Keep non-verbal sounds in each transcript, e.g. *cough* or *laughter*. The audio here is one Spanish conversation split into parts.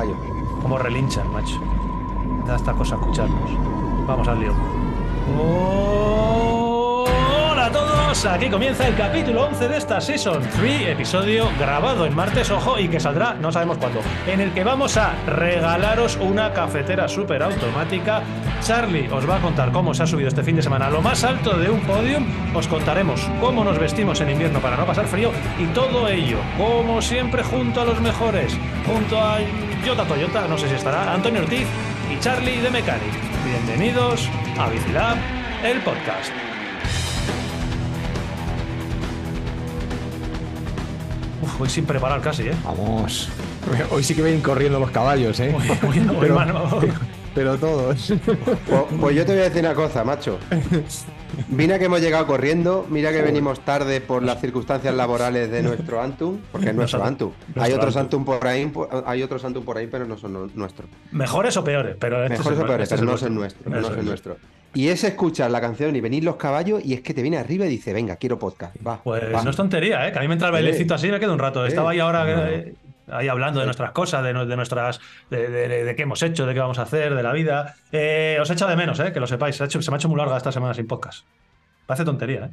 caballos. Cómo relinchan, macho. Da esta cosa escucharnos. Vamos al lío. Hola a todos, aquí comienza el capítulo 11 de esta Season 3, episodio grabado en martes, ojo, y que saldrá no sabemos cuándo, en el que vamos a regalaros una cafetera súper automática. Charlie os va a contar cómo se ha subido este fin de semana a lo más alto de un podium, os contaremos cómo nos vestimos en invierno para no pasar frío y todo ello, como siempre, junto a los mejores, junto a Yota Toyota, no sé si estará, Antonio Ortiz y Charlie de Mechanic. Bienvenidos a Bicilab, el podcast. Uf, hoy sin preparar casi, ¿eh? Vamos. Hoy sí que vienen corriendo los caballos, ¿eh? Hoy- hoy- hoy, pero, mano. pero todos. Pues, pues yo te voy a decir una cosa, macho. Mira que hemos llegado corriendo, mira que venimos tarde por las circunstancias laborales de nuestro Antum, porque es nuestro Antum. Hay otros Antum. Por ahí, por- hay otros Antum por ahí, pero no son nu- nuestros. Mejores o peores, pero este Mejores es o peores, este es pero no son nuestros, no Eso son es. nuestros. Y es escuchar la canción y venir los caballos y es que te viene arriba y dice, venga, quiero podcast, va. Pues va. no es tontería, ¿eh? Que a mí me entra el bailecito así y me quedo un rato. Estaba ahí ahora No. eh, ahí hablando de nuestras cosas, de, nuestras. De, de- qué hemos hecho, de qué vamos a hacer, de la vida. Eh, os he echado de menos, ¿eh? Que lo sepáis. Se, ha hecho- se me ha hecho muy larga esta semana sin podcast. Parece tontería, ¿eh?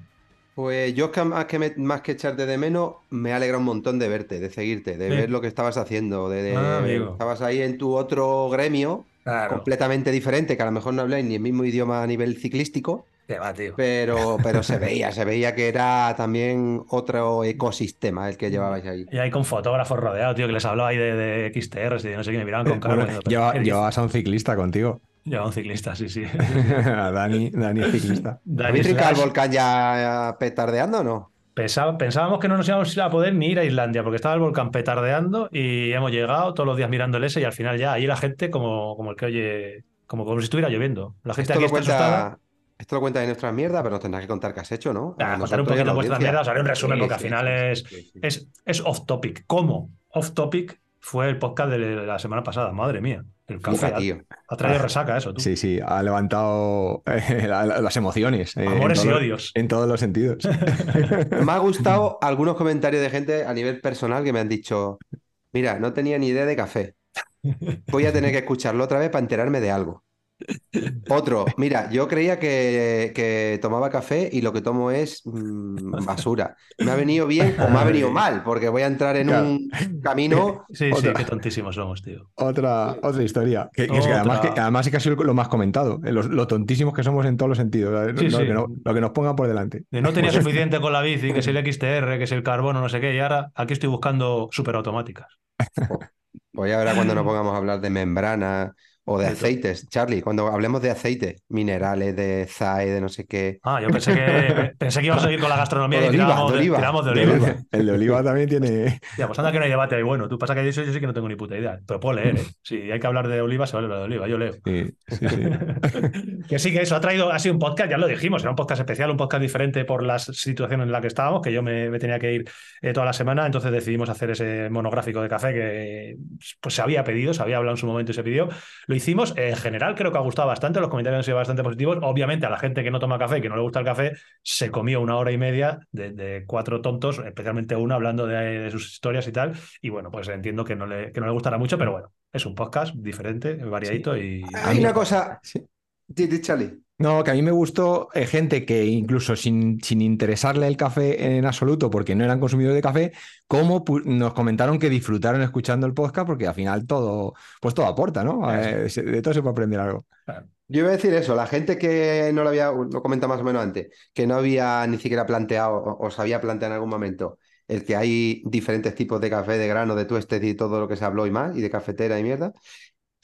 Pues yo más que, me- más que echarte de menos, me alegra un montón de verte, de seguirte, de Sí. ver lo que estabas haciendo, de, Ah, amigo. estabas ahí en tu otro gremio, Claro. completamente diferente, que a lo mejor no habláis ni el mismo idioma a nivel ciclístico, va, tío. pero, pero se veía, se veía que era también otro ecosistema el que llevabais ahí. Y ahí con fotógrafos rodeados, tío, que les hablaba ahí de, de XTRs y de no sé qué, me miraban con cara. Bueno, llevabas a un ciclista contigo. Llevaba un ciclista, sí, sí. *laughs* Dani, Dani es ciclista. Dani ¿Habéis rincado el volcán ya petardeando o no? Pensaba- pensábamos que no nos íbamos a poder ni ir a Islandia porque estaba el volcán petardeando y hemos llegado todos los días mirando el ese y al final ya ahí la gente como, como el que oye, como, como si estuviera lloviendo. La gente Esto aquí lo está asustada. Esto lo cuenta de nuestra mierda, pero nos tendrás que contar qué has hecho, ¿no? Ah, contar un poquito vuestras mierdas, haré un resumen Sí, porque al final sí, es, sí, sí. es, es off topic. ¿Cómo? Off topic fue el podcast de la semana pasada, madre mía. El café tío. ha traído resaca eso, tú. Sí, sí, ha levantado eh, la- la- las emociones. eh, en Amores y odios. En todos los sentidos. *laughs* Me ha gustado algunos comentarios de gente a nivel personal que me han dicho, mira, no tenía ni idea de café. Voy a tener que escucharlo otra vez para enterarme de algo. Otro, mira, yo creía que, que tomaba café y lo que tomo es mm, basura. Me ha venido bien o me ha venido mal, porque voy a entrar en Claro. un camino. Sí, sí, qué tontísimos somos, tío. Otra, otra historia. Que, que es que además, que además es que ha sido lo más comentado. eh, Los- lo tontísimos que somos en todos los sentidos. Sí, lo, sí. Que no- lo que nos pongan por delante. De no tenía suficiente con la bici, que es el XTR, que es el carbono, no sé qué, y ahora aquí estoy buscando superautomáticas. Voy a ver a cuando nos pongamos a hablar de membrana o de aceites. Charlie, cuando hablemos de aceite, minerales, de ZAE, de no sé qué. Ah, yo pensé que *laughs* pensé que íbamos a ir con la gastronomía de y oliva, tirábamos de de, oliva. tiramos de De oliva. oliva. El de oliva también tiene. Ya, pues anda que no hay debate ahí bueno. Tú pasa que eso yo sí que no tengo ni puta idea. Pero puedo leer, ¿eh? Si hay que hablar de oliva, se vale hablar de oliva. Yo leo. Sí, sí, sí. *laughs* que sí, que eso ha traído, ha sido un podcast, ya lo dijimos, era un podcast especial, un podcast diferente por la situación en la que estábamos, que yo me, me tenía que ir eh, toda la semana, entonces decidimos hacer ese monográfico de café que pues se había pedido, se había hablado en su momento y se pidió. Lo hicimos, en general creo que ha gustado bastante, los comentarios han sido bastante positivos. Obviamente a la gente que no toma café, que no le gusta el café, se comió una hora y media de, de cuatro tontos, especialmente uno hablando de, de sus historias y tal. Y bueno, pues entiendo que no le, que no le gustará mucho, pero bueno, es un podcast diferente, variadito y... Hay una cosa. Di, No, que a mí me gustó eh, gente que incluso sin, sin interesarle el café en absoluto, porque no eran consumidores de café, como pu- nos comentaron que disfrutaron escuchando el podcast, porque al final todo, pues todo aporta, ¿no? Eh, se- de todo se puede aprender algo. Yo iba a decir eso, la gente que no lo había, lo comenta más o menos antes, que no había ni siquiera planteado o, o se había planteado en algún momento el que hay diferentes tipos de café, de grano, de tuestes y todo lo que se habló y más, y de cafetera y mierda,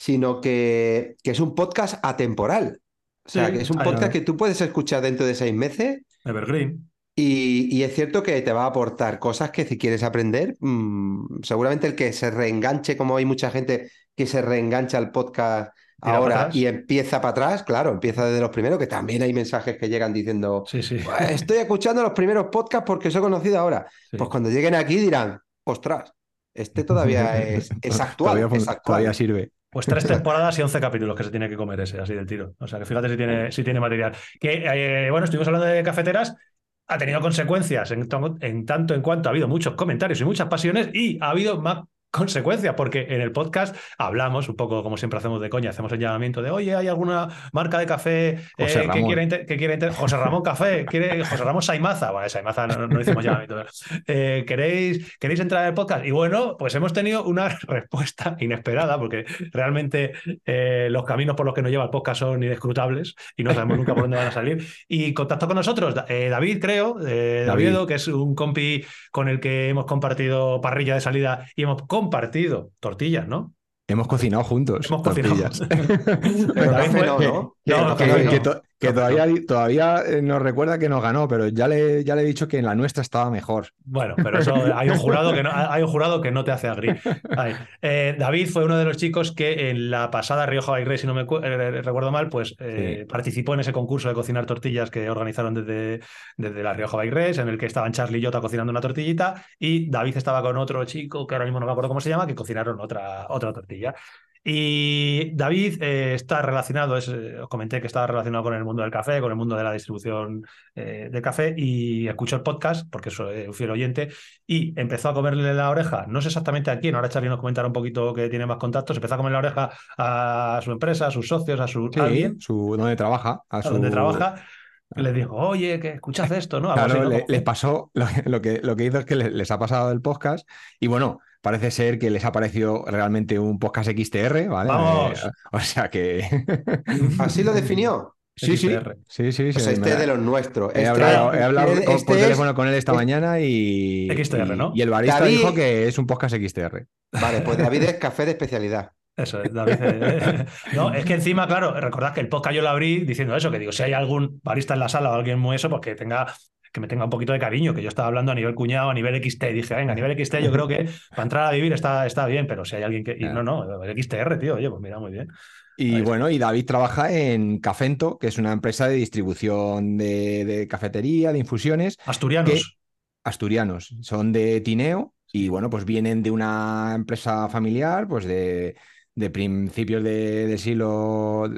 sino que, que es un podcast atemporal. O sea, Sí, que es un ahí podcast que tú puedes escuchar dentro de seis meses Evergreen. y, y es cierto que te va a aportar cosas que si quieres aprender, mm, seguramente el que se reenganche, como hay mucha gente que se reengancha al podcast ahora y empieza para atrás, claro, empieza desde los primeros, que también hay mensajes que llegan diciendo, Sí, sí. "Pues estoy escuchando los primeros podcasts porque soy conocido ahora. Sí. Pues cuando lleguen aquí dirán, ostras, este todavía *laughs* es, es actual, Todavía, es actual. todavía sirve. Pues tres temporadas y once capítulos que se tiene que comer ese, así del tiro. O sea, que fíjate si tiene, si tiene material. Que, eh, bueno, estuvimos hablando de cafeteras. Ha tenido consecuencias en, en tanto en cuanto ha habido muchos comentarios y muchas pasiones y ha habido más consecuencias, porque en el podcast hablamos un poco como siempre hacemos de coña, hacemos el llamamiento de, oye, ¿hay alguna marca de café eh, que inter- que quiera inter- José Ramón Café, quiere José Ramón Saimaza, bueno, Saimaza no, no hicimos llamamiento, eh, ¿queréis, ¿queréis entrar en el podcast? Y bueno, pues hemos tenido una *laughs* respuesta inesperada, porque realmente eh, los caminos por los que nos lleva el podcast son inescrutables y no sabemos nunca por dónde van a salir. Y contactó con nosotros Da- David, creo, David. Oviedo, que es un compi con el que hemos compartido parrilla de salida y hemos compartido tortillas, ¿no? Hemos cocinado juntos. Hemos cocinado. tortillas. *laughs* *laughs* Pero fue- no, ¿no? Que, No, que- café no. que to- que todavía, todavía eh, nos recuerda que nos ganó, pero ya le, ya le he dicho que en la nuestra estaba mejor. Bueno, pero eso hay un jurado que no, hay un jurado que no te hace agri. Eh, David fue uno de los chicos que en la pasada Rioja Race, si no me cu- eh, recuerdo mal, pues eh, Sí. participó en ese concurso de cocinar tortillas que organizaron desde, desde la Rioja Race, en el que estaban Charlie y Jota cocinando una tortillita y David estaba con otro chico que ahora mismo no me acuerdo cómo se llama, que cocinaron otra, otra tortilla. Y David eh, está relacionado, es, eh, os comenté que estaba relacionado con el mundo del café, con el mundo de la distribución eh, de café y escuchó el podcast, porque soy un fiel oyente, y empezó a comerle la oreja, no sé exactamente a quién, ahora Charlie nos comentará un poquito que tiene más contactos, empezó a comer la oreja a su empresa, a sus socios, a su Sí, a alguien, su, donde trabaja. A a su, donde trabaja, le dijo, oye, que escuchas esto, ¿no? Claro, así, ¿no? le- les pasó, lo, lo que, lo que hizo es que les, les ha pasado el podcast y bueno, parece ser que les ha parecido realmente un podcast XTR, ¿vale? ¡Vamos! Eh, *laughs* o sea que... *laughs* Así lo definió. sí, sí, sí, sí. Pues este es de los nuestros. He Este- hablado, he hablado este con- por es- teléfono con él esta es- mañana y, XTR, y- ¿no? y el barista David- dijo que es un podcast XTR. Vale, pues David es café de especialidad. Eso es, David. eh, no, es que encima, claro, recordad que el podcast yo lo abrí diciendo eso, que digo, si hay algún barista en la sala o alguien muy eso, pues que tenga, que me tenga un poquito de cariño, que yo estaba hablando a nivel cuñado, a nivel XT, y dije, venga, a nivel XT yo creo que *laughs* para entrar a vivir está, está bien, pero si hay alguien que... y no, no, el XTR, tío, oye, pues mira, muy bien. Y bueno, y David trabaja en Cafento, que es una empresa de distribución de, de cafetería, de infusiones, Asturianos. asturianos. Son de Tineo y bueno, pues vienen de una empresa familiar, pues de, de principios de- del siglo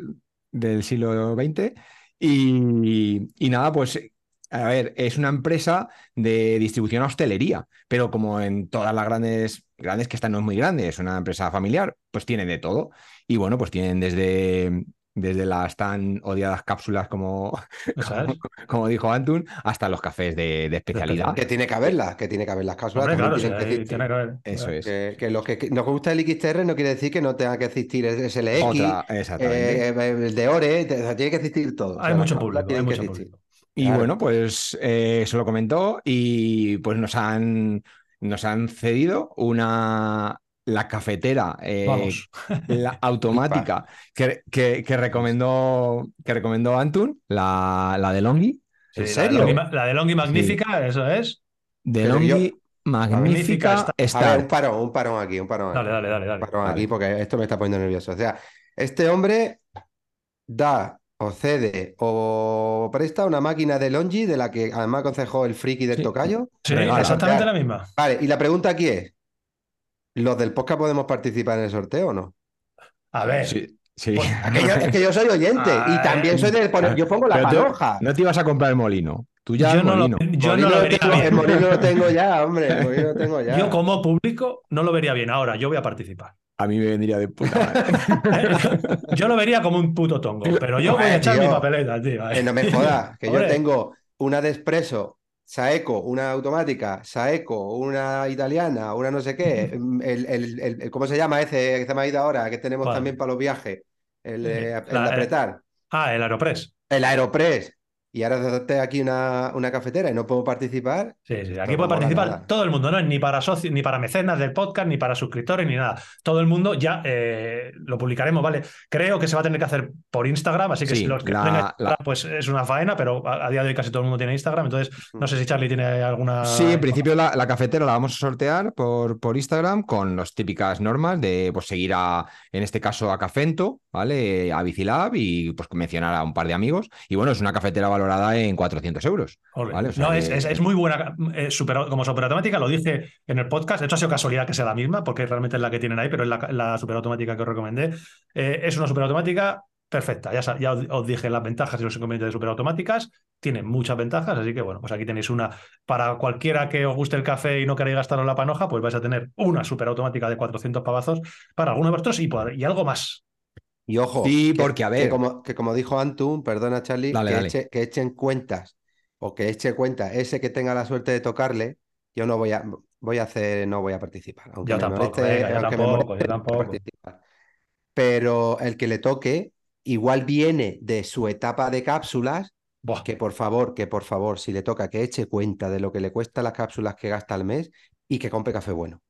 del siglo XX. Y, y nada, pues a ver, es una empresa de distribución a hostelería, pero como en todas las grandes, grandes que esta no es muy grande, es una empresa familiar, pues tienen de todo. Y bueno, pues tienen desde, desde las tan odiadas cápsulas como, *laughs* como, como dijo Antun, hasta los cafés de, de especialidad. Que tiene que haberlas, que tiene que haber las cápsulas. Hombre, claro, tienen que tiene que haber. Eso es. Que, que los que que nos gusta el XTR no quiere decir que no tenga que existir el SLX, Otra, exactamente. eh, el de Ore, tiene que existir todo. O sea, Hay mucho público, hay mucho existir. público. Y Claro. bueno, pues eh, se lo comentó y pues nos han, nos han cedido una, la cafetera eh, la *laughs* automática que, que, que recomendó, que recomendó Antun, la, la de Longi. Sí, ¿En la serio? de La de Longi Magnífica, eso es. De yo- Magnífica Magnífica A ver, un parón, un parón aquí, un parón Dale, aquí. dale, dale, Un dale. parón aquí porque esto me está poniendo nervioso. O sea, este hombre da o cede o presta una máquina de Longi de la que además aconsejó el friki del Sí. tocayo. Sí, Regala. exactamente la misma. Vale, y la pregunta aquí es: ¿los del podcast podemos participar en el sorteo o no? A ver, Sí, sí. Pues, Es que yo, es que yo soy oyente y también soy de poner, yo pongo la panoja. No te ibas a comprar el molino. Tú ya yo el no, lo, molino. yo Molino no lo vería tengo- El bien. molino lo tengo ya, hombre. El molino lo tengo *laughs* ya. Yo como público no lo vería bien. Ahora, yo voy a participar. A mí me vendría de puta madre. *laughs* Yo lo vería como un puto tongo, pero yo voy a echar tío. mi papeleta, tío. Que no me jodas, *laughs* que yo tengo una de expreso, Saeco, una automática, Saeco, una italiana, una no sé qué. *laughs* El, el- el- el- ¿cómo se llama ese que se me ha ido ahora? Que tenemos ¿Cuál? también para los viajes. El, eh, el La- de apretar. Ah, el Aeropress. El Aeropress. Y ahora te aquí una, una cafetera y no puedo participar. Sí, sí, No aquí me puede participar nada. todo el mundo, no es ni para socios, ni para mecenas del podcast, ni para suscriptores, ni nada. Todo el mundo ya eh, lo publicaremos, ¿vale? Creo que se va a tener que hacer por Instagram, así que Sí, si los que la- no tengan la- pues es una faena, pero a, a día de hoy casi todo el mundo tiene Instagram, entonces no sé si Charlie tiene alguna. Sí, en principio la, la cafetera la vamos a sortear por, por Instagram con las típicas normas de pues, seguir a, en este caso, a Cafento, ¿vale? A Bicilab y pues mencionar a un par de amigos. Y bueno, es una cafetera valorada en 400 euros. Ole. Vale, o sea no, que- es, es- es muy buena. eh, super- como superautomática, lo dije en el podcast. Esto ha sido casualidad que sea la misma, porque realmente es la que tienen ahí, pero es la, la superautomática que os recomendé. Eh, es una superautomática perfecta. Ya, ya os, os dije las ventajas y los inconvenientes de superautomáticas. Tiene muchas ventajas, así que bueno, pues aquí tenéis una para cualquiera que os guste el café y no queréis gastaros la panoja, pues vais a tener una superautomática de 400 pavazos para algunos de vosotros y, por- y algo más. Y ojo, Sí, que- porque, a ver. Que como, que como dijo Antum, perdona Charlie, Dale, que, dale. eche- que echen cuentas o que eche cuenta ese que tenga la suerte de tocarle, yo no voy a, voy a hacer, no voy a participar. Aunque Yo me tampoco, moleste, venga, yo aunque me tampoco, moleste, yo no voy a tampoco. participar. Pero el que le toque, igual viene de su etapa de cápsulas, Buah, que por favor, que por favor, si le toca, que eche cuenta de lo que le cuesta las cápsulas que gasta al mes y que compre café bueno.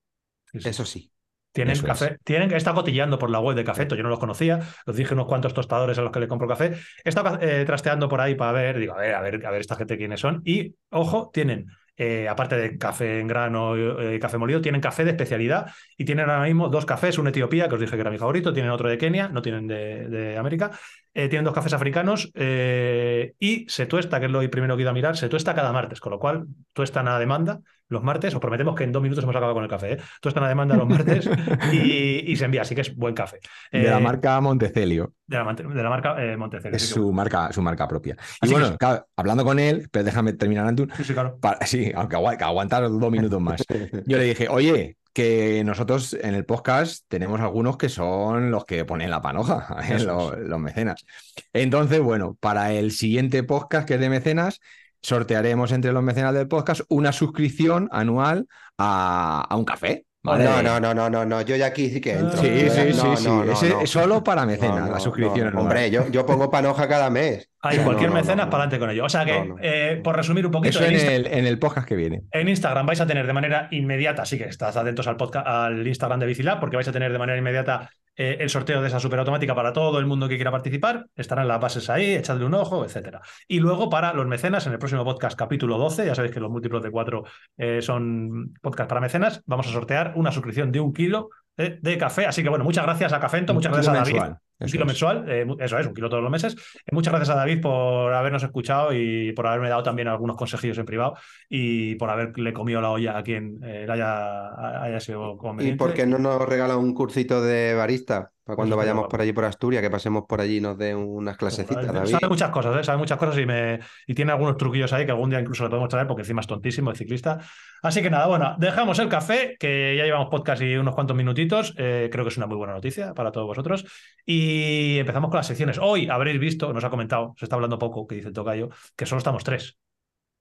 sí, sí. Eso sí. Tienen Eso café, tienen que estar cotillando por la web de Cafeto, yo no los conocía, os dije unos cuantos tostadores a los que le compro café. He estado eh, trasteando por ahí para ver, digo, a ver, a ver, a ver esta gente quiénes son. Y, ojo, tienen, eh, aparte de café en grano y café molido, tienen café de especialidad y tienen ahora mismo dos cafés, un Etiopía, que os dije que era mi favorito, tienen otro de Kenia, no tienen de, de América, eh, tienen dos cafés africanos eh, y se tuesta, que es lo primero que he ido a mirar, se tuesta cada martes, con lo cual tuestan a demanda los martes, os prometemos que en dos minutos hemos acabado con el café, ¿eh? tuestan a demanda los martes *laughs* y, y se envía, así que es buen café. De la Eh, marca Montecelio. de la, mante- de la marca eh, Montecelio. Es su marca, su marca propia. Y Así bueno, claro, hablando con él, pero déjame terminar, Antun. Sí, sí, claro. para- sí, aunque agua- que aguantar dos minutos más. *laughs* Yo le dije, oye, que nosotros en el podcast tenemos algunos que son los que ponen la panoja, *laughs* ¿eh? Los, los mecenas. Entonces, bueno, para el siguiente podcast que es de mecenas, sortearemos entre los mecenas del podcast una suscripción anual a, a un café. ¿Vale? No, no, no, no, no, no, yo ya aquí sí que entro. Sí, Yo sí, sí, no, sí. no, no, Ese no. es solo para mecenas, No, no, la suscripción. Hombre, yo, yo pongo panoja cada mes. Hay cualquier no, no, mecenas no. para adelante con ello. O sea que, No, no. eh, por resumir un poquito, Eso en Insta- el, en el podcast que viene. En Instagram vais a tener de manera inmediata, así que estás atentos al podcast, al Instagram de Bicilab, porque vais a tener de manera inmediata eh, el sorteo de esa superautomática para todo el mundo que quiera participar. Estarán las bases ahí, echadle un ojo, etcétera. Y luego para los mecenas, en el próximo podcast, capítulo 12, ya sabéis que los múltiplos de cuatro eh, son podcast para mecenas, vamos a sortear una suscripción de un kilo eh, de café. Así que bueno, muchas gracias a Cafento, muchas gracias a David. Un eso kilo es. mensual, eh, eso es, un kilo todos los meses. Eh, muchas gracias a David por habernos escuchado y por haberme dado también algunos consejillos en privado y por haberle comido la olla a quien eh, haya, haya sido ¿Y conveniente. por qué no nos regala un cursito de barista? Para cuando Pues vayamos por allí por Asturias, que pasemos por allí y nos dé unas clasecitas, Sabe David. sabe muchas cosas, ¿eh? sabe muchas cosas y, me, y tiene algunos truquillos ahí que algún día incluso le podemos traer porque encima es tontísimo, es ciclista. Así que nada, bueno, dejamos el café, que ya llevamos podcast y unos cuantos minutitos. eh, creo que es una muy buena noticia para todos vosotros. Y empezamos con las secciones. Hoy habréis visto, nos ha comentado, se está hablando poco, que dice el tocayo, que solo estamos tres.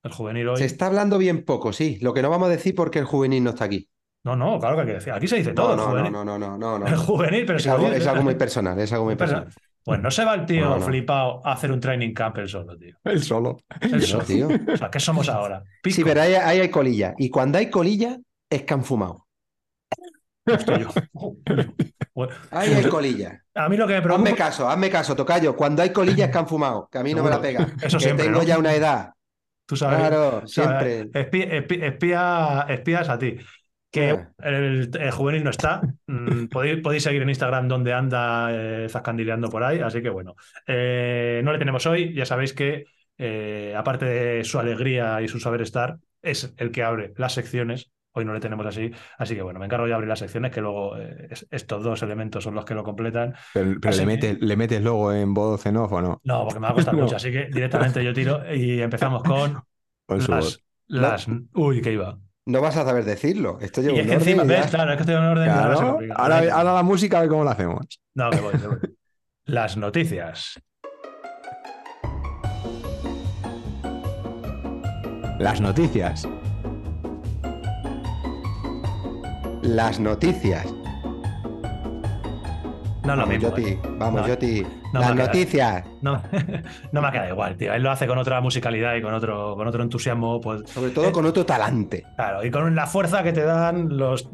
El juvenil hoy. Se está hablando bien poco, sí. Lo que no vamos a decir porque el juvenil no está aquí. No, no, claro que hay que decir. Aquí se dice No, todo. el no, juvenil. no, no, no, no, no. El juvenil, pero Es algo, es algo muy personal, es algo muy Personal. personal. Pues no se va el tío No, no. flipado a hacer un training camp el solo, tío. Él solo. El solo. tío. O sea, ¿qué somos ahora? Pico. Sí, pero ahí, ahí hay colilla. Y cuando hay colilla, es que han fumado. Hostia, yo. Bueno, Ahí hay colilla. a mí lo que me preocupa. Hazme caso, hazme caso, tocayo. Cuando hay colillas que han fumado, que a mí no me la pega. Eso que siempre, tengo ya una edad. Tú sabes. Claro, siempre. espía, espía- espía- espías a ti. Que Ah. el, el juvenil no está. Mm, *laughs* podéis, podéis seguir en Instagram donde anda eh, zascandileando por ahí. Así que bueno. Eh, no le tenemos hoy. Ya sabéis que, eh, aparte de su alegría y su saber estar, es el que abre las secciones. Hoy no le tenemos así. Así que bueno, me encargo de abrir las secciones, que luego eh, es- estos dos elementos son los que lo completan. Pero, le, que- metes, ¿le metes luego en voz en off o no? No, porque me va a costar No. *laughs* mucho. Así que directamente yo tiro y empezamos con Con su voz. las, las. Uy, que iba. No vas a saber decirlo. Esto lleva Y es un que encima, orden y ¿ves? Claro, es que estoy en orden. ahora se Claro, complica. ahora, ahora la música, a ver cómo la hacemos. No, que voy, que voy. Las noticias. Las noticias. Las noticias. No, lo Vamos, mismo. Yoti. ¿eh? Vamos, No, Yoti. No me Las *laughs* noticias. No, no me ha quedado igual, tío. Él lo hace con otra musicalidad y con otro, con otro entusiasmo. Pues, Sobre todo Eh, con otro talante. claro, y con la fuerza que te dan los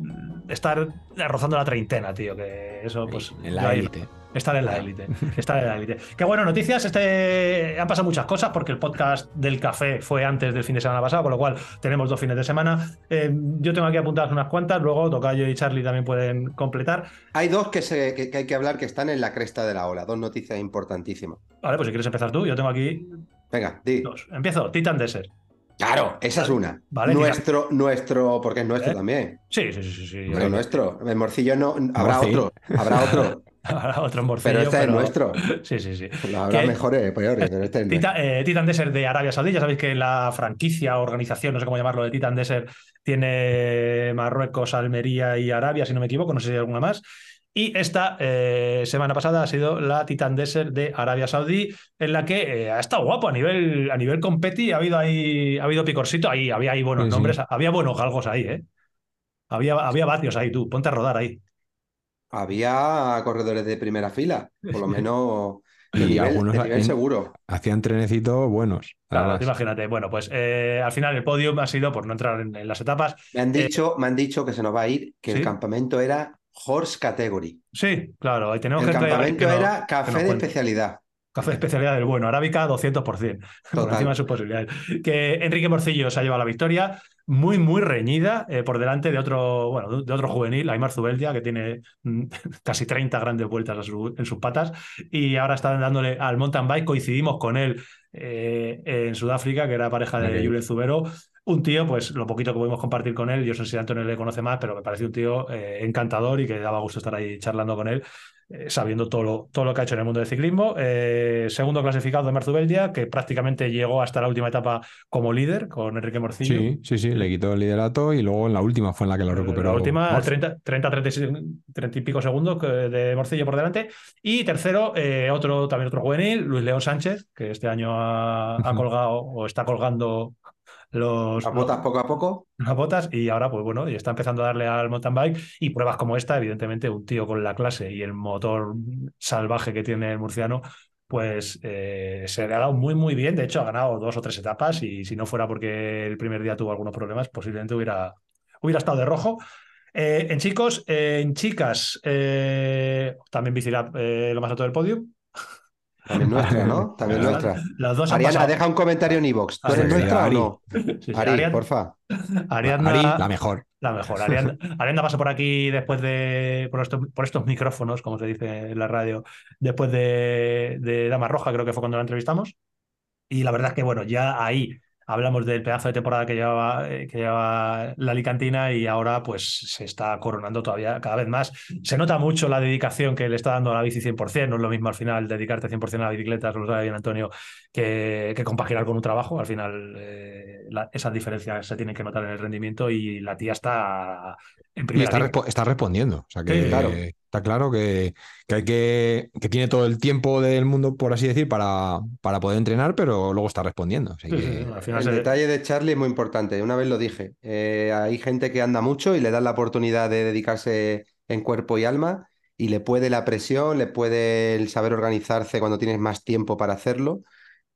estar rozando la treintena, tío. Que eso, pues. en la élite. Estar en la élite. Estar en la élite. Qué bueno, noticias. Este han pasado muchas cosas porque el podcast del café fue antes del fin de semana pasado, con lo cual tenemos dos fines de semana. Eh, yo tengo aquí apuntadas unas cuantas, luego Tocayo y Charlie también pueden completar. Hay dos que, se, que, que hay que hablar que están en la cresta de la ola. Dos noticias importantísimas. Vale, pues si quieres empezar tú, yo tengo aquí Venga, di. dos. Empiezo, Titan Desert. Claro, esa es una. Vale, nuestro, nuestro, porque es nuestro ¿Eh? también. Sí, sí, sí, sí. sí. Hombre, nuestro. El morcillo no. Habrá otro. Habrá otro. *laughs* *laughs* Habrá otro morcillo. Pero este es nuestro. *laughs* Sí, sí, sí. Habrá mejores, peores, pero este es nuestro. Tita- eh, Titan Desert de Arabia Saudí, ya sabéis que la franquicia, organización, no sé cómo llamarlo, de Titan Desert tiene Marruecos, Almería y Arabia, si no me equivoco, no sé si hay alguna más. Y esta eh, semana pasada ha sido la Titan Desert de Arabia Saudí, en la que eh, ha estado guapo a nivel, a nivel competi, ha habido ahí, ha habido picorcito ahí, había ahí buenos Sí, sí. nombres, había buenos galgos ahí, ¿eh? Había, había vatios ahí, tú, ponte a rodar ahí. Había corredores de primera fila, por lo *laughs* menos Y nivel, algunos en- seguro. Hacían trenecitos buenos. Claro, imagínate. Bueno, pues eh, al final el podium ha sido, por no entrar en, en las etapas, Me han dicho, me han dicho que se nos va a ir, que ¿sí? el campamento era Horse Category. Sí, claro, ahí tenemos El gente campamento que no- era que café de especialidad. Café de especialidad del bueno, arábica 200%, *laughs* por Total. encima de sus posibilidades. Que Enrique Morcillo se ha llevado la victoria, muy, muy reñida, eh, por delante de otro, bueno, de- otro juvenil, Aymar Zubeldia, que tiene mm, *laughs* casi 30 grandes vueltas a su- en sus patas, y ahora está dándole al mountain bike, coincidimos con él eh, en Sudáfrica, que era pareja de. Julen Zubero, un tío, pues lo poquito que pudimos compartir con él, yo no sé si Antonio le conoce más, pero me parece un tío eh, encantador y que daba gusto estar ahí charlando con él sabiendo todo lo, todo lo que ha hecho en el mundo del ciclismo. Eh, segundo clasificado de Marzubeldia, que prácticamente llegó hasta la última etapa como líder con Enrique Morcillo. Sí, sí, sí, le quitó el liderato y luego en la última fue en la que lo recuperó. La última, Morz. 30, 30, 36, 30 y pico segundos de Morcillo por delante. Y tercero, eh, otro, también otro juvenil, Luis León Sánchez, que este año ha, colgado o está colgando los, Las botas poco a poco. las botas y ahora, pues bueno, y está empezando a darle al mountain bike y pruebas como esta, evidentemente, un tío con la clase y el motor salvaje que tiene el murciano, pues eh, se le ha dado muy, muy bien. De hecho, ha ganado dos o tres etapas y si no fuera porque el primer día tuvo algunos problemas, posiblemente hubiera, hubiera estado de rojo. Eh, en chicos, eh, en chicas, también Bicilab lo más alto del podio. También *laughs* nuestra, ¿no? También Las- nuestra. Las dos Ariana, pasado. deja un comentario en iVoox. ¿Tú eres sí, nuestra Ari. o no? Sí, sí, Ari, Ariadna- porfa. Ariadna- Ari, la mejor. La mejor. Arianda *laughs* pasó por aquí después de. Por estos, por estos micrófonos, como se dice en la radio, después de, de Dama Roja, creo que fue cuando la entrevistamos. Y la verdad es que, bueno, ya ahí hablamos del pedazo de temporada que llevaba, eh, que llevaba la Alicantina y ahora, pues, se está coronando todavía cada vez más. Se nota mucho la dedicación que le está dando a la bici 100%. No es lo mismo al final dedicarte 100% a la bicicleta, lo sabe bien Antonio, que, que compaginar con un trabajo. Al final, eh, la- esas diferencias se tienen que notar en el rendimiento y la tía está en Y primera está, respo- está respondiendo. O sea que Sí, claro. Está claro que, que hay que, que tiene todo el tiempo del mundo, por así decir, para, para poder entrenar, pero luego está respondiendo. Así Sí, sí, que- sí, al final El se- detalle de Charlie es muy importante. Una vez lo dije. Eh, hay gente que anda mucho y le dan la oportunidad de dedicarse en cuerpo y alma y le puede la presión, le puede el saber organizarse cuando tienes más tiempo para hacerlo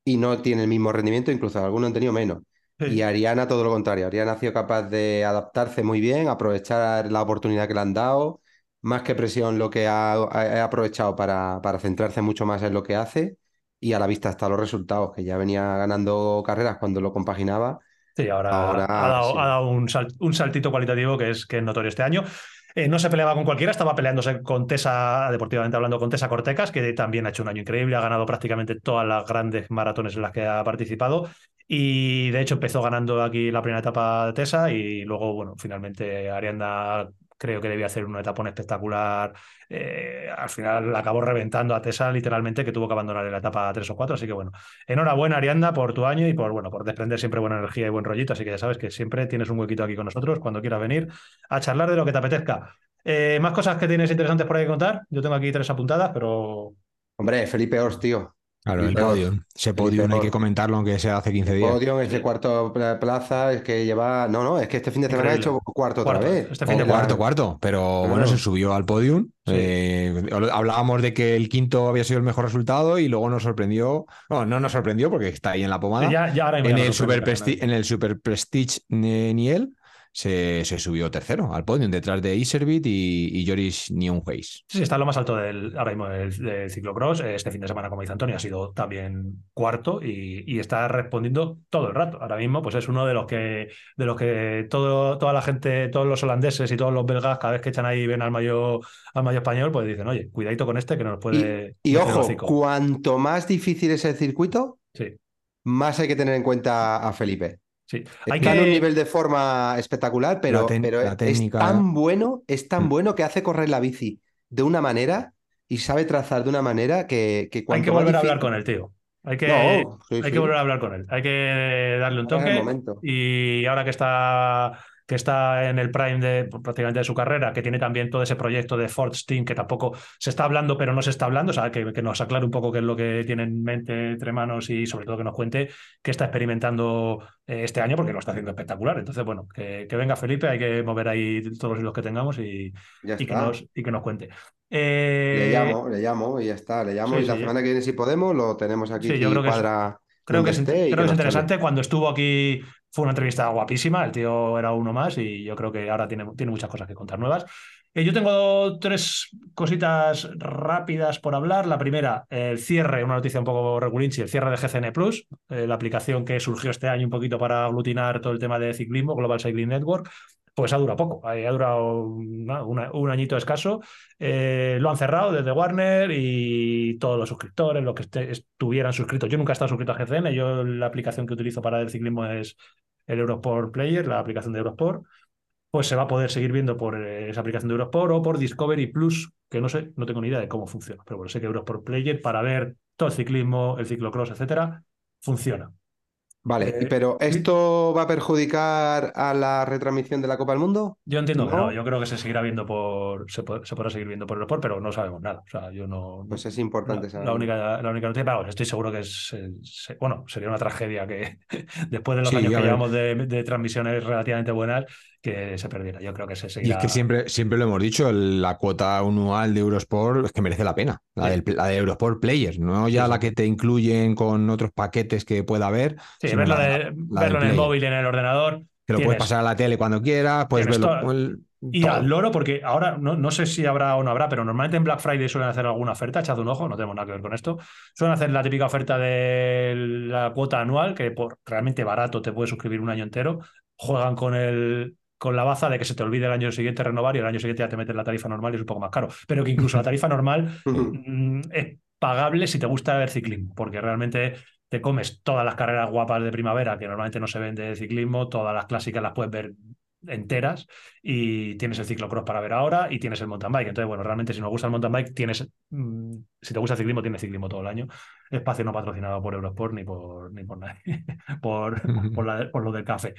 y no tiene el mismo rendimiento, incluso algunos han tenido menos. Sí. Y Ariana todo lo contrario. Ariana ha sido capaz de adaptarse muy bien, aprovechar la oportunidad que le han dado, más que presión lo que ha, ha- ha aprovechado para, para centrarse mucho más en lo que hace y a la vista están los resultados, que ya venía ganando carreras cuando lo compaginaba. Sí, ahora, Ahora, ha dado, sí. ha dado un, sal- un saltito cualitativo que es, que es notorio este año. Eh, no se peleaba con cualquiera, estaba peleándose con Tessa, deportivamente hablando, con Tessa Cortecas, que también ha hecho un año increíble, ha ganado prácticamente todas las grandes maratones en las que ha participado. Y de hecho empezó ganando aquí la primera etapa de Tessa y luego, bueno, finalmente Arianda creo que debía hacer un etapón espectacular. Eh, al final acabó reventando a Tessa literalmente, que tuvo que abandonar la etapa 3 o 4. Así que bueno, enhorabuena Arianda por tu año y por, bueno, por desprender siempre buena energía y buen rollito. Así que ya sabes que siempre tienes un huequito aquí con nosotros cuando quieras venir a charlar de lo que te apetezca. Eh, más cosas que tienes interesantes por ahí contar. Yo tengo aquí tres apuntadas, pero Hombre, Felipe Ors, tío. Claro, el. Ors. Ese podium hay que comentarlo, aunque sea hace 15 días. Podium, ese cuarto pla- plaza, es que lleva. No, no, es que este fin de semana ha hecho cuarto otra Cuarto, vez. este fin de O Hola. cuarto, cuarto, pero bueno, se subió al podium. Sí. Eh, hablábamos de que el quinto había sido el mejor resultado y luego nos sorprendió. No, no nos sorprendió porque está ahí en la pomada. ya, ya ahora mismo en, el Super en el Super Prestige Ni- Niel se, se subió tercero al podium detrás de Iservit y, y Joris Nieuwenhuis. Sí, está en lo más alto del, ahora mismo del, del ciclocross. Este fin de semana, como dice Antonio, ha sido también cuarto y, y está respondiendo todo el rato. Ahora mismo, pues es uno de los que, de los que todo, toda la gente, todos los holandeses y todos los belgas, cada vez que echan ahí y ven al mayo, al mayo español, pues dicen, oye, cuidadito con este que nos puede. Y, ojo, hocico". cuanto más difícil es el circuito, Sí, más hay que tener en cuenta a Felipe. Sí. Hay Está en un que. nivel de forma espectacular, pero, pero la es tan bueno, es tan Mm. bueno que hace correr la bici de una manera y sabe trazar de una manera que, que Hay que volver a hablar con el tío. Hay que, No, sí, hay sí. que volver a hablar con él. Hay que darle un toque. Y ahora que está, que está en el prime de prácticamente de su carrera, que tiene también todo ese proyecto de Ford Steam, que tampoco se está hablando, pero no se está hablando, o sea, que, que nos aclare un poco qué es lo que tiene en mente entre manos y sobre todo que nos cuente qué está experimentando eh, este año, porque lo está haciendo espectacular. Entonces, bueno, que, que venga Felipe, hay que mover ahí todos los hilos que tengamos y, y que, nos, y que nos cuente. Le Eh, llamo, le llamo y ya está. Le llamo sí, y la sí, semana que viene, si podemos, lo tenemos aquí Sí, yo creo que es- cuadra Creo que, es, creo que es interesante. Cuando estuvo aquí fue una entrevista guapísima. El tío era uno más y yo creo que ahora tiene, tiene muchas cosas que contar nuevas. Eh, yo tengo tres cositas rápidas por hablar. La primera, el cierre, una noticia un poco regulinchi, el cierre de GCN Plus, eh, la aplicación que surgió este año un poquito para aglutinar todo el tema de ciclismo, Global Cycling Network. Pues ha durado poco, eh, ha durado un añito escaso. Eh, lo han cerrado desde Warner y todos los suscriptores, los que este- estuvieran suscritos. Yo nunca he estado suscrito a GCN, yo la aplicación que utilizo para el ciclismo es el Eurosport Player, la aplicación de Eurosport. Pues se va a poder seguir viendo por eh, esa aplicación de Eurosport o por Discovery Plus, que no sé, no tengo ni idea de cómo funciona, pero bueno, sé que Eurosport Player para ver todo el ciclismo, el ciclocross, etcétera, funciona. Vale, Eh, pero ¿esto va a perjudicar a la retransmisión de la Copa del Mundo? Yo entiendo que ¿No? no, yo creo que se seguirá viendo por, se, po- se podrá seguir viendo por Eurosport, pero no sabemos nada. O sea, yo no. Pues es La, importante la saberlo. única, la única noticia, bueno, estoy seguro que es, eh, se- bueno, sería una tragedia que *laughs* después de los Sí, años que llevamos de, de transmisiones relativamente buenas, que se perdiera. Yo creo que se Y seguirá. es que siempre, siempre lo hemos dicho, la cuota anual de Eurosport es que merece la pena, la, Sí. del, la de Eurosport Players, no ya Sí, la que te incluyen con otros paquetes que pueda haber, Sí, verlo, la- de- la del verlo en el móvil y en el ordenador. que lo puedes pasar a la tele cuando quieras, puedes verlo. el- Y al loro, porque ahora no, no sé si habrá o no habrá, pero normalmente en Black Friday suelen hacer alguna oferta, echad un ojo, no tenemos nada que ver con esto. Suelen hacer la típica oferta de la cuota anual, que por realmente barato te puedes suscribir un año entero. Juegan con el con la baza de que se te olvide el año siguiente renovar y el año siguiente ya te metes la tarifa normal y es un poco más caro. Pero que incluso la tarifa normal *laughs* mm, es pagable si te gusta ver ciclismo, porque realmente te comes todas las carreras guapas de primavera que normalmente no se ven de ciclismo, todas las clásicas las puedes ver enteras y tienes el ciclocross para ver ahora y tienes el mountain bike. Entonces, bueno, realmente si nos gusta el mountain bike, tienes, mm, si te gusta el ciclismo, tienes ciclismo todo el año. Espacio no patrocinado por Eurosport ni por, ni por nadie, *laughs* por, por, la- por lo del café.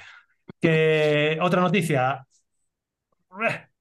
Que otra noticia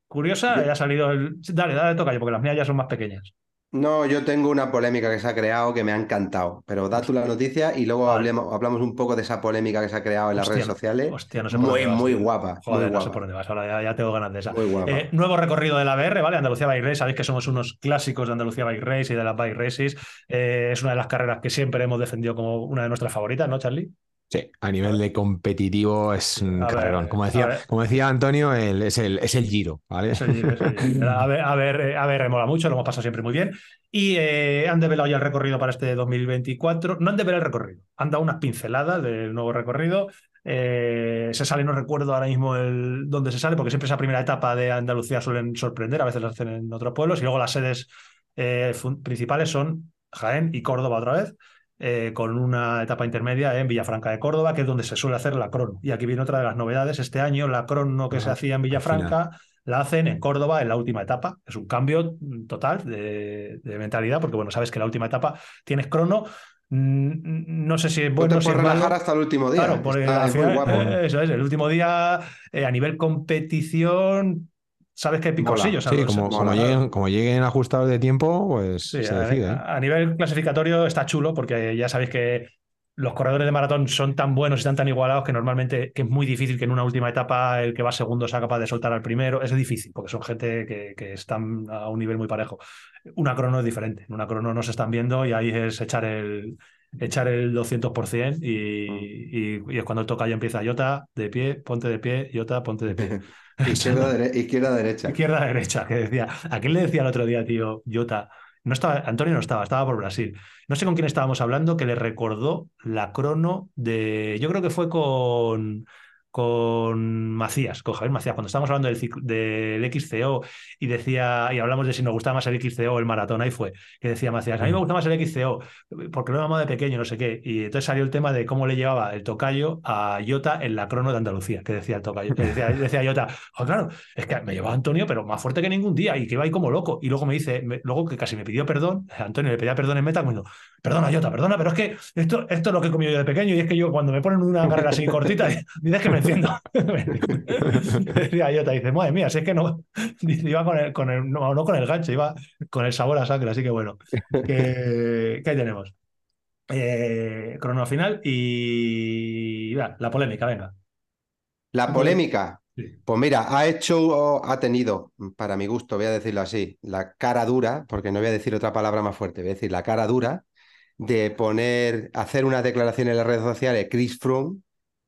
curiosa, ya ha salido el... Dale, dale, toca yo, porque las mías ya son más pequeñas. No, yo tengo una polémica que se ha creado que me ha encantado, pero da tú la noticia y luego Vale. hablemos, hablamos un poco de esa polémica que se ha creado en las Hostia, redes sociales. hostia, no sé por muy, dónde vas, muy guapa, Joder, muy no sé por dónde vas, ahora ya, ya tengo ganas de esa. Muy guapa. Eh, nuevo recorrido de la BR, ¿vale? Andalucía Bike Race. Sabéis que somos unos clásicos de Andalucía Bike Race y de las Bike Races. Eh, es una de las carreras que siempre hemos defendido como una de nuestras favoritas, ¿no, Charlie? Sí, a nivel de competitivo es un A ver. Como decía, ver. como decía Antonio, el- es, el, es el giro, ¿vale? Allí, eso allí. A ver, a ver, eh, a ver, mola mucho, lo hemos pasado siempre muy bien. Y eh, han develado ya el recorrido para este 2024. No han develado el recorrido, han dado unas pinceladas del nuevo recorrido. Eh, se sale, no recuerdo ahora mismo el, dónde se sale, porque siempre esa primera etapa de Andalucía suelen sorprender, a veces las hacen en otros pueblos, y luego las sedes eh, principales son Jaén y Córdoba otra vez. Eh, con una etapa intermedia en Villafranca de Córdoba, que es donde se suele hacer la crono. Y aquí viene otra de las novedades. Este año la crono que se hacía en Villafranca la hacen en Córdoba en la última etapa. Es un cambio mm, total de, de mentalidad, porque bueno, sabes que la última etapa tienes crono. Mm, No sé si es No bueno te o si es puedes relajar malo. hasta el último día. Claro, porque Está- es muy guapo. eh, eso es, el último día eh, a nivel competición, sabes que hay picorcillos. Sí, ¿sabes? como, lleguen, como lleguen ajustados de tiempo, pues Sí, se a, decide. ¿eh? a nivel clasificatorio está chulo porque ya sabéis que los corredores de maratón son tan buenos y están tan igualados que normalmente que es muy difícil que en una última etapa el que va segundo sea capaz de soltar al primero. Es difícil porque son gente que, que están a un nivel muy parejo. Una crono es diferente. En una crono no se están viendo y ahí es echar el echar el 200% y, y, y es cuando toca y empieza Jota de pie, ponte de pie, Jota, ponte de pie. *laughs* *laughs* Izquierda, dere- izquierda, derecha. Izquierda, derecha, que decía. ¿A quién le decía el otro día, tío, Jota? No estaba, Antonio no estaba, estaba por Brasil. No sé con quién estábamos hablando, que le recordó la crono de. Yo creo que fue con, con Macías, con Javier Macías, cuando estábamos hablando del, del XCO y decía, y hablamos de si nos gustaba más el XCO o el maratón, ahí fue, que decía Macías, a mí me gusta más el XCO, porque lo he mamado de pequeño, no sé qué. Y entonces salió el tema de cómo le llevaba el tocayo a Jota en la crono de Andalucía, que decía el tocayo, que decía, *laughs* decía Jota, "Jo, claro, es que me llevaba Antonio, pero más fuerte que ningún día, y que iba ahí como loco. Y luego me dice, me- luego que casi me pidió perdón, Antonio le pedía perdón en meta, diciendo, perdona Jota, perdona, pero es que esto, esto es lo que he comido yo de pequeño, y es que yo cuando me ponen una carrera así cortita, *laughs* dices que me enciendo. *laughs* Decía Jota, dice, madre mía, si es que no, *laughs* iba con el, con el, no, no con el gancho, iba con el sabor a sangre, así que bueno, que, que ahí tenemos. Eh, crono final y la polémica, venga. La polémica. Sí. Pues mira, ha hecho, ha tenido, para mi gusto, voy a decirlo así, la cara dura, porque no voy a decir otra palabra más fuerte, voy a decir la cara dura de poner, hacer unas declaraciones en las redes sociales, Chris Froome,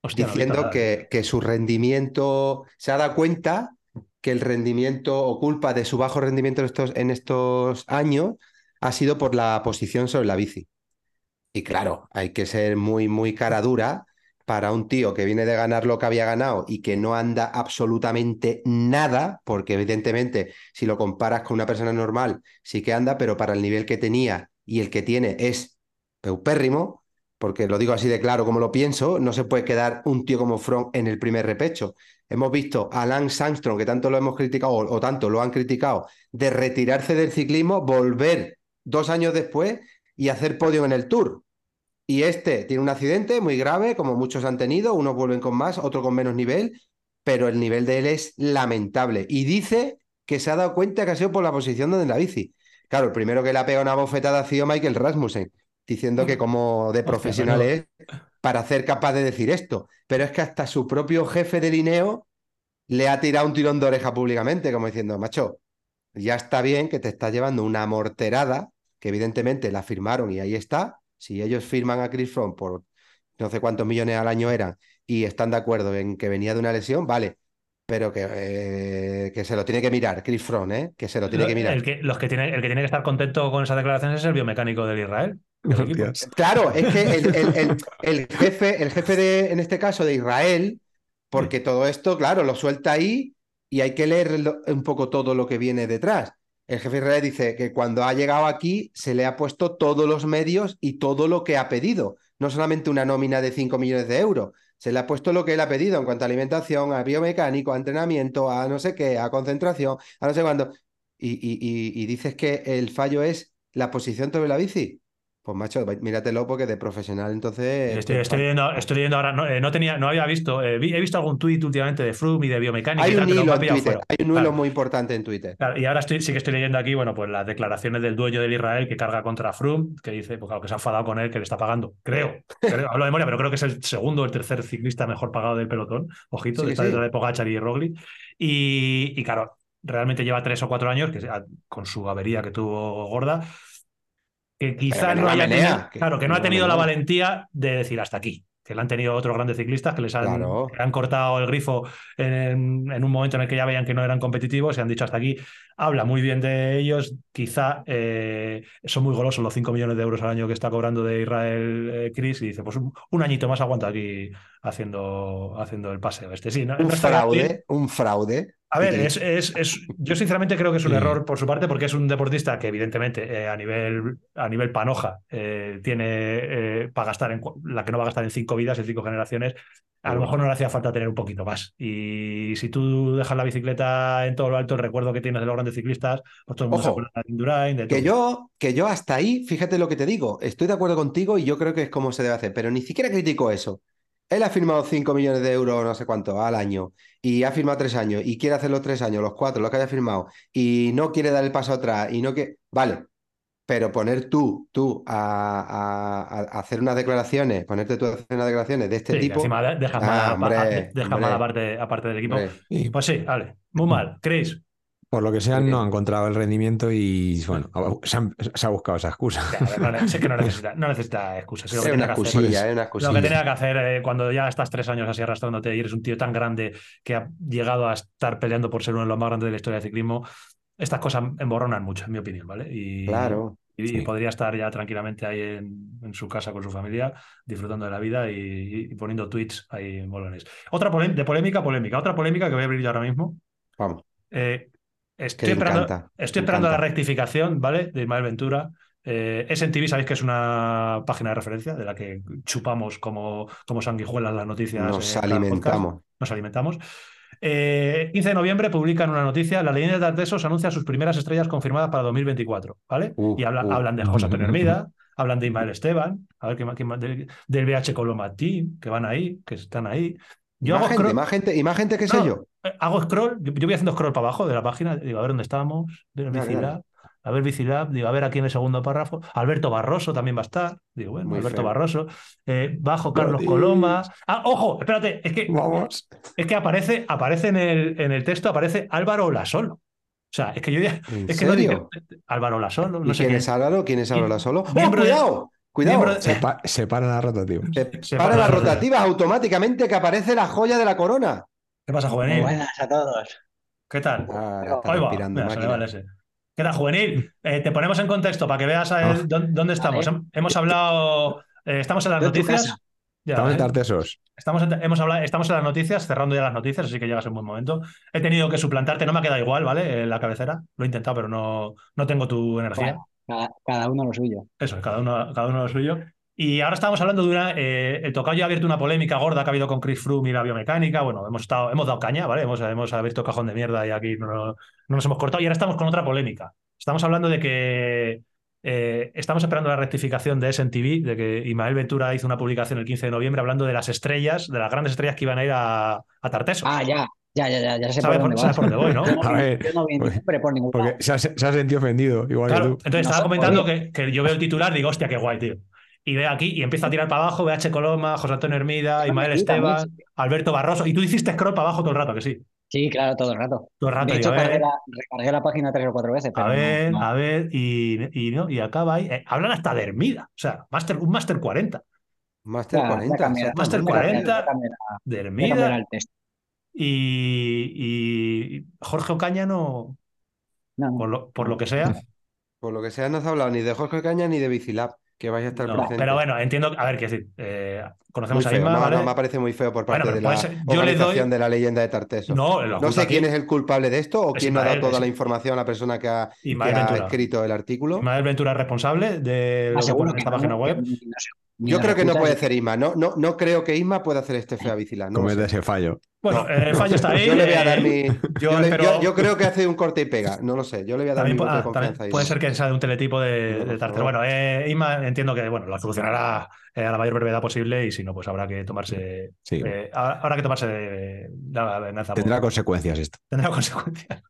Hostia, diciendo que, que su rendimiento, se ha dado cuenta que el rendimiento o culpa de su bajo rendimiento en estos, en estos años ha sido por la posición sobre la bici. Y claro, hay que ser muy, muy cara dura para un tío que viene de ganar lo que había ganado y que no anda absolutamente nada, porque evidentemente si lo comparas con una persona normal, sí que anda, pero para el nivel que tenía y el que tiene es peupérrimo, porque lo digo así de claro como lo pienso, no se puede quedar un tío como Front en el primer repecho. Hemos visto a Lance Armstrong, que tanto lo hemos criticado o, o tanto lo han criticado, de retirarse del ciclismo, volver dos años después y hacer podio en el Tour. Y este tiene un accidente muy grave, como muchos han tenido, unos vuelven con más, otros con menos nivel, pero el nivel de él es lamentable. Y dice que se ha dado cuenta que ha sido por la posición donde la bici. Claro, el primero que le ha pegado una bofetada ha sido Michael Rasmussen, diciendo que como de profesional es para ser capaz de decir esto. Pero es que hasta su propio jefe de Lineo le ha tirado un tirón de oreja públicamente, como diciendo, macho, ya está bien que te estás llevando una morterada, que evidentemente la firmaron y ahí está. Si ellos firman a Chris Froome por no sé cuántos millones al año eran y están de acuerdo en que venía de una lesión, vale. Pero que, eh, que se lo tiene que mirar, Chris Froome, ¿eh? Que se lo tiene que mirar. El que, los que tiene, el que tiene que estar contento con esas declaraciones es el biomecánico del Israel. Claro, es que el, el- el- *laughs* el jefe, el jefe de, en este caso, de Israel, porque todo esto, claro, lo suelta ahí y hay que leer un poco todo lo que viene detrás. El jefe de Israel dice que cuando ha llegado aquí se le ha puesto todos los medios y todo lo que ha pedido, no solamente una nómina de 5 millones de euros, se le ha puesto lo que él ha pedido en cuanto a alimentación, a biomecánico, a entrenamiento, a no sé qué, a concentración, a no sé cuándo. Y, y- y- y dices que el fallo es la posición sobre la bici. Pues macho, míratelo porque de profesional entonces... Estoy, estoy leyendo, estoy leyendo ahora, no, eh, no tenía, no había visto, eh, vi- he visto algún tuit últimamente de Froome y de biomecánica Hay tal, un hilo en Twitter, hay un hilo Claro. muy importante en Twitter. Claro, y ahora estoy, sí que estoy leyendo aquí, bueno, pues las declaraciones del dueño del Israel que carga contra Froome, que dice, pues claro, que se ha enfadado con él, que le está pagando, creo, creo, *laughs* hablo de memoria, pero creo que es el segundo o el tercer ciclista mejor pagado del pelotón, ojito, Sí, está sí. detrás de Pogacar y Roglic, y, y claro, realmente lleva tres o cuatro años, que sea- con su avería que tuvo gorda, que quizá que no no la haya menea, tenido, que- claro, que no no ha la tenido la valentía de decir hasta aquí, que le han tenido otros grandes ciclistas que les han, Claro. que han cortado el grifo en, en un momento en el que ya veían que no eran competitivos y han dicho hasta aquí. Habla muy bien de ellos, quizá eh, son muy golosos los 5 millones de euros al año que está cobrando de Israel eh, Chris y dice, pues un, un añito más aguanta aquí haciendo, haciendo el paseo. Este sí, no, Un fraude, un fraude. A ver, es, es- es- yo sinceramente creo que es un Sí. error por su parte porque es un deportista que evidentemente eh, a, nivel, a nivel panoja eh, tiene eh, para gastar en la que no va a gastar en cinco vidas, en cinco generaciones, a lo mejor no le hacía falta tener un poquito más. Y si tú dejas la bicicleta en todo lo alto, el recuerdo que tienes de los grandes ciclistas, pues todo el mundo se Ojo, acuerda de Indurain, de Que yo, que yo hasta ahí, fíjate lo que te digo, estoy de acuerdo contigo y yo creo que es como se debe hacer, pero ni siquiera critico eso. Él ha firmado 5 millones de euros, no sé cuánto, al año, y ha firmado tres años, y quiere hacer los tres años, los cuatro, los que haya firmado, y no quiere dar el paso atrás, y no que. Vale, pero poner tú, tú, a, a- a hacer unas declaraciones, ponerte tú a hacer unas declaraciones de este Sí, tipo. encima de- dejas Ah, mal, a- hombre, a- dejas mal hombre. aparte, aparte del equipo. hombre, Y Pues sí, vale, muy mal. Chris, por lo que sea, no ha encontrado el rendimiento y bueno, se, han- se ha buscado esa excusa. ya, no, sé que no *laughs* necesita, no necesita excusas. es una excusilla, Lo que tenía que hacer eh, cuando ya estás tres años así arrastrándote y eres un tío tan grande que ha llegado a estar peleando por ser uno de los más grandes de la historia del ciclismo, estas cosas emborronan mucho, en mi opinión, ¿vale? Y, Claro. Y, Sí. podría estar ya tranquilamente ahí en, en su casa con su familia, disfrutando de la vida y, y poniendo tweets ahí molones. Otra de polémica, polémica. Otra polémica que voy a abrir yo ahora mismo. Vamos. Eh, estoy esperando, estoy la rectificación, ¿vale? De Ismael Ventura. Eh, SNTV, sabéis que es una página de referencia de la que chupamos como, como sanguijuelas las noticias. Nos podcast. alimentamos. Nos alimentamos. Eh, 15 de noviembre publican una noticia. La leyenda de Tartesos anuncia sus primeras estrellas confirmadas para 2024. ¿Vale? Uh, y habla- uh. hablan de José Antonio Hermida, hablan de Ismael Esteban, a ver qué más, qué más- del, del BH Coloma Team, que van ahí, que están ahí. Yo hago gente, scroll- más gente, y más gente que sé yo. eh, hago scroll, yo, yo voy haciendo scroll para abajo de la página, digo, a ver dónde estamos, Dale, Bicilab, a ver Bicilab, digo, a ver aquí en el segundo párrafo, Alberto Barroso también va a estar, digo, bueno, Muy Alberto feo. Barroso, eh, bajo Carlos Betis. Coloma, ah, ojo, espérate, es que, Vamos. es que aparece, aparece en el, en el texto, aparece Álvaro Olasolo, o sea, es que yo ya, ¿En es que no digo, Álvaro Olasolo, ¿Y no sé quién quién, es Álvaro? ¿Quién es Álvaro solo? ¡Oh, de- cuidado! ¡Cuidado! miembro Se, pa- se para la rotativa. Se se para para las la rotativas automáticamente que aparece la joya de la corona. ¿qué pasa, juvenil? buenas a todos. ¿Qué tal? Ah, Ahí va, mira, se el ese. ¿Qué tal, juvenil? Eh, te ponemos en contexto para que veas a él Ah. dónde, estamos. Hemos hablado, eh, estamos en las noticias. Ya, Estamos en ¿eh? Tartesos. Estamos en, hemos hablado, estamos en las noticias, cerrando ya las noticias, así que llegas en buen momento. He tenido que suplantarte, no me ha quedado igual, ¿vale? En la cabecera. Lo he intentado, pero no, no tengo tu energía. Bueno, cada, cada uno lo suyo. Eso, cada uno, cada uno lo suyo. Y ahora estamos hablando de una. eh, el tocayo ha abierto una polémica gorda que ha habido con Chris Froome y la biomecánica. Bueno, hemos, estado, hemos dado caña, ¿vale? Hemos, hemos abierto cajón de mierda y aquí no, no nos hemos cortado. Y ahora estamos con otra polémica. Estamos hablando de que. eh, estamos esperando la rectificación de SNTV, de que Ismael Ventura hizo una publicación el 15 de noviembre hablando de las estrellas, de las grandes estrellas que iban a ir a, a Tarteso. Ah, ya, ya, ya, ya, ya sé ¿Sabes por por, dónde sabes vas. por dónde voy, no? *laughs* A ver, yo no vi nombre por ningún lado. Porque se ha, se ha sentido ofendido, igual Claro, que tú. entonces estaba No comentando que, que yo veo el titular y digo, hostia, qué guay, tío. Y ve aquí y empieza a tirar para abajo, BH Coloma, José Antonio Hermida, Ismael Esteban, también, Alberto Barroso. Y tú hiciste scroll para abajo todo el rato, que sí. Sí, claro, todo el rato. Todo el rato. De hecho, ver, cargué la, recargué la página tres o cuatro veces, pero a ver, no, no. a ver, y, y, no, y acaba ahí. Eh, hablan hasta de Hermida. O sea, master, un Master 40 Master Ya, ya 40. cambié la- Master ya cambié- 40. ya cambié la- de Hermida. el texto. Y, y Jorge Ocaña no, por lo, por lo que sea. *laughs* Por lo que sea, no has hablado ni de Jorge Caña ni de Bicilab, que vais a estar no. presentes. Pero bueno, entiendo. A ver, qué decir. eh, Muy conocemos a Isma, no, ¿vale? no, me parece muy feo por parte Bueno, de la ser- yo le doy- de la leyenda de Tarteso. No, No sé aquí- quién es el culpable de esto o Es quién no ha dado Ismael, toda es- la información a la persona que ha, que Ismael ha escrito el artículo. Ismael Ventura es responsable de lo que que esta página web. sé, Yo creo que no puede hacer Isma. No, no, no creo que Isma pueda hacer este feo a Bicilab. No lo Comete ese fallo. Bueno, No. el fallo está *laughs* ahí. Yo le voy a dar mi. *laughs* yo Yo, le- espero- yo- yo creo que hace un corte y pega. No lo sé. Yo le voy a dar También, mi voto ah, confianza puede ser que sea de un teletipo de, No, de favor. Bueno, eh, Isma entiendo que bueno, la solucionará eh, a la mayor brevedad posible y si no, pues habrá que tomarse. Sí. eh, habrá que tomarse de- la venganza. Tendrá por- consecuencias esto. tendrá *laughs* consecuencias.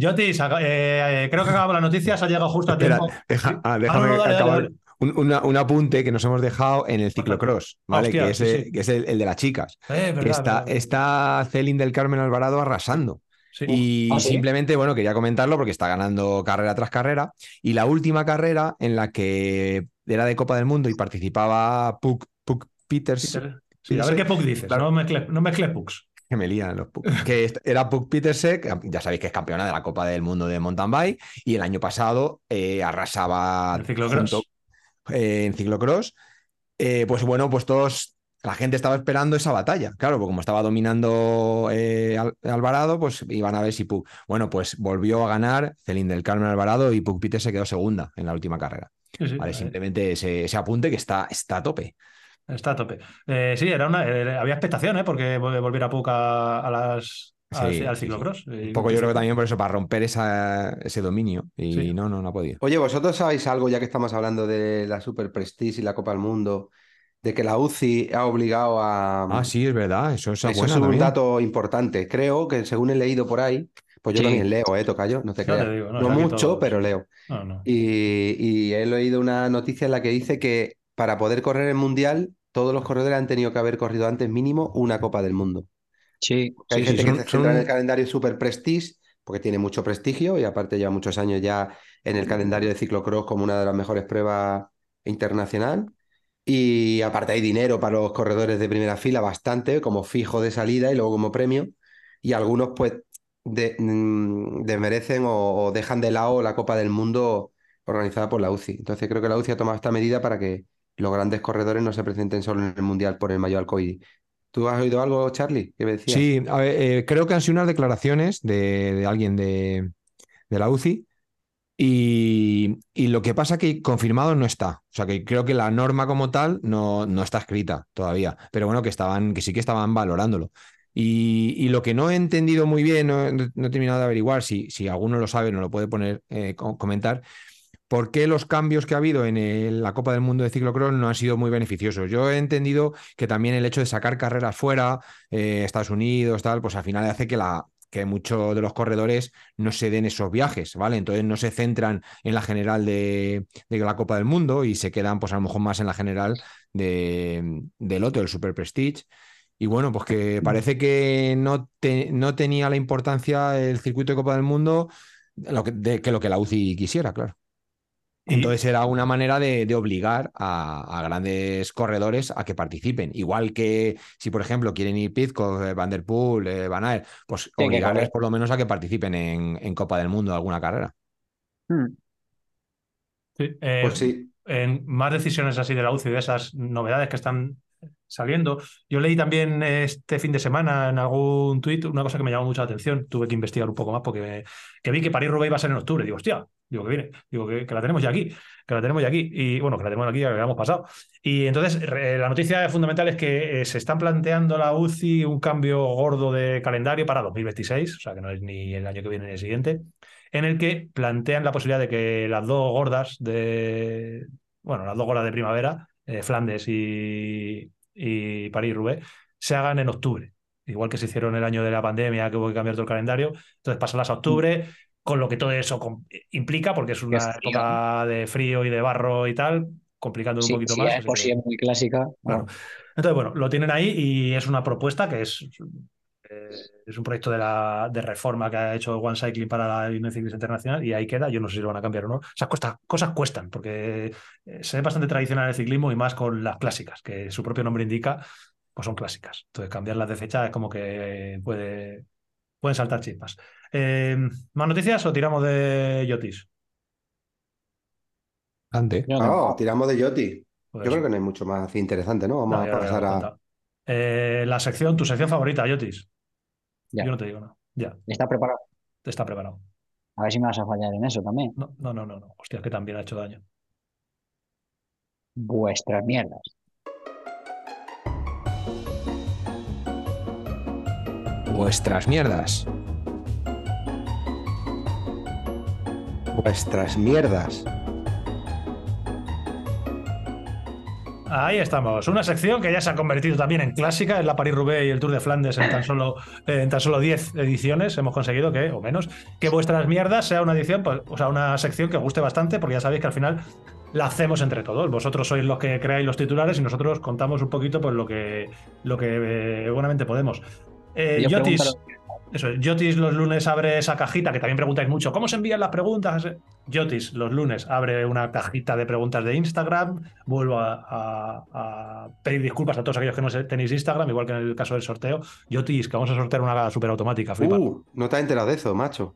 Jotis, acá- eh, creo que acabamos las noticias, ha llegado justo a tiempo. deja- ah, Ah, déjame no, no, dale, acabar. dale, dale. Un, una- un apunte que nos hemos dejado en el ciclocross, ¿vale? Hostia, que es, sí, el- sí. que es el, el de las chicas. Eh, verdad, Que está, verdad. está Celin del Carmen Alvarado arrasando. Sí. Y ¿Ah, sí? simplemente, bueno, quería comentarlo porque está ganando carrera tras carrera. Y la última carrera en la que era de Copa del Mundo y participaba Puck, Puck Peters, Peter, sí, a ver qué Puck dices, claro. no mezcles no mezcles Pucks. que me lían los Puck, que era Puck Petersek, ya sabéis que es campeona de la Copa del Mundo de mountain bike y el año pasado eh, arrasaba El ciclocross. junto- eh, en ciclocross. Eh, pues bueno, pues todos, la gente estaba esperando esa batalla, claro, porque como estaba dominando eh, Al- Alvarado, pues iban a ver si Puck. Bueno, pues volvió a ganar Celín del Carmen Alvarado y Puck Peters se quedó segunda en la última carrera. Sí, sí, Vale, simplemente ese, ese apunte que está, está a tope. Está a tope. Eh, sí, era una, eh, había expectación, ¿eh? Porque vol- volviera Puck a, a las, Sí, al sí, ciclocross. Un poco yo creo que también por eso, para romper esa, ese dominio. Y Sí. no, no, no ha podido. Oye, vosotros sabéis algo, ya que estamos hablando de la Super Prestige y la Copa del Mundo, de que la UCI ha obligado a. Ah, sí, es verdad. Eso es Eso buena es un también. dato importante. Creo que según he leído por ahí, pues yo Sí. también leo, ¿eh, Tocayo? No te creas. digo, no, mucho, todos- pero leo. No, no. Y, y he leído una noticia en la que dice que para poder correr el Mundial, todos los corredores han tenido que haber corrido antes mínimo una Copa del Mundo. Sí, Hay sí, gente sí, que se centra en el calendario Super Prestige, porque tiene mucho prestigio y aparte lleva muchos años ya en el calendario de ciclocross como una de las mejores pruebas internacional. Y aparte hay dinero para los corredores de primera fila, bastante, como fijo de salida y luego como premio. Y algunos pues de- mm, desmerecen o, o dejan de lado la Copa del Mundo organizada por la UCI. Entonces creo que la UCI ha tomado esta medida para que los grandes corredores no se presenten solo en el Mundial por el mayo al COVID. ¿Tú has oído algo, Charlie? Sí, a ver, eh, creo que han sido unas declaraciones de, alguien de, de la UCI y, y lo que pasa que confirmado no está. O sea que creo que la norma como tal no, no está escrita todavía, pero bueno, que estaban, que sí que estaban valorándolo. Y, y lo que no he entendido muy bien, no, no- no he terminado de averiguar, si, si alguno lo sabe, nos lo puede poner, eh, co- comentar, por qué los cambios que ha habido en el- la Copa del Mundo de ciclocross no han sido muy beneficiosos. Yo he entendido que también el hecho de sacar carreras fuera, eh, Estados Unidos, tal, pues al final hace que la que muchos de los corredores no se den esos viajes, ¿vale? Entonces no se centran en la general de, de la Copa del Mundo y se quedan, pues a lo mejor más en la general de, del otro, el Super Prestige. Y bueno, pues que parece que no, te- no tenía la importancia el circuito de Copa del Mundo lo que, de, que lo que la UCI quisiera, claro. Entonces era una manera de, de obligar a, a grandes corredores a que participen. Igual que si, por ejemplo, quieren ir Pizco, eh, Van der Poel, eh, Van Aert, pues obligarles por lo menos a que participen en, en Copa del Mundo alguna carrera. Hmm. Sí, eh, Pues sí. en más decisiones así de la UCI, de esas novedades que están saliendo. Yo leí también este fin de semana en algún tuit una cosa que me llamó mucho la atención. Tuve que investigar un poco más porque me- que vi que París-Roubaix iba a ser en octubre. Digo, hostia, digo que viene, digo que, la tenemos ya aquí, que la tenemos ya aquí. Y bueno, que la tenemos aquí, que la hemos pasado. Y entonces re- la noticia fundamental es que eh, se están planteando la UCI un cambio gordo de calendario para 2026, o sea que no es ni el año que viene ni el siguiente en el que plantean la posibilidad de que las dos gordas de, bueno, las dos gordas de primavera, eh, Flandes y, y París-Roubaix, se hagan en octubre. Igual que se hicieron el año de la pandemia, que hubo que cambiar todo el calendario. Entonces, pasarlas a octubre, con lo que todo eso implica, porque es una es época de frío y de barro y tal, complicándolo Sí, un poquito sí, más. es por es muy clásica. Entonces, bueno, lo tienen ahí y es una propuesta que es, eh, es un proyecto de, la, de reforma que ha hecho One Cycling para la Unión Ciclista Internacional y ahí queda. Yo no sé si lo van a cambiar o no. Esas cuesta- cosas cuestan porque eh, se ve bastante tradicional el ciclismo y más con las clásicas, que su propio nombre indica, pues son clásicas. Entonces, cambiarlas de fecha es como que puede, pueden saltar chispas. Eh, ¿Más noticias o tiramos de Yotis? Antes. No. Ah, tiramos de Yoti. Pues Yo creo que no hay mucho más interesante, ¿no? Vamos no, a pasar a. Eh, la sección, tu sección favorita, Yotis. Ya. Yo no te digo nada. Ya, Está preparado. está preparado. A ver si me vas a fallar en eso también. No, no, no, no, no. Hostia, que también ha hecho daño. Vuestras mierdas. Vuestras mierdas. Vuestras mierdas. Ahí estamos. Una sección que ya se ha convertido también en clásica, es la Paris-Roubaix y el Tour de Flandes en tan solo eh, en tan solo 10 ediciones. Hemos conseguido que, o menos, que vuestras mierdas sea una edición, pues, o sea, una sección que guste bastante, porque ya sabéis que al final la hacemos entre todos. Vosotros sois los que creáis los titulares y nosotros contamos un poquito pues lo que, lo que eh, buenamente podemos. Eh, Yo Yotis, eso, es, Yotis los lunes abre esa cajita, que también preguntáis mucho, ¿cómo se envían las preguntas? Yotis los lunes abre una cajita de preguntas de Instagram, vuelvo a, a- a pedir disculpas a todos aquellos que no tenéis Instagram, igual que en el caso del sorteo. Yotis, que vamos a sortear una super automática. Uh, no te has enterado de eso, macho.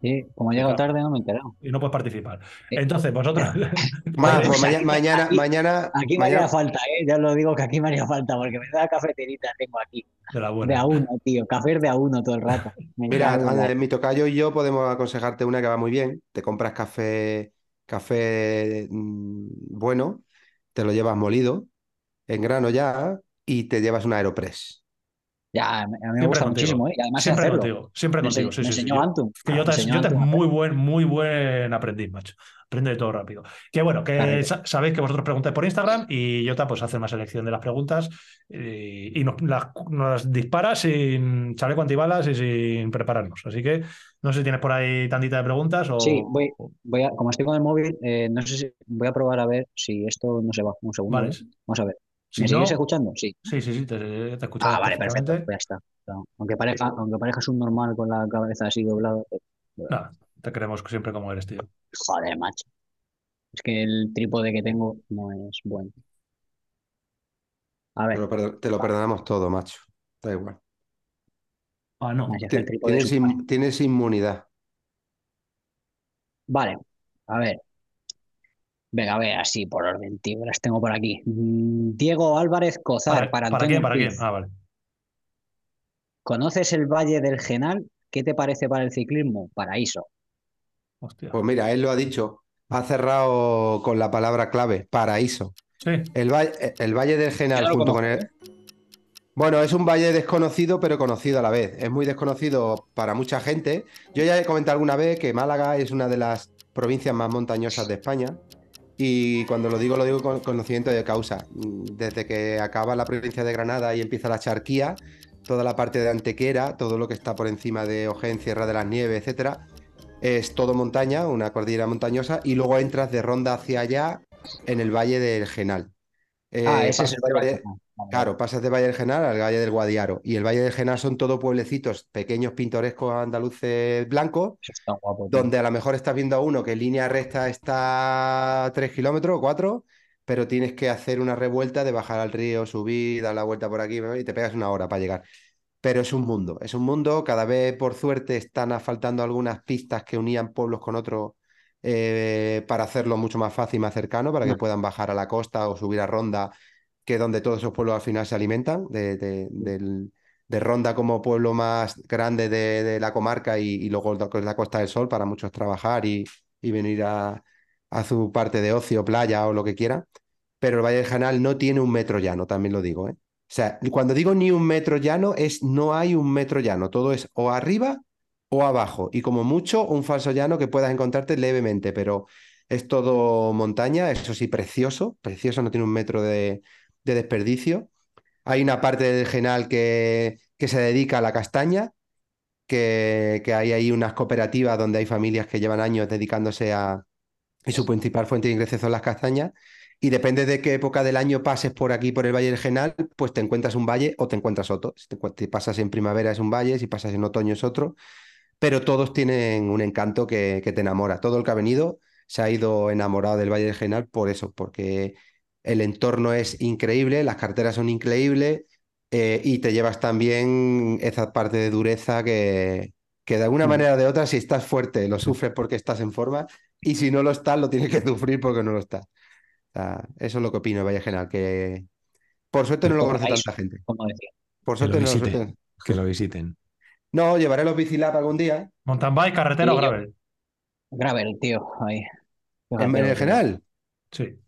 Sí, como llego Claro. tarde no me he enterado. Y no puedes participar. Eh, Entonces, vosotros. *laughs* Ma- Vale, pues maña- mañana, aquí- mañana, Aquí me mañana- haría falta, ¿eh? Ya os lo digo que aquí me haría falta porque me da cafeterita tengo aquí. de la De buena. a uno, tío. Café de a uno todo el rato. Me Mira, Andrés, mi tocayo y yo podemos aconsejarte una que va muy bien. Te compras café, café mm, bueno, te lo llevas molido, en grano ya, y te llevas una Aeropress. Ya, a mí me Siempre gusta contigo. muchísimo, ¿eh? Y además Siempre contigo, siempre Me contigo. Sí, me sí, sí. enseñó Yo- Antum. Que es Antum a muy buen, muy buen aprendiz, macho. Aprende de todo rápido. Que bueno, que Claro. sa- sabéis que vosotros preguntáis por Instagram y Jota pues hace una selección de las preguntas y, y nos, las, nos dispara sin chaleco antibalas y sin prepararnos. Así que no sé si tienes por ahí tantita de preguntas o... Sí, voy, voy a, como estoy con el móvil, eh, no sé si voy a probar a ver si esto no se va. Un segundo. Vale. ¿eh? Vamos a ver. Si ¿Me no- seguís escuchando? Sí. Sí, sí, sí, te, te Ah, vale, perfecto. Pues ya está. No, Aunque parezca, aunque parezcas un normal con la cabeza así doblada. pues, Nada, te queremos siempre como eres, tío. Joder, macho. Es que el trípode que tengo no es bueno. A Te ver, lo, te lo perdonamos todo, macho. Da igual. Ah, no. in- tienes inmunidad. Vale, a ver. Venga, a ver, así por orden, tío, las tengo por aquí. Mm, Diego Álvarez Cozar, ¿Para, para para Antonio quién? ¿Para quién? Ortiz. Ah, vale. ¿Conoces el Valle del Genal? ¿Qué te parece para el ciclismo? Paraíso. Hostia. Pues mira, él lo ha dicho. Ha cerrado con la palabra clave, paraíso. Sí. El, valle, el Valle del Genal junto con el... Bueno, es un valle desconocido, pero conocido a la vez. Es muy desconocido para mucha gente. Yo ya he comentado alguna vez que Málaga es una de las provincias más montañosas de España. Y cuando lo digo, lo digo con conocimiento de causa. Desde que acaba la provincia de Granada y empieza la charquía, toda la parte de Antequera, todo lo que está por encima de Ojén, Sierra de las Nieves, etcétera, es todo montaña, una cordillera montañosa, y luego entras de ronda hacia allá en el Valle del Genal. Ah, Eh, ese es el del Valle Claro, pasas de Valle del Genal al Valle del Guadiaro. Y el Valle del Genal son todo pueblecitos pequeños, pintorescos, andaluces blancos, guapo, donde a lo mejor estás viendo a uno que en línea recta está a 3 kilómetros o 4, pero tienes que hacer una revuelta de bajar al río, subir, dar la vuelta por aquí y te pegas una hora para llegar. Pero es un mundo, es un mundo. Cada vez, por suerte, están asfaltando algunas pistas que unían pueblos con otros eh, para hacerlo mucho más fácil y más cercano, para que Mm. puedan bajar a la costa o subir a Ronda, que es donde todos esos pueblos al final se alimentan, de, de- Ronda como pueblo más grande de, la comarca y, luego la Costa del Sol para muchos trabajar y, y venir a, a su parte de ocio, playa o lo que quiera. Pero el Valle del Genal no tiene un metro llano, también lo digo, ¿eh? O sea, cuando digo ni un metro llano, es no hay un metro llano, todo es o arriba o abajo, y como mucho un falso llano que puedas encontrarte levemente, pero es todo montaña, eso sí, precioso, precioso, no tiene un metro de, de desperdicio. Hay una parte del Genal que, que se dedica a la castaña, que, que hay ahí unas cooperativas donde hay familias que llevan años dedicándose a... Y su principal fuente de ingresos son las castañas. Y depende de qué época del año pases por aquí, por el Valle del Genal, pues te encuentras un valle o te encuentras otro. Si te, pasas en primavera es un valle, si pasas en otoño es otro. Pero todos tienen un encanto que, que te enamora. Todo el que ha venido se ha ido enamorado del Valle del Genal por eso, porque el entorno es increíble, las carteras son increíbles eh, y te llevas también esa parte de dureza que, que de alguna Mm. manera o de otra, si estás fuerte, lo sufres porque estás en forma y si no lo estás, lo tienes que *laughs* sufrir porque no lo estás. O sea, eso es lo que opino de Valle Genal, que por suerte no lo conoce tanta gente. como decía. Por Que lo suerte no lo visiten. suerte- Que lo visiten. *laughs* No, llevaré los bicilab algún día. Mountain bike, carretera o Sí, yo- gravel. Gravel, tío. Ahí. En, el que- Genal. Sí.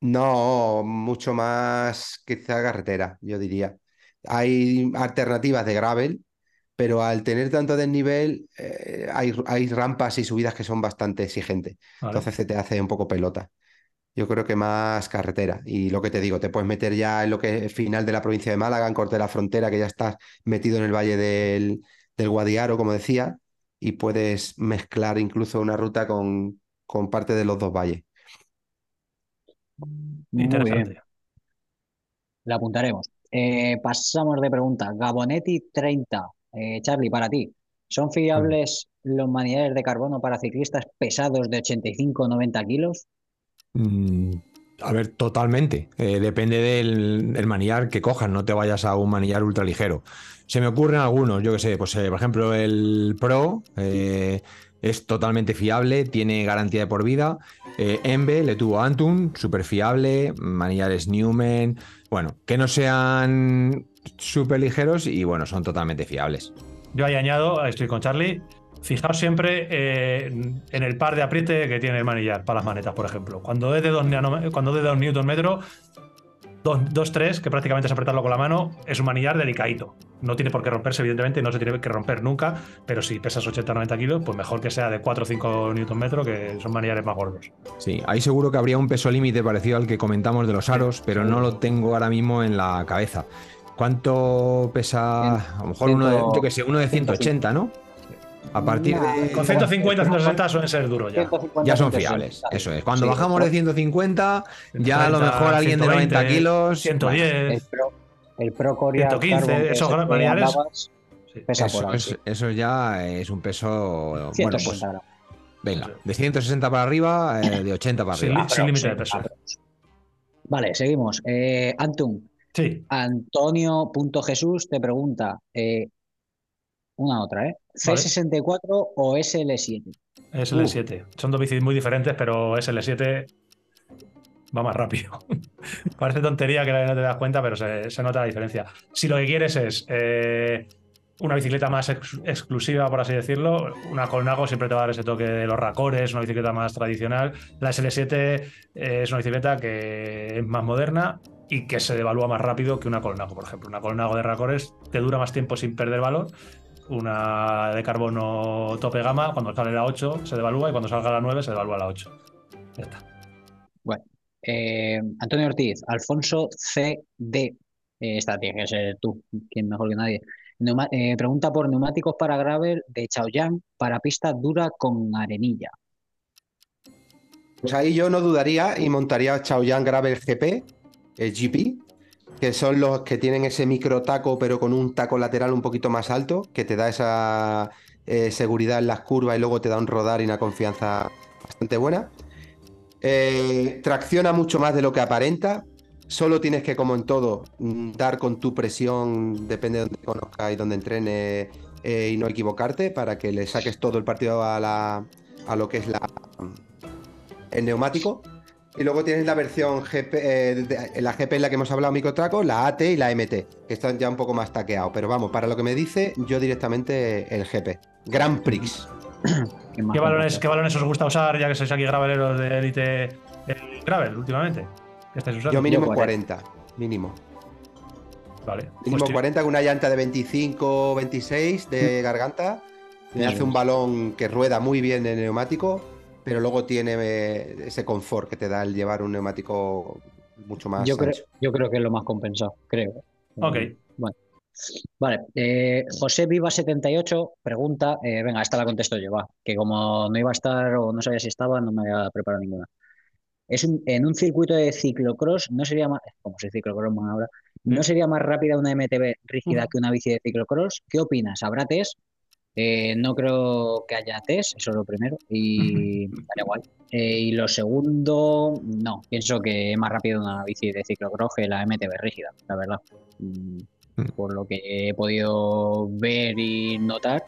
No, mucho más quizá carretera, yo diría. Hay alternativas de gravel, pero al tener tanto desnivel, eh, hay, hay rampas y subidas que son bastante exigentes. Vale. Entonces se te hace un poco pelota. Yo creo que más carretera. Y lo que te digo, te puedes meter ya en lo que es final de la provincia de Málaga, en corte de la frontera, que ya estás metido en el valle del, del Guadiaro, como decía, y puedes mezclar incluso una ruta con, con parte de los dos valles. Muy Interesante. bien, la apuntaremos. Eh, pasamos de pregunta. Gabonetti 30. Eh, Charlie, para ti. ¿Son fiables los manillares de carbono para ciclistas pesados de 85-90 kilos? Mm, a ver, totalmente. Eh, depende del, del manillar que cojas, no te vayas a un manillar ultra ligero. Se me ocurren algunos, yo que sé, pues eh, por ejemplo el Pro eh, es totalmente fiable, tiene garantía de por vida. Eh, Embe le tuvo Antun, súper fiable. Manillares Newman, bueno, que no sean súper ligeros y bueno, son totalmente fiables. Yo ahí añado, estoy con Charlie. Fijaos siempre eh, en el par de apriete que tiene el manillar para las manetas, por ejemplo. Cuando es de 2 cuando es de 2 newton metro, 2-3, que prácticamente es apretarlo con la mano, es un manillar delicadito. No tiene por qué romperse, evidentemente, no se tiene que romper nunca, pero si pesas 80-90 kilos, pues mejor que sea de 4 o 5 newton metro, que son manillares más gordos. Sí, ahí seguro que habría un peso límite parecido al que comentamos de los aros, pero no lo tengo ahora mismo en la cabeza. ¿Cuánto pesa? A lo mejor uno de, uno de 180, ¿no? A partir de... Con 150, 160 suelen ser duros ya. 150, Ya son 160. fiables, eso es. Cuando Sí, bajamos de 150, ya a lo 130, mejor alguien de 90 120, kilos... 110. El Pro, el Pro Corea 115, Carbon que esos es el que manillares. andabas, Sí. pesa por Eso, ahí. es- eso ya es un peso... Bueno, 160 pues gramos. venga, de 160 para arriba, eh, de 80 para arriba. sin límite de peso. Vale, seguimos. Eh, Antun, Sí, Antonio.jesús te pregunta, eh, una otra, ¿eh? Vale. ¿C64 o SL7? es el 7 Son dos bicis muy diferentes, pero es el 7 va más rápido. *laughs* Parece tontería que no te das cuenta, pero se, se nota la diferencia. Si lo que quieres es eh, una bicicleta más ex- exclusiva, por así decirlo, una Colnago siempre te va a dar ese toque de los racores, una bicicleta más tradicional. La SL7 eh, es una bicicleta que es más moderna y que se devalúa más rápido que una Colnago, por ejemplo. Una Colnago de racores te dura más tiempo sin perder valor. Una de carbono tope gama, cuando sale la 8 se devalúa y cuando salga la 9 se devalúa la 8. Ya está. Eh, Antonio Ortiz, Alfonso CD. Eh, esta tiene que ser tú, quien mejor que nadie. Neuma- eh, pregunta por neumáticos para gravel de Chaoyang para pista dura con arenilla. Pues ahí yo no dudaría y montaría Chaoyang Gravel GP, el GP, que son los que tienen ese micro taco, pero con un taco lateral un poquito más alto, que te da esa eh, seguridad en las curvas y luego te da un rodar y una confianza bastante buena. Eh, tracciona mucho más de lo que aparenta. Solo tienes que, como en todo, dar con tu presión, depende de donde conozcas y donde entrenes, eh, y no equivocarte para que le saques todo el partido a, la, a lo que es la, el neumático. Y luego tienes la versión GP, eh, de- la GP en la que hemos hablado, microtraco, la AT y la MT, que están ya un poco más taqueados. Pero vamos, para lo que me dice, yo directamente el GP. Grand Prix. *clears throat* ¿Qué más ¿Qué balones? ¿Qué balones os gusta usar, ya que sois aquí graveleros de élite el gravel últimamente? ¿Qué estáis usando? Yo mínimo Yo 40. Mínimo. Vale. Mínimo Pues, tío, 40 con una llanta de 25 26 de garganta. Me hace un balón que rueda muy bien el neumático, pero luego tiene eh, ese confort que te da el llevar un neumático mucho más Yo creo, yo creo que es lo más compensado, creo. Ok. Bueno. Vale. eh, José Viva78 pregunta, eh, venga, esta la contesto yo, va, que como no iba a estar o no sabía si estaba, no me había preparado ninguna. Es un- en un circuito de ciclocross, no sería más, como si ciclocross más ahora, no Mm. sería más rápida una MTB rígida que una bici de ciclocross. ¿Qué opinas? ¿Habrá test? Eh, no creo que haya test, eso es lo primero, y daría igual. Eh, y lo segundo, no, pienso que es más rápido una bici de ciclocross que la MTB rígida, la verdad. Mm, Mm. Por lo que he podido ver y notar,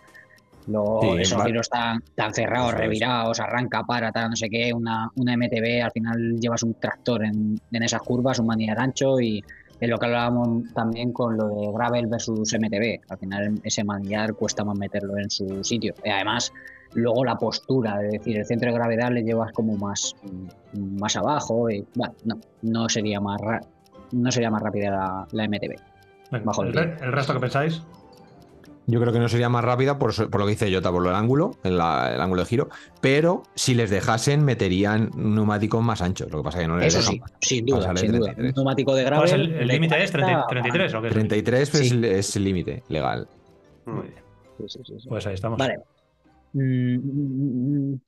Sí, esos giros tan, tan cerrados, Eso revirados, arranca, para, tal, no sé qué, una, una MTB, al final llevas un tractor en, en esas curvas, un manillar ancho y es lo que hablábamos también con lo de gravel versus MTB. Al final ese manillar cuesta más meterlo en su sitio. Y además, luego la postura, es decir, el centro de gravedad le llevas como más, más abajo. Y, bueno, no, no sería más no sería más rápida la, la MTB. bajo el el resto que pensáis. Yo creo que no sería más rápida por, por lo que dice Jota, por lo del ángulo, el, la- el ángulo de giro, pero si les dejasen, meterían neumáticos más anchos. Lo que pasa es que no les Eso dejan. sí, sin duda, sin duda. 33. Un neumático de ¿Cuál gravel. es el, el límite? ¿Es 30 40 33 o qué es? 33 es, Sí. es el límite legal. Muy bien. Sí, sí, sí, sí. Pues ahí estamos. Vale. Mm, mm, mm.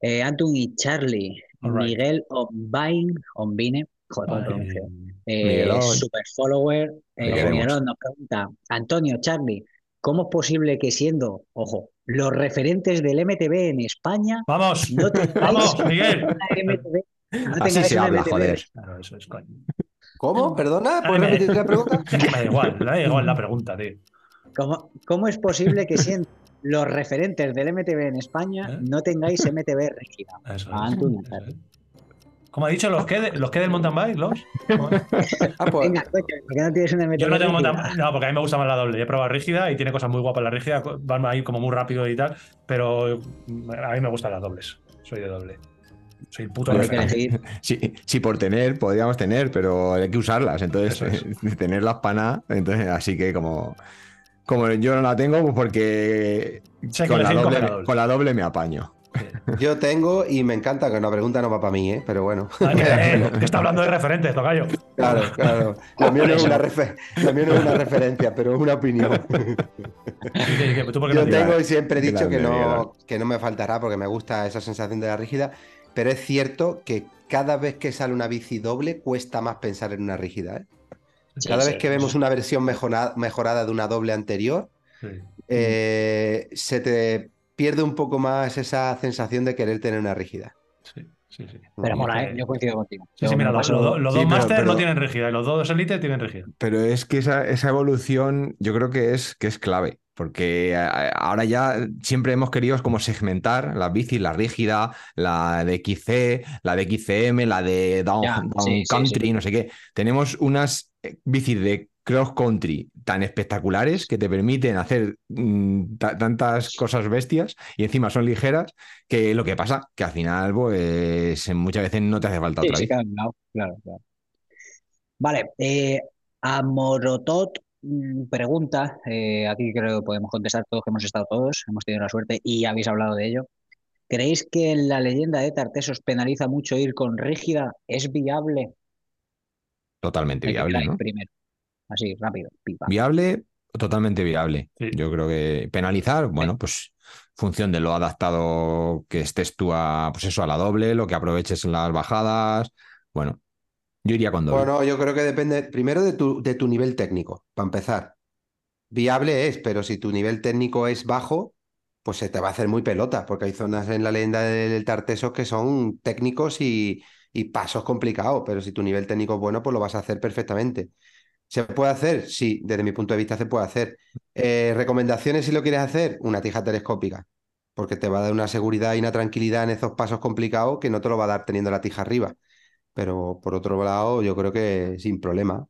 Eh, Antun y Charlie. Right. Miguel Onbain, Onbine, joder, ¿cómo Ay, pronuncio? Eh, Miguelón. super follower. Eh. Miguelón nos pregunta, Antonio, Charlie, ¿cómo es posible que siendo, ojo, los referentes del MTB en España Vamos, no *laughs* vamos, Miguel. MTB? no Así tengáis se habla, MTB? joder. Claro, eso es coño. ¿Cómo? ¿Perdona? ¿Puedes me- repetir la pregunta? *laughs* Me da igual, me da igual la pregunta, tío. ¿Cómo, cómo es posible que siendo los referentes del MTB en España ¿Eh? no tengáis MTB rígida? Eso Ah, eso es. ¿Cómo ha dicho? ¿Los que, de- los que del mountain bike? ¿Los? *laughs* Ah, pues, Venga, ¿por qué no tienes una Yo no tengo rígida? mountain No, porque a mí me gusta más la doble. He probado rígida y tiene cosas muy guapas la rígida. Van ahí como muy rápido y tal. Pero a mí me gustan las dobles. Soy de doble. Soy el puto referente. elegir. *laughs* Sí, sí, por tener, podríamos tener, pero hay que usarlas. Entonces, *laughs* tenerlas para nada. Entonces, así que como, como yo no la tengo, pues porque la doble. con la doble me apaño. Yo tengo y me encanta que una pregunta no va para mí, ¿eh? pero bueno. Que, eh, *laughs* está hablando de referentes, tocayo. Claro, claro. Lo mío, no es una refe- lo mío no es una referencia, pero es una opinión. ¿Y qué- qué- ¿Tú por qué Yo tengo y siempre he dicho que no, que no me faltará porque me gusta esa sensación de la rígida, pero es cierto que cada vez que sale una bici doble cuesta más pensar en una rígida. ¿eh? Cada sí, vez que vemos una versión mejora- mejorada de una doble anterior, Sí. eh, se te pierde un poco más esa sensación de querer tener una rígida. Sí, sí, sí. Pero mola, ¿eh? Yo coincido contigo. Sí, sí, mira, los, paso- los- los Sí, dos Master no tienen rígida y los dos Elite tienen rígida. Pero es que esa, esa evolución yo creo que es, que es clave. Porque a- ahora ya siempre hemos querido como segmentar las bicis, la rígida, la de XC, la de XCM, la de down, Ya, down country, sí. no sé qué. Tenemos unas eh, bicis de cross country tan espectaculares que te permiten hacer mm, ta- tantas cosas bestias y encima son ligeras que lo que pasa que al final pues muchas veces no te hace falta Sí, otra sí, bici. claro, claro, claro. Vale, eh, Amorotot mm, pregunta, eh, aquí creo que podemos contestar todos, que hemos estado todos, hemos tenido la suerte y habéis hablado de ello. ¿Creéis que la leyenda de Tartesos penaliza mucho ir con rígida? ¿Es viable? Totalmente viable, ¿no? primero. Así, rápido, pipa. Viable, totalmente viable. Sí. Yo creo que penalizar, bueno, pues función de lo adaptado que estés tú a, pues eso, a la doble, lo que aproveches en las bajadas. Bueno, yo iría con doble. Bueno, yo creo que depende primero de tu, de tu nivel técnico, para empezar. Viable es, pero si tu nivel técnico es bajo, pues se te va a hacer muy pelota, porque hay zonas en la leyenda del Tartesos que son técnicos y, y pasos complicados, pero si tu nivel técnico es bueno, pues lo vas a hacer perfectamente. ¿Se puede hacer? Sí, desde mi punto de vista se puede hacer. Eh, recomendaciones si lo quieres hacer, una tija telescópica, porque te va a dar una seguridad y una tranquilidad en esos pasos complicados que no te lo va a dar teniendo la tija arriba. Pero por otro lado, yo creo que sin problema.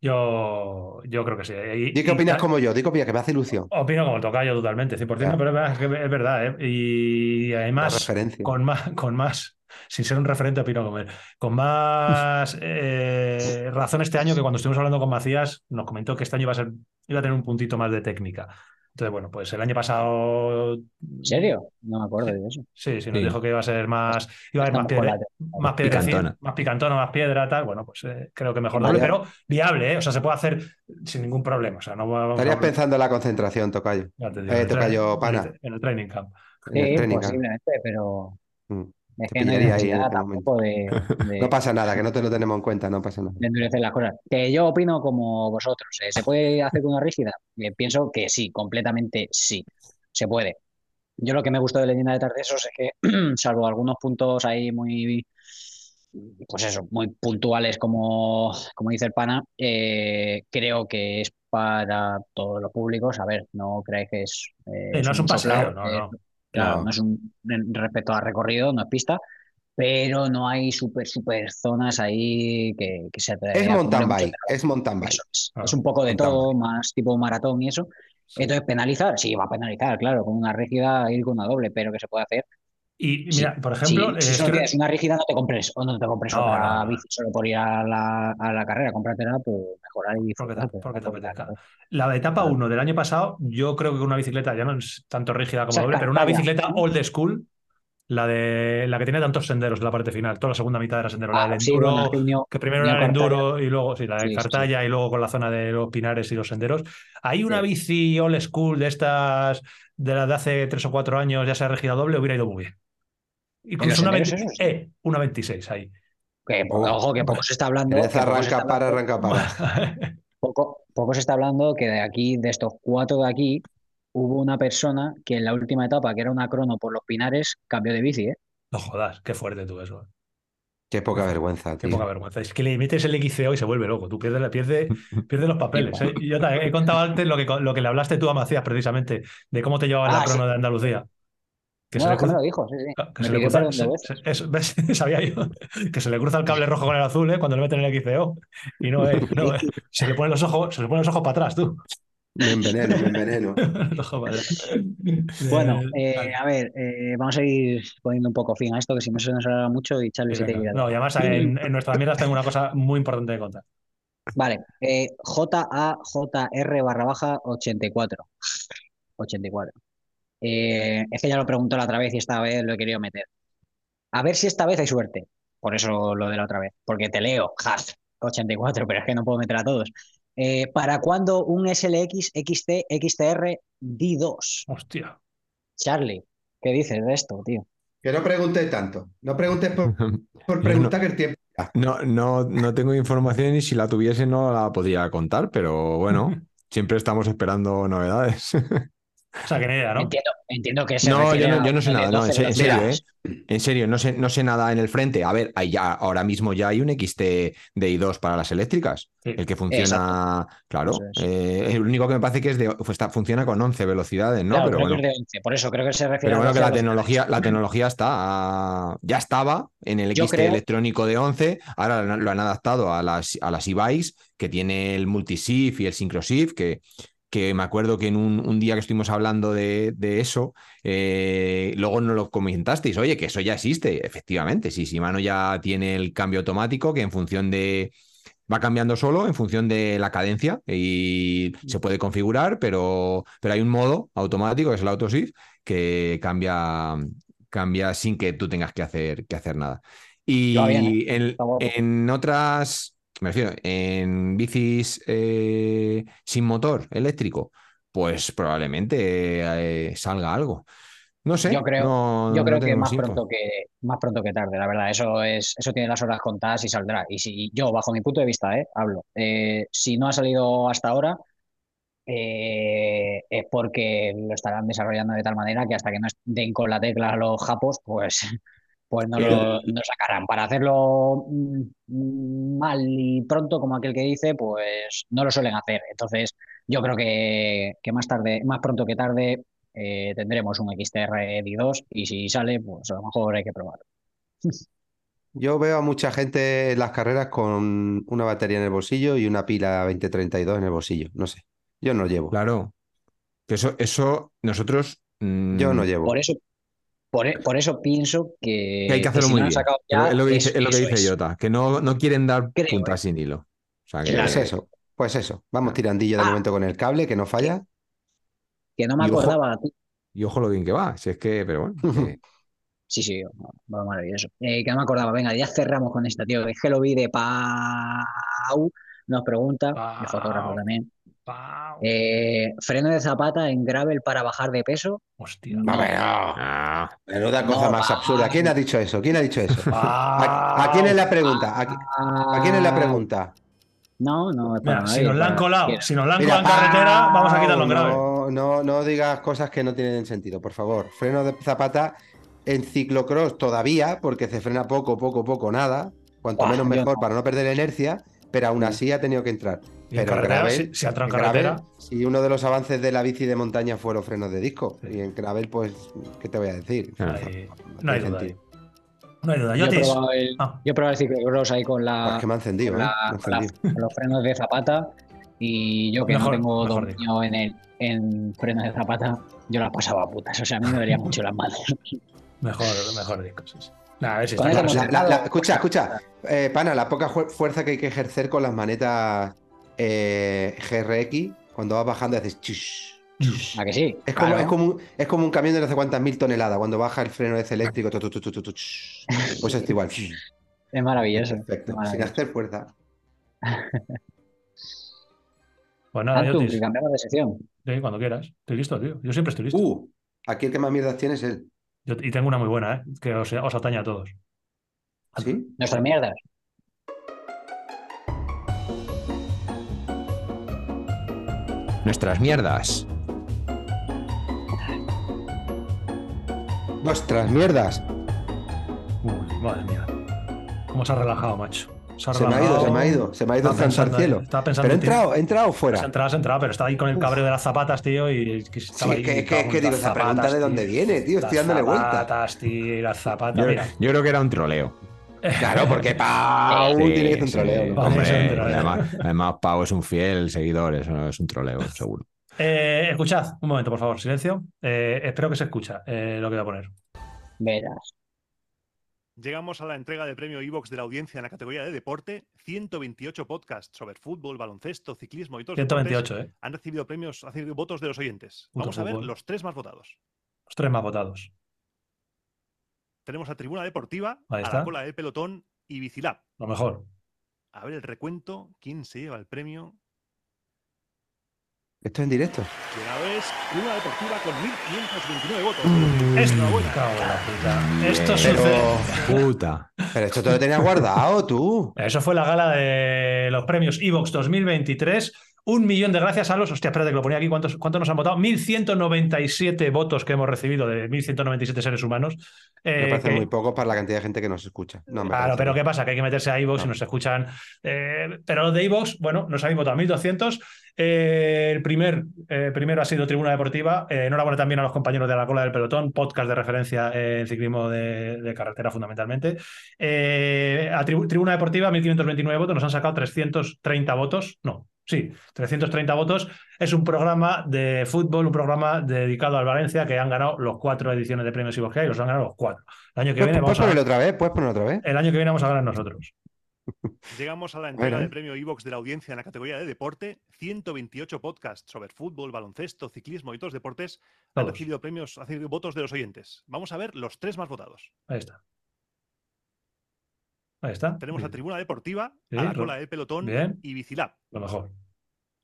Yo, yo creo que sí. Y- Di qué opinas como yo, di qué opinas, que me hace ilusión. Opino como tocayo totalmente, 100%, Claro. pero es verdad, ¿eh? Y además, con más, con más, sin ser un referente, opino como él, con más *laughs* eh, razón este año que cuando estuvimos hablando con Macías, nos comentó que este año iba a ser, iba a tener un puntito más de técnica. Entonces, bueno, pues el año pasado. ¿En serio? No me acuerdo de eso. Sí, sí, nos Sí. dijo que iba a ser más, iba a haber más piedra, más piedrecita, Picantona. más picantona, más piedra, tal. Bueno, pues eh, creo que mejor doble, pero viable, ¿eh? O sea, se puede hacer sin ningún problema. O sea, no a Estarías pensando en la concentración, Tocayo. ya te digo, Eh, en el tocayo, pana. en el- training camp. El Sí, training camp. posiblemente, pero Mm. Es que no hay pillaría ahí en necesidad este momento. tampoco de, *laughs* de- No pasa nada, que no te lo tenemos en cuenta, no pasa nada. de endurecer las cosas. Que yo opino como vosotros. ¿eh? ¿Se puede hacer con una rígida? Eh, pienso que sí, completamente sí. Se puede. Yo lo que me gustó de Leyenda de Tartesos es que, *clears throat* salvo algunos puntos ahí muy, pues eso, muy puntuales como, como dice el pana, eh, creo que es para todos los públicos. A ver, no creáis que es, eh, no es un paseo, no, eh, no. Claro, No. no es un respecto a recorrido, no es pista, pero no hay super, super zonas ahí que, que se Es mountain bike, es mountain bike. es. Claro, Es un poco de todo, más tipo maratón y eso. Entonces, penalizar, sí, va a penalizar, claro, con una rígida ir con una doble, pero que se puede hacer. Y Sí. mira, por ejemplo, si, si eh, estoy- tienes una rígida, no te compres, o no te compres No, otra no, bici solo por ir a la, a la carrera, cómpratela, pues mejorar y Porque te- pero porque te la apetezca. la de etapa Claro. 1 del año pasado, yo creo que una bicicleta ya no es tanto rígida como doble, es pero una bicicleta old school, la de la que tiene tantos senderos en la parte final, toda la segunda mitad era sendero, la Ah, del sí, enduro, bueno, que primero era el enduro y luego sí, la de. Cartaya y luego con la zona de los pinares y los senderos. Hay una bici old school de estas de las de hace tres o cuatro años, ya sea rígida doble, hubiera ido muy bien. Incluso una, senderos 20 esos? eh, una 26 ahí. Que, ojo, que poco se está hablando. Poco arranca está para, hablando- arranca para. *laughs* Poco, poco se está hablando que de aquí, de estos cuatro de aquí, hubo una persona que en la última etapa, que era una crono por los Pinares, cambió de bici, ¿eh? no jodas, qué fuerte tú eso. eh. Qué poca vergüenza, Qué tío. poca vergüenza. Es que le metes el XCO y se vuelve loco. Tú pierdes, pierde, pierde *laughs* los papeles. ¿eh? Yo te he contado antes lo que, lo que le hablaste tú a Macías precisamente, de cómo te llevaba la Ah, crono sí. de Andalucía. Que no, se que me lo dijo, sí, sí. que se le cruza- se- eso, ¿ves? *laughs* Sabía yo que se le cruza el cable rojo con el azul ¿eh? cuando le meten el XCO. Y no, eh, no, eh, se le ponen los ojos, se le ponen los ojos para atrás, tú. Me enveneno, me enveneno. Bueno, Eh, a ver, eh, vamos a ir poniendo un poco fin a esto, que si no se nos hará mucho y Charlie se te quiere No, y además en, en nuestras mierdas tengo una cosa muy importante de contar. Vale, eh, JAJR barra baja 84. 84. Eh, es que ya lo preguntó la otra vez y esta vez lo he querido meter. A ver si esta vez hay suerte. Por eso lo de la otra vez. Porque te leo, jas, 84, pero es que no puedo meter a todos. Eh, ¿Para cuándo un SLX XT XTR D2? Hostia. Charlie, ¿qué dices de esto, tío? Que no preguntes tanto. No preguntes por, *laughs* por preguntar que el tiempo. No, no, no tengo información y si la tuviese no la podría contar, pero bueno, *laughs* siempre estamos esperando novedades. *laughs* O sea, que ni idea, ¿no? Entiendo, entiendo que se No, yo no, a yo no sé nada, no, en, 12 se- en serio, ¿eh? En serio, no sé, no sé nada en el frente. A ver, hay ya, ahora mismo ya hay un XT de i2 para las eléctricas. Sí. El que funciona, claro. Es. eh, el único que me parece que es de, pues está- funciona con 11 velocidades, ¿no? Claro, pero creo bueno, que es de 11, por eso creo que se refiere pero a bueno, que 12 la tecnología, la tecnología está, ya estaba en el Yo XT creo- electrónico de 11, ahora lo han- adaptado a las, a las e-bikes, que tiene el multishift y el syncroshift, que, que me acuerdo que en un, un día que estuvimos hablando de, de eso, eh, luego nos lo comentasteis, oye, que eso ya existe, efectivamente, sí, Shimano ya tiene el cambio automático que en función de... Va cambiando solo en función de la cadencia y se puede configurar, pero, pero hay un modo automático, que es el autoshift, que cambia, cambia sin que tú tengas que hacer, que hacer nada. Y ¿eh? en, en otras, me refiero, en bicis eh, sin motor eléctrico, pues probablemente eh, salga algo. No sé, Yo creo- no- Yo no creo que más info. pronto que más pronto que tarde, la verdad. Eso es, eso tiene las horas contadas y saldrá. Y si yo, bajo mi punto de vista, eh, hablo, eh, si no ha salido hasta ahora, eh, es porque lo estarán desarrollando de tal manera que hasta que no den con la tecla los japos, pues, pues no lo no sacarán. Para hacerlo mm, mal y pronto, como aquel que dice, pues no lo suelen hacer. Entonces, yo creo que, que más tarde, más pronto que tarde, eh, tendremos un XTR D2 y si sale, pues a lo mejor hay que probarlo. *laughs* Yo veo a mucha gente en las carreras con una batería en el bolsillo y una pila 2032 en el bolsillo. No sé. Yo no llevo. Claro, que eso, eso nosotros mm, Yo no llevo. Por eso, por, por eso pienso que, que hay que hacerlo si muy no bien. ya, es lo que es- dice, es lo que eso dice es. Jota, que no, no quieren dar Creo, puntas eh. sin hilo. O sea que, Claro. Pues eso. Pues eso. Vamos tirandillo de Ah. momento con el cable, que no falla. Que no me Y ojo- acordaba, tío. y ojo lo bien que va, si es que, pero bueno. *laughs* que- Sí, sí, va maravilloso. Eh, que no me acordaba, venga, ya cerramos con esta, tío. Es que lo vi de Pau, nos pregunta, Pau. el fotógrafo también. Eh, freno de zapata en gravel para bajar de peso. Hostia. No. No. Ah, Menuda cosa No, más absurda. ¿Quién ha dicho eso? ¿Quién ha dicho eso? ¿A, quién es la pregunta? ¿A, qui- a quién es la Ah, pregunta? No, no, Mira, si nos la han colado, si nos la han colado en carretera, vamos a quitarlo en grave. No, no, no digas cosas que no tienen sentido, por favor. Freno de zapata en ciclocross todavía, porque se frena poco, poco, poco, nada. Cuanto menos mejor no. para no perder energía, pero aún así ha tenido que entrar. Y Pero en carretera, gravel, si, si en gravel, carretera, si uno de los avances de la bici de montaña fue los frenos de disco. Sí. Y en gravel, pues, ¿qué te voy a decir? no hay- No hay duda. No hay duda. Yo he probado el, Ah. yo he probado el ciclocross ahí con, la, Pues que me ha encendido, con, ¿eh? la- Me ha con la- encendido. con los frenos de zapata y yo que Mejor, no tengo dominio en, el, en frenos de zapata, yo las pasaba a putas. O sea, a mí me dolían mucho las manos. *laughs* Mejor, mejor disco. sí, a ver si está La- escucha, escucha. Eh, pana, la poca fu- fuerza que hay que ejercer con las manetas eh, GRX, cuando vas bajando haces chush, chush. ¿A que sí? Es como, Claro. es, como un, es como un camión de no sé cuántas mil toneladas, cuando baja el freno ese eléctrico, tu, tu, tu, tu, tu, tu, chush. pues esto igual. Es maravilloso. Perfecto, es sin hacer fuerza. *laughs* Pues nada, Antum, que cambiamos de sección. Sí, cuando quieras. Estoy listo, tío. Yo siempre estoy listo. Uh, aquí el que más mierdas tiene es él. Yo- y tengo una muy buena, ¿eh? Que os, os atañe a todos. ¿Sí? Nuestras mierdas. Nuestras mierdas. Nuestras mierdas. Uy, madre mía. ¿Cómo se ha relajado, macho? Se ha Se me ha ido, se me ha ido, se me ha ido Estaba pensando, cielo. Estaba pensando Pero he entrado, he entrado o Has fuera. entrado, has entrado, pero estaba ahí con el cabreo de las zapatas, tío, y Sí, estaba es ahí, que, que, que las digo, esa pregunta de dónde viene, tío. Estoy Las dándole vuelta. zapatas, tío, las zapatas. Yo, Mira, yo creo que era un troleo. Claro, porque *laughs* Pau Sí, tiene que ser un sí, troleo. ¿no? Vamos, hombre, es un troleo. además, además, Pau es un fiel seguidor, eso no es un troleo, seguro. Eh, escuchad, un momento, por favor, silencio. Eh, espero que se escucha eh, lo que voy a poner. Verás. Llegamos a la entrega del premio Evox de la audiencia en la categoría de deporte. 128 podcasts sobre fútbol, baloncesto, ciclismo y deportes 128, ¿eh? han recibido premios, han recibido votos de los oyentes. Puto Vamos a ver fútbol. los tres más votados. Los tres más votados. Tenemos a Tribuna Deportiva, Ahí a la cola del pelotón y Bicilab. Lo mejor. A ver el recuento, quién se lleva el premio. Esto es en directo. Llegado es Tribuna Deportiva con 1.529 votos. Mm, Es en la puta. Esto Bien. sucede. Puta. Pero esto te lo tenías guardado, tú. Eso fue la gala de los premios Evox 2023. Un millón de gracias a los. Hostia, espérate que lo ponía aquí. ¿Cuántos, cuántos nos han votado? 1.197 votos que hemos recibido de 1.197 seres humanos. Me eh, parece que- muy poco para la cantidad de gente que nos escucha. No, me Claro, parece pero bien. ¿qué pasa? Que hay que meterse a iVoox y No. nos escuchan. eh, pero los de iVoox, bueno, nos habéis votado 1.200. Eh, el primer, eh, primero ha sido Tribuna Deportiva. Enhorabuena también a los compañeros de la cola del pelotón, podcast de referencia en ciclismo de, de carretera fundamentalmente. A Tribuna Deportiva, 1.529 votos, nos han sacado 330 votos. No, sí, 330 votos. Es un programa de fútbol, un programa dedicado al Valencia que han ganado los cuatro ediciones de premios que hay, los han ganado los cuatro. El año que ¿Puedes, viene vamos puedes a, otra vez? ¿Puedes ponerlo otra vez? el año que viene vamos a ganar nosotros. *laughs* Llegamos a la entrega Bueno. del premio iVox de la audiencia en la categoría de deporte. 128 podcasts sobre fútbol, baloncesto, ciclismo y otros deportes han recibido premios, han recibido votos de los oyentes. Vamos a ver los tres más votados. Ahí está. Ahí está. Tenemos a Tribuna Deportiva, Sí, a la cola del pelotón Bien. y Bicilab. Lo mejor.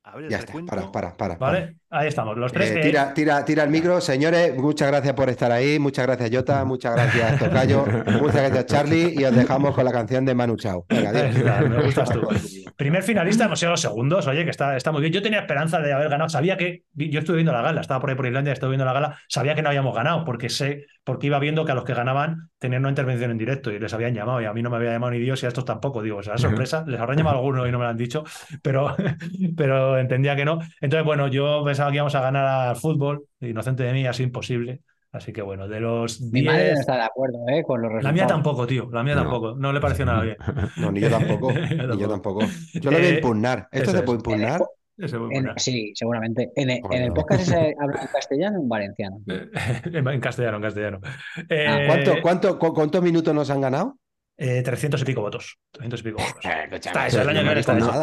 A ver Ya está. Para, para, para. ahí estamos. Los tres. Eh, eh, tira, tira, tira el micro, señores. Muchas gracias por estar ahí. Muchas gracias, Jota. *laughs* Muchas gracias, Tocayo. Muchas gracias, Charlie. Y os dejamos con la canción de Manu Chao. Venga, ahí adiós. está, me gustas tú. *laughs* Primer finalista, hemos sido los segundos. Oye, que está, está muy bien. Yo tenía esperanza de haber ganado. Sabía que. Yo estuve viendo la gala, estaba por ahí por Irlanda, estuve viendo la gala. Sabía que no habíamos ganado, porque sé, porque iba viendo que a los que ganaban tenían una intervención en directo y les habían llamado. Y a mí no me había llamado ni Dios y a estos tampoco. Digo, o sea, sorpresa. Les habrán llamado algunos y no me lo han dicho, pero, *laughs* pero entendía que no. Entonces, bueno, yo pensaba que íbamos a ganar al fútbol. Inocente de mí, así imposible. Así que bueno, de los Mi madre no 10. está de acuerdo ¿eh? con los La resultados. mía tampoco, tío. La mía No. tampoco. No le pareció nada *laughs* bien. No, ni yo tampoco. *laughs* Ni yo tampoco. Yo lo voy a Eh, impugnar. ¿Esto se puede impugnar? En- sí, seguramente. En el, en el Bueno. podcast ese *laughs* habla en castellano o en valenciano. *laughs* en castellano, en castellano. Ah, Eh, ¿Cuánto, cuánto, cu- ¿Cuántos minutos nos han ganado? Eh, 300 y pico votos. 300 y pico votos. *laughs* Está hecho, Pero el año que no viene está hecho.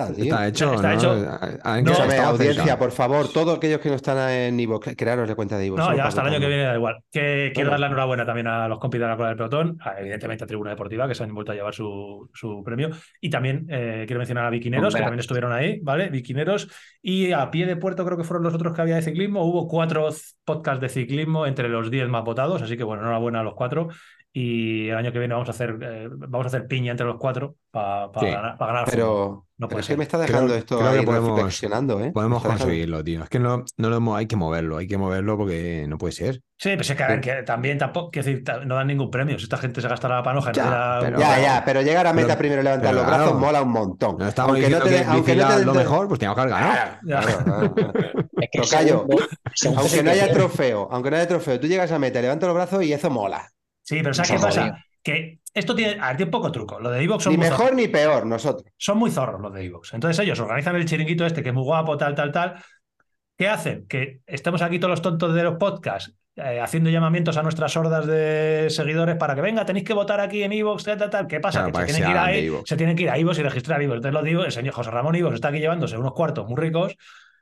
audiencia, cerca. por favor, todos aquellos que no están en Ivo, crearos de cuenta de Ivo. No, ya hasta el año que viene da igual. Que quiero dar la enhorabuena también a los compis de la cola del pelotón, a- evidentemente a Tribuna Deportiva, que se han vuelto a llevar su, su premio. Y también eh, quiero mencionar a Viquineros, que también estuvieron ahí, ¿vale? Viquineros. Y a pie de puerto, creo que fueron los otros que había de ciclismo. Hubo cuatro podcasts de ciclismo entre los 10 más votados, así que bueno, enhorabuena a los cuatro. Y el año que viene vamos a hacer, eh, vamos a hacer piña entre los cuatro para Sí. ganar, pa ganar. Pero, No pero es que me está dejando Creo- esto creo que podemos- reflexionando, ¿eh? Podemos conseguirlo, tío. Es que no, no lo hemos- hay que moverlo, hay que moverlo porque no puede ser. Sí, pero es que, a ver, que también tampoco, quiero decir, no dan ningún premio. Si esta gente se gastará la panoja Ya, hacer a- pero- Ya, ya, pero llegar a meta Pero- primero y levantar pero los brazos claro. mola un montón. No estamos aunque no te, que aunque no lo mejor, pues teníamos que. Claro, que es Aunque no que haya trofeo, aunque no haya trofeo, tú llegas a meta, levantas los brazos y eso mola. Sí, pero ¿sabes qué pasa? jodido. Que esto tiene, a ver, tiene poco truco. Lo de Evox son, Ni muy mejor zorros. ni peor, nosotros. son muy zorros los de Evox. Entonces ellos organizan el chiringuito este que es muy guapo, tal, tal, tal. ¿Qué hacen? Que estemos aquí todos los tontos de los podcasts eh, haciendo llamamientos a nuestras hordas de seguidores para que venga, tenéis que votar aquí en Evox, tal, tal, tal. ¿Qué pasa? Claro, que se que tienen que, ir a, e- se tienen que ir a Evox y registrar Evox. Entonces lo digo, el señor José Ramón Evox está aquí llevándose unos cuartos muy ricos.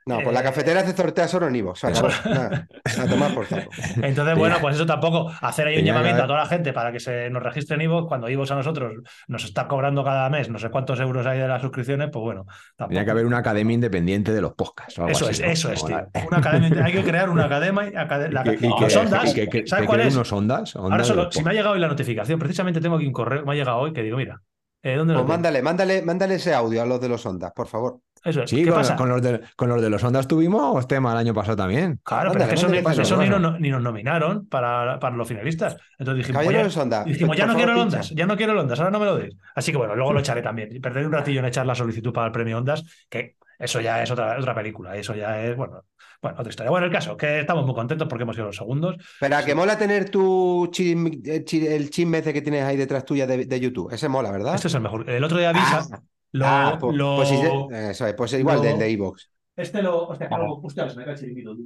No, pues la Eh, cafetera se sortea solo en Ivo. Nada, a tomar por saco. *laughs* Entonces, bueno, pues eso tampoco, hacer ahí un llamamiento a toda la gente para que se nos registre en Evox, cuando Evox a nosotros nos está cobrando cada mes no sé cuántos euros hay de las suscripciones, pues bueno, tampoco. Tenía que haber una academia independiente de los podcasts. o algo Eso así, es, ¿no? eso es, tío. Una academia, hay que crear una academia. la- Y que- y los que- ondas, y que- que- ¿sabes cuál es? unos ondas, ondas Ahora solo, los si me ha llegado hoy la notificación, precisamente tengo aquí un correo, me ha llegado hoy que digo, mira, eh, ¿dónde lo Pues mándale, mándale, mándale ese audio a los de los ondas, por favor. Eso es. Sí, ¿Qué con, pasa? con los de, con los de los ondas tuvimos tema el año pasado también. Claro, pero es que eso, ni, eso nos, ni nos nominaron para, para los finalistas. Entonces dijimos, oye, los ondas. Dijimos, ya no quiero el. Ondas, ya no quiero el Ondas, ahora no me lo deis. Así que bueno, luego lo echaré también. Y Perderé un ratillo en echar la solicitud para el premio Ondas, que eso ya es otra, otra película. Eso ya es, bueno, bueno, otra historia. Bueno, el caso, que estamos muy contentos porque hemos sido los segundos. Pero a que mola tener tu chisme- el chi- el chisme ese que tienes ahí detrás tuya de, de YouTube. Ese mola, ¿verdad? Este es el mejor. El otro día avisa. Lo, Ah, pues, lo- pues es, pues igual lo- del de Evox. Este lo. Hostia, claro, hostia, se me cae el chiringuito, tío.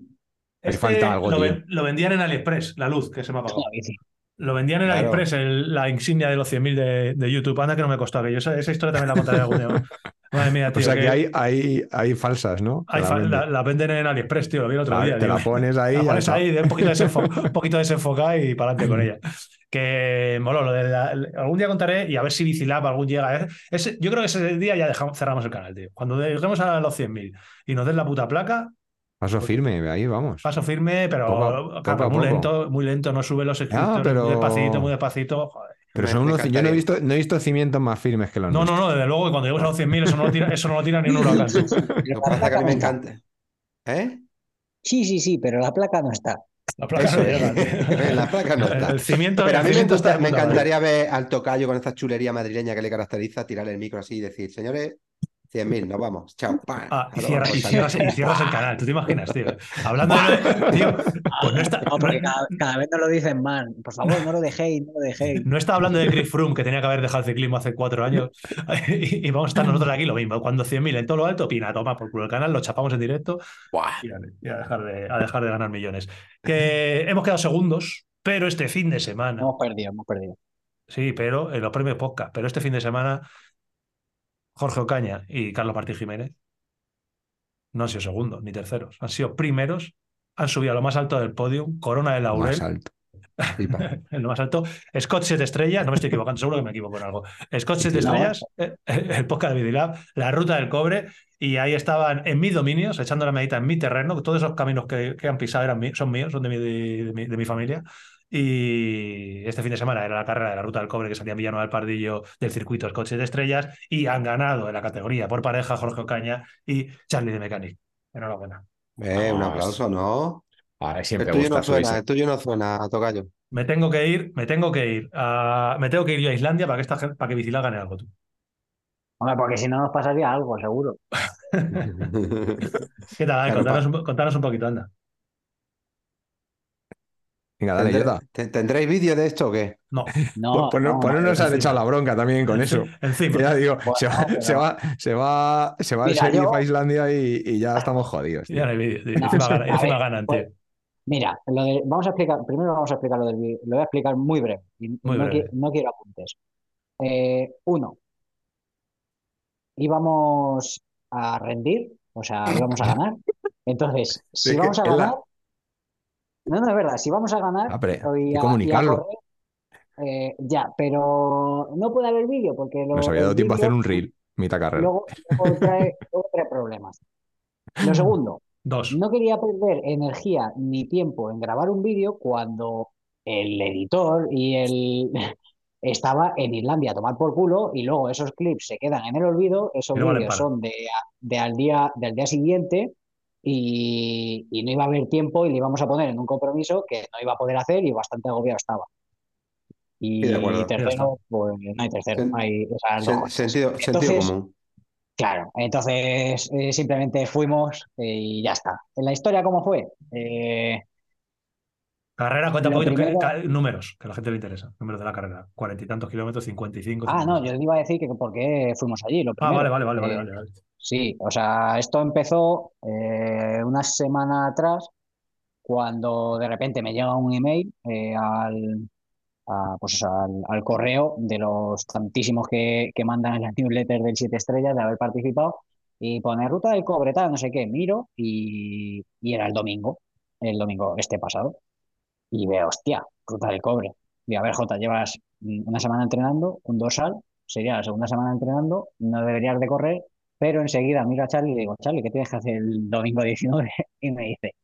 Me Este falta algo, lo, tío. ven- lo vendían en AliExpress, la luz, que se me ha apagado. Lo vendían en Claro. AliExpress, el- la insignia de los 100.000 de, de YouTube. Anda que no me costó aquello. Esa, esa historia también la contaré algún día. Madre mía, tío. *laughs* O sea que que hay, hay, hay falsas, ¿no? hay Que fa- venden. la, la venden en AliExpress, tío. Lo vi el otro La- día. te la digo. pones ahí. La pones ahí, de un poquito, *laughs* desenfo- un poquito desenfocada y para adelante con ella. Que moló, lo de la- algún día contaré y a ver si Bicilab algún llega. Ese- yo creo que ese día ya dejamos, cerramos el canal, tío. Cuando lleguemos a los 100.000 y nos den la puta placa, Paso firme, ahí vamos. paso firme, pero Poco poco muy poco. lento, muy lento, no sube los pero- muy despacito, muy despacito. Joder. Pero son unos, yo no he, visto, no he visto cimientos más firmes que los No, no, nuestros. no, desde luego que cuando lleguemos a los 100.000 eso no lo tira, eso no lo tira ni un huracán. la pasa es que a mí me placa encanta. ¿Eh? Sí, sí, sí, pero la placa no está. La placa Eso no llega. La placa no está. El cimiento, Pero a mí me, gusta- me encantaría ver al tocayo con esta chulería madrileña que le caracteriza, tirar el micro así y decir, señores, 100.000, nos vamos. Chao. ¡pam! Ah, y, cierras, y cierras el canal, ¿tú te imaginas, tío? Hablando de... Tío, pues no está, No, porque cada, cada vez nos lo dicen más. Por favor, no lo dejéis, no lo dejéis. no está hablando de Chris Froome, que tenía que haber dejado el ciclismo hace cuatro años, *laughs* y, y vamos a estar nosotros aquí lo mismo. Cuando 100.000 en todo lo alto, pina, toma por culo el canal, lo chapamos en directo Buah. y a, y a dejar de, a dejar de ganar millones. Que hemos quedado segundos, pero este fin de semana... Hemos perdido, hemos perdido. Sí, pero en los premios podcast. Pero este fin de semana, Jorge Ocaña y Carlos Martín Jiménez no han sido segundos ni terceros, han sido primeros, han subido a lo más alto del podium, corona de laurel, Más alto. *laughs* Lo más alto, Scott 7 estrellas, no me estoy equivocando, seguro que me equivoco en algo. Scott 7 No. estrellas, eh, el podcast de Vidilab, la ruta del cobre, y ahí estaban en mis dominios, echando la medita en mi terreno, todos esos caminos que, que han pisado eran mí- son míos, son de mi, de mi- de mi familia. Y este fin de semana era la carrera de la Ruta del Cobre que salía en Villanueva del Pardillo del circuito Scott 7 estrellas y han ganado en la categoría por pareja Jorge Ocaña y Charlie de Mechanic. Enhorabuena. Eh, un aplauso, ¿no? Ahora El siempre tuyo gusta no suena, el tuyo no suena a tocayo. Me tengo que ir, me tengo que ir a, me tengo que ir yo a Islandia para que esta para que Vicila gane algo tú. Hombre, porque si no nos pasaría algo, seguro. *laughs* *laughs* ¿Qué tal? Contanos un poquito, anda. Venga, dale, ¿Tendré- Jota. te- ¿Tendréis vídeo de esto o qué? No, No, Pues, no, no, pues no nos no, han sí. echado la bronca también con eso. encima. Ya digo, Bueno, se va, pero- se va, se va, se va el Mira, yo- a Islandia y, y ya estamos jodidos. tío. Ya no hay vídeo. encima, sí, ganan, encima pues, tío. Mira, lo de, vamos a explicar, primero vamos a explicar lo del vídeo. Lo voy a explicar muy breve. y Muy no, breve. qui- no quiero apuntes. Eh, uno, íbamos a rendir, o sea, íbamos a ganar. *laughs* Entonces, si que vamos a la- ganar, no, no es verdad, si vamos a ganar Ah, pero y hay que a- y a comunicarlo. correr, eh, ya, pero no puede haber vídeo porque lo, Nos había dado tiempo a hacer vídeo un reel, mitad carrera. luego, luego trae, luego trae problemas. Lo *laughs* segundo, Dos. no quería perder energía ni tiempo en grabar un vídeo cuando el editor y el *laughs* estaba en Islandia a tomar por culo y luego esos clips se quedan en el olvido, esos Y no valen vídeos para. son de, de al día, del día siguiente y, y no iba a haber tiempo y le íbamos a poner en un compromiso que no iba a poder hacer y bastante agobiado estaba. Y Sí, de acuerdo, tercero, pues no hay tercero, Sen- hay Sen- cosas. sentido, sentido Entonces, común. Claro, entonces eh, simplemente fuimos eh, y ya está. ¿En la historia cómo fue? Eh, Carrera, cuenta un poquito. que- números, que a la gente le interesa. Números de la carrera. Cuarenta y tantos kilómetros, cincuenta y cinco. ah, no, yo iba a decir que por qué fuimos allí. Lo Ah, primero. vale, vale, vale, vale, Eh, vale, vale. Sí, o sea, esto empezó eh, una semana atrás cuando de repente me llega un email eh, al, pues al, correo de los tantísimos que, que mandan en la *laughs* newsletter del 7 estrellas de haber participado y pone ruta del cobre, tal, no sé qué, miro y, y era el domingo, el domingo este pasado. Y veo, hostia, ruta del cobre. Digo, a ver, Jota, llevas una semana entrenando, un dorsal, sería la segunda semana entrenando, no deberías de correr, pero enseguida miro a Charlie y le digo, Charlie, ¿qué tienes que hacer el domingo 19? *laughs* Y me dice,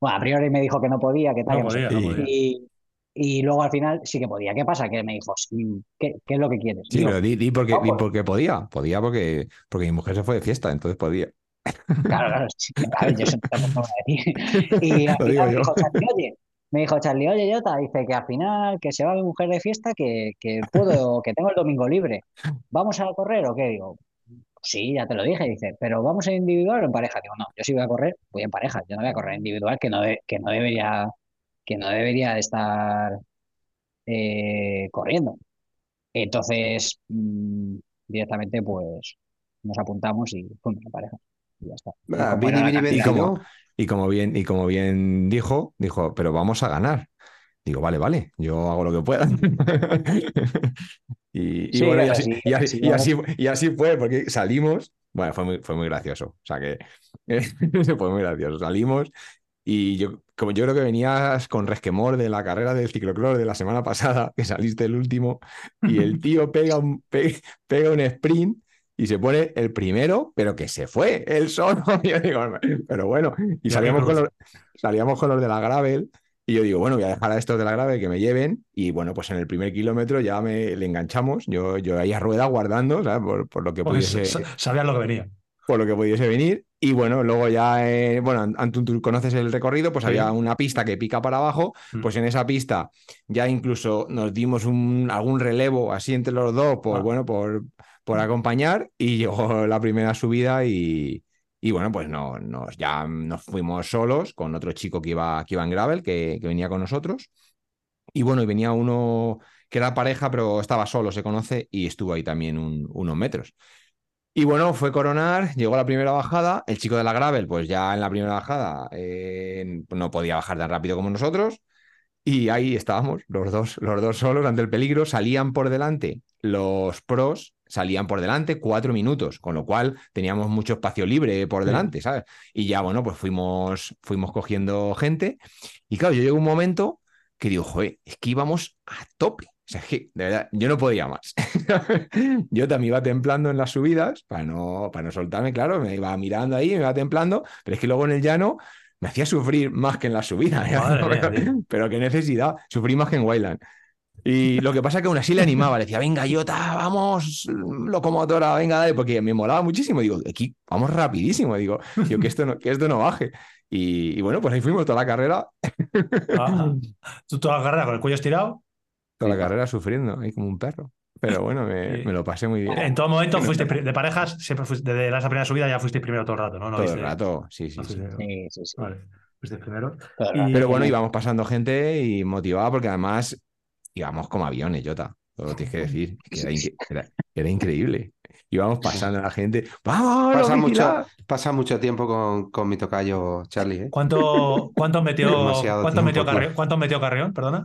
bueno, a priori me dijo que no podía, que tal, No podía, no Sí. podía. y, y luego al final sí que podía. ¿Qué pasa? Que me dijo, "Sí, ¿qué, qué es lo que quieres? Sí, Digo, pero di, di porque, no, di pues- porque podía. Podía porque, porque mi mujer se fue de fiesta, entonces podía. Claro, claro, sí, ver, yo decir. Y *laughs* al final me dijo Charlie, oye, *laughs* me dijo Charlie, oye, Jota, dice que al final que se va mi mujer de fiesta, que, que puedo, que tengo el domingo libre. ¿Vamos a correr o qué? Digo, sí, ya te lo dije, dice, pero ¿vamos en individual o en pareja? Digo, no, yo sí voy a correr, voy en pareja, yo no voy a correr individual, que no, de- que no debería, que no debería de estar eh, corriendo. Entonces, mm, directamente, pues nos apuntamos y fuimos en pareja. Y ya está. Y Ah, como la Vini, Y como, y como bien, y como bien dijo, dijo, pero vamos a ganar. Digo, vale, vale, yo hago lo que pueda. *laughs* Y, y Sí, bueno, y así, sí, y así- sí, y así, y así fue, porque salimos, bueno, fue muy, fue muy gracioso. O sea que *laughs* fue muy gracioso. Salimos y yo, como yo creo que venías con resquemor de la carrera del ciclocross de la semana pasada, que saliste el último, y el *laughs* tío pega un, pe- pega un sprint y se pone el primero, pero que se fue, él solo. *laughs* Yo digo, pero bueno, y salíamos con, los, salíamos con los de la gravel Y yo digo, bueno, voy a dejar a estos de la grave que me lleven. Y bueno, pues en el primer kilómetro ya me le enganchamos. Yo, yo ahí a rueda guardando, ¿sabes? Por, por lo que Pues pudiese, sa- sabías lo que venía. por lo que pudiese venir. Y bueno, luego ya, eh, bueno, Antun, tú conoces el recorrido, pues Sí. había una pista que pica para abajo. Mm. Pues en esa pista ya incluso nos dimos un, algún relevo así entre los dos, por, Ah. bueno, por, por acompañar. Y llegó la primera subida y. Y bueno, pues no, nos, ya nos fuimos solos con otro chico que iba, que iba en gravel, que, que venía con nosotros. Y bueno, y venía uno que era pareja, pero estaba solo, se conoce, y estuvo ahí también un- unos metros. Y bueno, fue coronar, llegó la primera bajada, el chico de la gravel, pues ya en la primera bajada eh, no podía bajar tan rápido como nosotros, y ahí estábamos, los dos, los dos solos ante el peligro, salían por delante los pros, salían por delante cuatro minutos, con lo cual teníamos mucho espacio libre por Sí. delante, ¿sabes? Y ya, bueno, pues fuimos, fuimos cogiendo gente, y claro, yo llego a un momento que digo, joder, es que íbamos a tope. O sea, es que, de verdad, yo no podía más. *laughs* yo también iba templando en las subidas para no, para no soltarme, claro, me iba mirando ahí, me iba templando, pero es que luego en el llano me hacía sufrir más que en la subida. Mía, *laughs* pero, pero qué necesidad, sufrí más que en Wayland. Y lo que pasa es que aún así le animaba, le decía, venga, Jota, vamos, locomotora, venga, dale, porque me molaba muchísimo. Digo, aquí vamos rapidísimo, digo, digo que, esto no, que esto no baje. Y, y bueno, pues ahí fuimos toda la carrera, Ah, tú toda la carrera con el cuello estirado. toda la carrera sufriendo, ahí como un perro. Pero bueno, me, Sí. me lo pasé muy bien. En todo momento fuiste *laughs* de parejas, siempre fuiste, desde esa primera subida ya fuiste primero todo el rato, ¿no? no Todo el viste- rato, sí, sí, no sí. fuiste- Sí, sí, sí. Vale, fuiste primero. El Y-. Pero bueno, íbamos pasando gente y motivada porque además íbamos como aviones, Jota. Todo lo tienes que decir. que era, incre- era- era increíble. Íbamos pasando a la gente. ¡Vamos! Pasa mucho, pasa mucho tiempo con, con mi tocayo Charlie, ¿eh? ¿Cuánto, cuántos *laughs* metió, tiempo, metió. Carrión, ¿Cuántos metió Carrión? Perdona.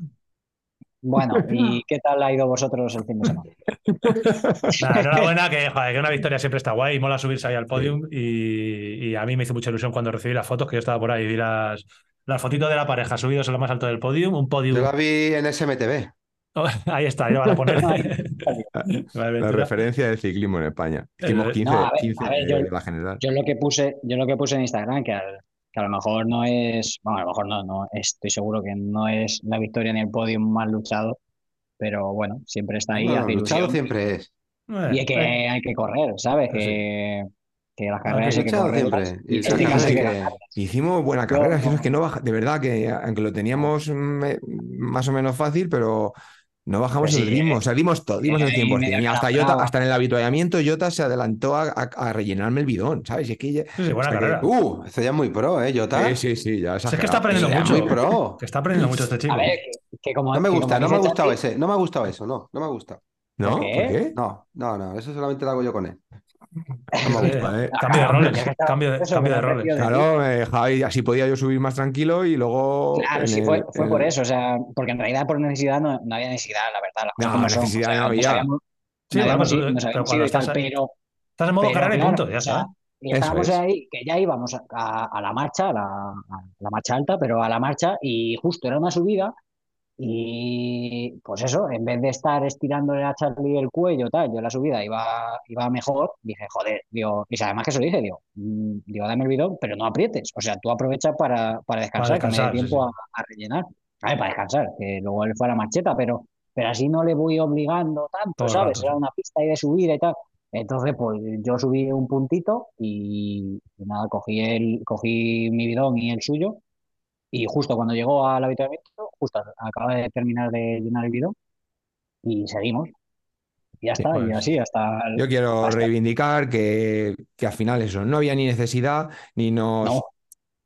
Bueno, *laughs* ¿y qué tal ha ido vosotros el fin de semana? *laughs* Nada, enhorabuena, que, joder, que una victoria siempre está guay y mola subirse ahí al podium. Y, y a mí me hizo mucha ilusión cuando recibí las fotos, que yo estaba por ahí y vi las, las fotitos de la pareja subidos en lo más alto del podium. Un podium. Yo la vi en SMTV. *laughs* Ahí está, ya van a poner. Vale, *laughs* La Ventura. referencia del ciclismo en España. Hicimos El- 15, No, a ver, 15 a ver, yo- de la general. Yo lo que puse, yo lo que puse en Instagram, que, al- que a lo mejor no es, bueno, a lo mejor no, no, estoy seguro que no es la victoria ni el podio más luchado, pero bueno, siempre está ahí, hace luchado siempre es. Y hay que, eh, hay que correr, ¿sabes? Sí. Que, que las carreras hay que luchado correrlas. siempre. Y sacar este que. Hicimos buena carrera, es que, es que no baja, de verdad que aunque lo teníamos mm, eh, más o menos fácil, pero no bajamos Pues el sí, ritmo, eh, o sea, dimos todo, dimos el eh, y 100%. medio Y hasta, Jota, hasta en el habituallamiento Jota se adelantó a, a- a rellenarme el bidón, ¿sabes? Y es que ya- Sí, buena sea que- carrera. Uh, este ya es muy pro, ¿eh, Jota? Sí, sí, sí, ya Si es que está aprendiendo Ya, mucho. muy pro. Que está aprendiendo mucho este chico. A ver, que, que como, No me gusta, no me ha gustado ese. No me ha gustado eso, no. No me ha gustado. ¿No? ¿Por qué? No, no, no. Eso solamente lo hago yo con él. Eh. Cambio de roles. Cambio de, eso cambio de roles. Claro, eh, Javi, así podía yo subir más tranquilo y luego. Claro, sí, el- fue, fue por eso, o sea, porque en realidad por necesidad no, no había necesidad, la verdad, las No, son. necesidad O sea, no había. habíamos- Sí, bueno, habíamos pero- nos pero habíamos tal, estás ahí- pero, Estás en modo pero carrera y claro, punto, ya está. y estábamos es. ahí, que ya íbamos a, a- a la marcha, a la, a la marcha alta, pero a la marcha, y justo era una subida, y pues eso, en vez de estar estirándole a Charlie el cuello, tal, yo en la subida iba, iba mejor, dije, joder, digo, y además que eso dije, digo, mm, digo, dame el bidón, pero no aprietes, o sea, tú aprovecha para, para descansar, que me dé tiempo sí. A, a rellenar, a ver, para descansar, que luego él fue a la marcheta, pero, pero así no le voy obligando tanto, Todo ¿sabes? rato, Era una pista ahí de subida y tal. Entonces, pues yo subí un puntito y, y nada, cogí el, cogí mi bidón y el suyo. Y justo cuando llegó al habituamiento, justo acaba de terminar de llenar el bidón y seguimos. Y ya Sí, está, y pues, así hasta el- Yo quiero hasta- reivindicar que, que al final eso, no había ni necesidad, ni nos.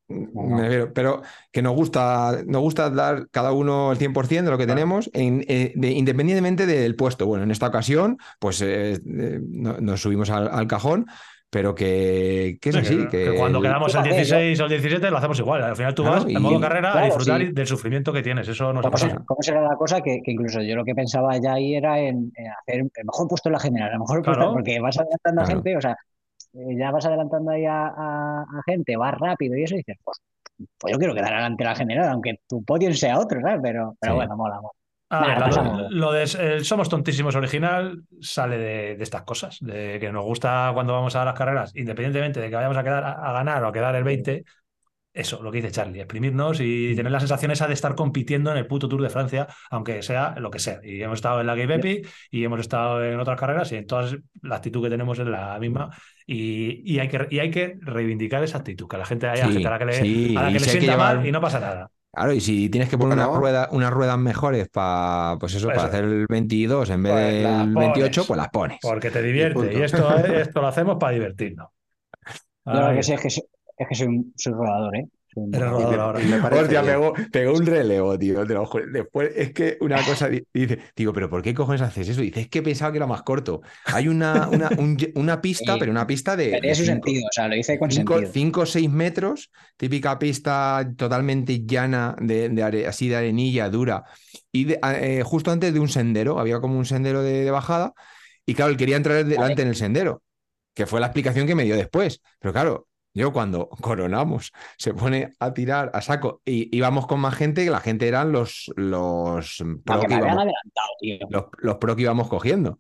No, refiero, pero que nos gusta, nos gusta dar cada uno el 100% de lo que Claro. tenemos, en- eh, de- independientemente del puesto. Bueno, en esta ocasión, pues eh, eh, no- nos subimos al, al cajón, pero que, que es Sí, así. que, Que, que cuando el- quedamos el Fíjate, 16 o el 17 lo hacemos igual. Al final tú Claro, vas en modo carrera a disfrutar sí. del sufrimiento que tienes. Eso no se ¿Cómo, pasa. se- cómo será la cosa? Que, que incluso yo lo que pensaba ya ahí era en, en hacer el mejor puesto en la general, a lo mejor puesto- Claro. porque vas adelantando a gente, o sea, eh, ya vas adelantando ahí a, a- a gente, vas rápido y eso, y dices, pues, pues yo quiero quedar adelante la general, aunque tu podio sea otro, ¿sabes? Pero, pero Sí. bueno, mola, mola. A Nah, ver, la- pasamos. lo, de el Somos Tontísimos original sale de, de estas cosas, de que nos gusta cuando vamos a las carreras, independientemente de que vayamos a quedar a, a ganar o a quedar el 20, eso, lo que dice Charlie, exprimirnos y tener la sensación esa de estar compitiendo en el puto Tour de Francia, aunque sea lo que sea. Y hemos estado en la Game Epic y hemos estado en otras carreras y en todas la actitud que tenemos es la misma. Y, hay, que, y hay que reivindicar esa actitud, que la gente haya gente a la que le, sí, a la que le sienta mal y no pasa nada. Claro, y si tienes que poner unas, ruedas, unas ruedas mejores para pues eso, para hacer el 22 en vez Pues del las 28, pones. pues las pones. Porque te divierte. Y esto, esto lo hacemos para divertirnos. *laughs* Yo lo que sé es que, soy- es que soy un soy rodador, ¿eh? Eres rodador. Ahora. me *laughs* Hostia, pegó, pegó un relevo, tío. te lo juro. Después es que una cosa di- dice, digo, pero ¿por qué cojones haces eso? Dice, es que pensaba que era más corto. Hay una, una, un- una *laughs* pista, Sí, pero una pista de, Tenía su cinco- sentido, o sea, lo hice con cinco, sentido. cinco o seis metros, típica pista totalmente llana, de, de are- así de arenilla dura. Y de- eh, justo antes de un sendero, había como un sendero de, de bajada. Y claro, él quería entrar delante en el sendero, que fue la explicación que me dio después. Pero claro, yo cuando *laughs* coronamos, se pone a tirar a saco y íbamos con más gente, que la gente eran los, los pro que íbamos tío. los, los pro que íbamos cogiendo.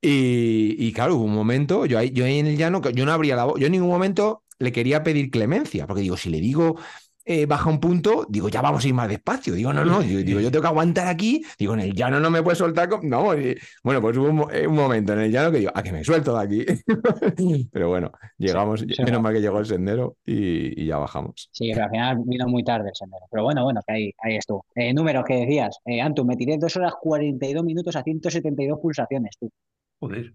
Y, y claro, hubo un momento, yo ahí, yo ahí en el llano, yo no abría la voz, yo en ningún momento le quería pedir clemencia, porque digo, si le digo eh, baja un punto, digo, ya vamos a ir más despacio. Digo, no, no, digo, digo, yo tengo que aguantar aquí, digo, en el llano no me puedes soltar. con- No, y- bueno, pues hubo un, eh, un momento en el llano que digo, a que me suelto de aquí. *laughs* Pero bueno, llegamos, sí, menos no. mal que llegó el sendero y, y ya bajamos. Sí, pero al final vino muy tarde el sendero. Pero bueno, bueno, que ahí, ahí estuvo. Eh, números que decías. Eh, Antu, me tiré 2 horas 42 minutos a 172 pulsaciones, tú. Joder.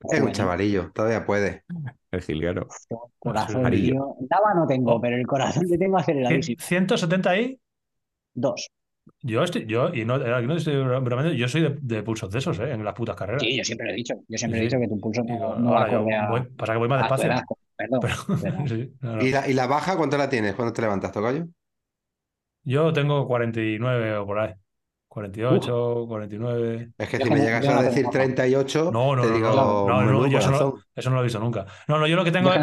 Es un ¿eh? chavalillo, todavía puede. El jilguero. Tengo Corazón, tío. Daba no tengo, Oh. pero el corazón que tengo aceleradísimo. 170 ahí. Dos. Yo estoy, yo, y no, aquí no estoy bromeando, yo soy de, de pulsos de esos, ¿eh? En las putas carreras. Sí, yo siempre lo he dicho. Yo siempre Sí, he dicho que tu pulso no, va ahora a, voy- pasa que voy más despacio. edad. Perdón. Pero, pero- *laughs* sí, no, no. ¿Y la, y la baja cuánto la tienes? ¿Cuándo te levantas, Tocayo? Yo tengo 49 o por ahí. 48, 49. Es que si me llegas a decir baja. 38, No, no, te no, digo, no, no, no, yo eso no, eso no lo he visto nunca. No, no, yo lo que tengo es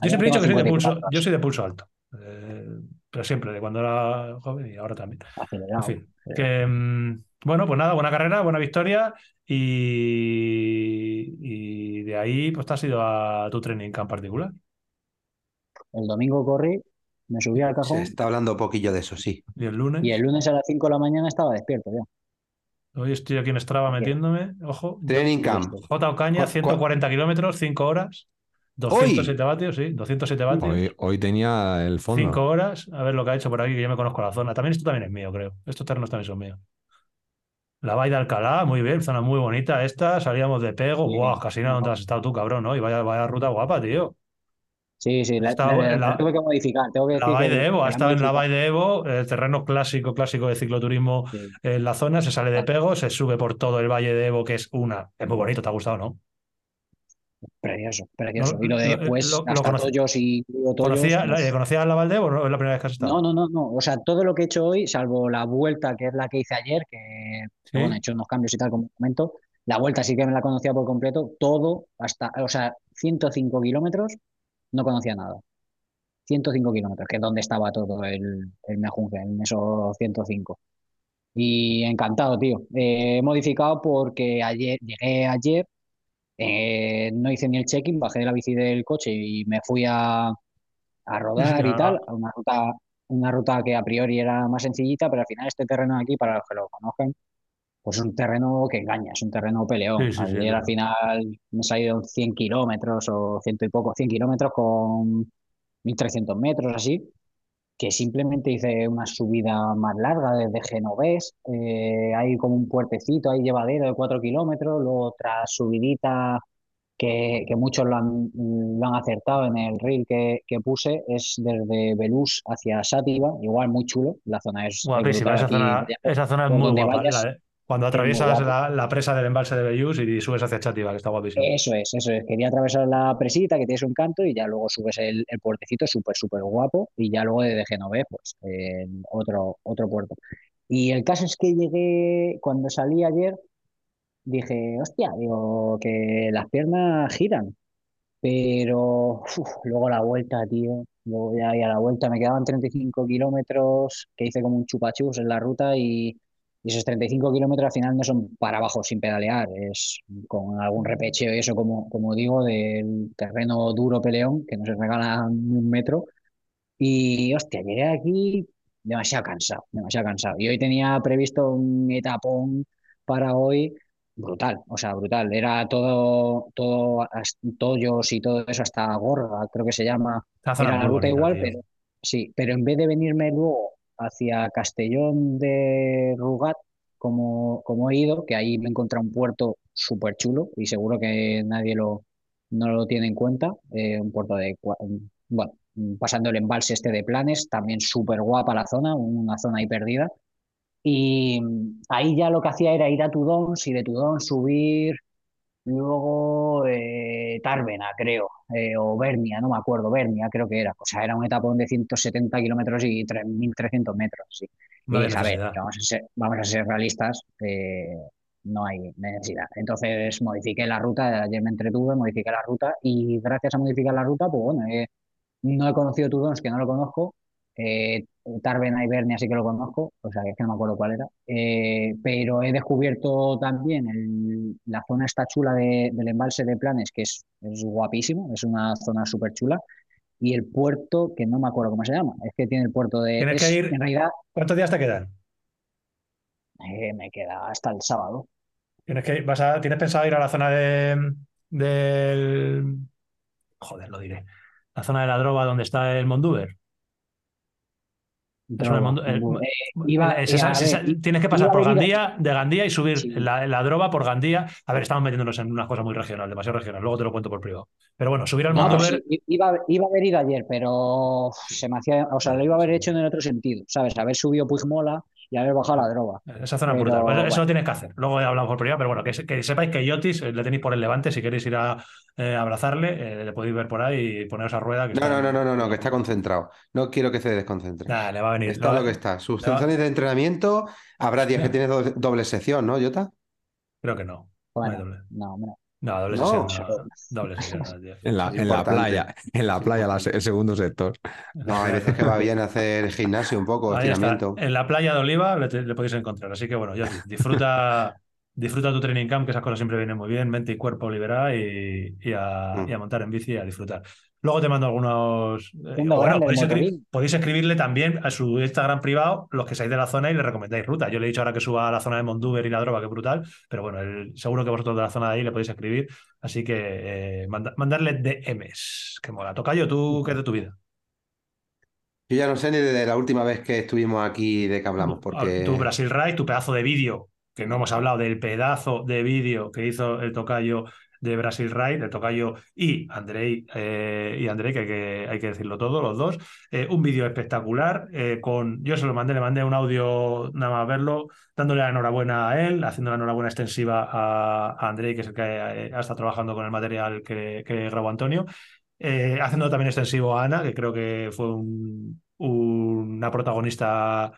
Yo siempre he dicho que soy de pulso, 54 yo soy de pulso alto. Eh, pero siempre, de cuando era joven y ahora también. En fin, que, mm, bueno, pues nada, buena carrera, buena victoria y, y de ahí pues te has ido a tu training camp particular. El domingo corrí, me subí al Se cajón está hablando poquillo de eso, sí. Y el lunes, y el lunes a las 5 de la mañana estaba despierto ya. hoy estoy aquí en Strava metiéndome, ojo, Training camp. J. Ocaña, ¿Cu- cu- 140 kilómetros, 5 horas, 207 vatios, sí, 207 vatios. Hoy, hoy tenía el fondo. Cinco horas, a ver lo que ha hecho por aquí, que yo me conozco la zona. También esto también es mío, creo. Estos terrenos también son míos. La Vall de Alcalá, muy bien, zona muy bonita esta. Salíamos de Pego, Sí. guau, casi nada donde has estado tú, cabrón, ¿no? Y vaya, vaya ruta guapa, tío. Sí, sí, la, la- la- la tuve que modificar. Tengo que La decir Vall que- de Evo, ha estado en la modificar. Vall de Evo, el terreno clásico, clásico de cicloturismo Sí. en la zona, se sale de Pego, se sube por todo el Valle de Evo, que es una. Es muy bonito, ¿te ha gustado, no? Precioso, precioso. No, y lo de lo- después, lo- lo hasta conocí- Toyos y Toyos, ¿Conocía, pues, ¿Conocías la Vall de Evo o no? ¿Es la primera vez que has estado? No, no, no, no. O sea, todo lo que he hecho hoy, salvo la vuelta, que es la que hice ayer, que Sí. bueno, he hecho unos cambios y tal como momento. La vuelta sí que me la conocía por completo. Todo, hasta, o sea, 105 kilómetros, no conocía nada. 105 kilómetros, que es donde estaba todo el, el mejunje, en esos 105. Y encantado, tío. Eh, he modificado porque ayer, llegué ayer, eh, no hice ni el check-in, bajé de la bici del coche y me fui a, a rodar y tal, a una ruta, una ruta que a priori era más sencillita, pero al final este terreno aquí, para los que lo conozcan, pues es un terreno que engaña, es un terreno peleón. Sí, sí, sí, Ayer al final me he salido 100 kilómetros o ciento y poco, 100 kilómetros con 1300 metros así, que simplemente hice una subida más larga desde Genovés, eh, hay como un puertecito, hay llevadero de 4 kilómetros, luego otra subidita que, que muchos lo han, lo han acertado en el reel que, que puse, es desde Belús hacia Sátiva, igual muy chulo, la zona es, Guapísima, esa zona, vaya, esa zona es muy guapa. vayas, de- cuando atraviesas la, la presa del embalse de Bellús y subes hacia Chátiva, que está guapísimo. Eso es, eso es. Quería atravesar la presita que tiene un canto y ya luego subes el, el puertecito súper, súper guapo y ya luego desde Genovés, pues otro, otro puerto. Y el caso es que llegué, cuando salí ayer, dije, hostia, digo, que las piernas giran, pero uf, luego la vuelta, tío, luego ya y a la vuelta me quedaban 35 kilómetros que hice como un chupachus en la ruta y, y esos 35 kilómetros al final no son para abajo sin pedalear, es con algún repecheo y eso, como, como digo, del terreno duro peleón, que no se regala ni un metro. Y hostia, llegué aquí demasiado cansado, demasiado cansado. Y hoy tenía previsto un etapón para hoy brutal, o sea, brutal. Era todo, todo, Tollos y todo eso hasta Gorga, creo que se llama. Era la ruta igual, tío. pero sí, pero en vez de venirme luego hacia Castellón de Rugat, como, como he ido, que ahí me he encontrado un puerto súper chulo y seguro que nadie lo, no lo tiene en cuenta, eh, un puerto de, bueno, pasando el embalse este de Planes, también súper guapa la zona, una zona ahí perdida. Y ahí ya lo que hacía era ir a Tudons y de Tudons subir luego eh, Tárvena, creo, eh, o Bernia, no me acuerdo, Bernia creo que era. O sea, era un etapón de 170 kilómetros y 3.300 metros. Sí. No Y a ver, necesidad. vamos a ser, vamos a ser realistas, eh, no hay necesidad. Entonces modifiqué la ruta, ayer me entretuve, modifiqué la ruta y gracias a modificar la ruta, pues bueno, eh, no he conocido Tudons, que no lo conozco. Eh, Tárvena y Bernia sí que lo conozco, o sea, que es que no me acuerdo cuál era. Eh, pero he descubierto también el- la zona esta chula de- del embalse de Planes, que es, es guapísimo, es una zona súper chula. Y el puerto, que no me acuerdo cómo se llama, es que tiene el puerto de... Tienes es- que ir- En realidad, ¿Cuántos días te quedan? eh, me queda hasta el sábado. Tienes que, vas a, ¿tienes pensado ir a la zona de, del... Joder, lo diré. La zona de la droga donde está el Mondúber. El- eh, iba- es eh, esa- a es esa- ver, tienes que pasar por Gandía, de Gandía y subir Sí. la, la droga por Gandía. A ver, estamos metiéndonos en una cosa muy regional, demasiado regional. Luego te lo cuento por privado. Pero bueno, subir al No, sí, iba, iba a haber ido ayer, pero se me hacía, o sea, lo iba a haber hecho en el otro sentido, ¿sabes? Haber subido Puigmola y haber bajado la droga. Esa zona es brutal. Pues eso bueno. lo tienes que hacer. Luego hablamos por privado, pero bueno, que, se- que sepáis que Yotis eh, le tenéis por el levante. Si queréis ir a eh, abrazarle, eh, le podéis ver por ahí y poneros a rueda. Que No, está- no, no, no, no, no, que está concentrado. No quiero que se desconcentre. Nah, le va a venir. Está lo que está. Sus le va- sesiones de entrenamiento, habrá días que Ya. tiene do- doble sección, ¿no, Jota? Creo que no. No Bueno, No. Sesión. no. Doble sesión. no. En la, en la playa, en la playa, la- el segundo sector. No, hay veces que va bien hacer gimnasio un poco, Ahí está. estiramiento. En la playa de Oliva le, te- le podéis encontrar. Así que bueno, Yotis, disfruta, *laughs* disfruta tu training camp, que esas cosas siempre vienen muy bien. Mente y cuerpo liberada y, y a, Mm. y a montar en bici y a disfrutar. Luego te mando algunos. eh, bueno, podéis, escri- motorín. podéis escribirle también a su Instagram privado los que seáis de la zona y le recomendáis ruta. Yo le he dicho ahora que suba a la zona de Mondúber y la droga, que es brutal, pero bueno, el- seguro que vosotros de la zona de ahí le podéis escribir. Así que eh, manda- mandarle DMs, que mola. Tocayo, ¿tú qué es de tu vida? Yo ya no sé ni de la última vez que estuvimos aquí de qué hablamos, Tu- porque Tu Brasil Ride, tu pedazo de vídeo, que no hemos hablado del pedazo de vídeo que hizo el tocayo de Brasil Ride, el tocayo y Andrei, eh, y Andrei, que hay, que decirlo todo, los dos. Eh, un vídeo espectacular, eh, con, yo se lo mandé, le mandé un audio nada más verlo, dándole la enhorabuena a él, haciendo la enhorabuena extensiva a, a Andrei, que es el que ha estado trabajando con el material que, grabó Antonio. Haciendo también extensivo a Ana, que creo que fue un- una protagonista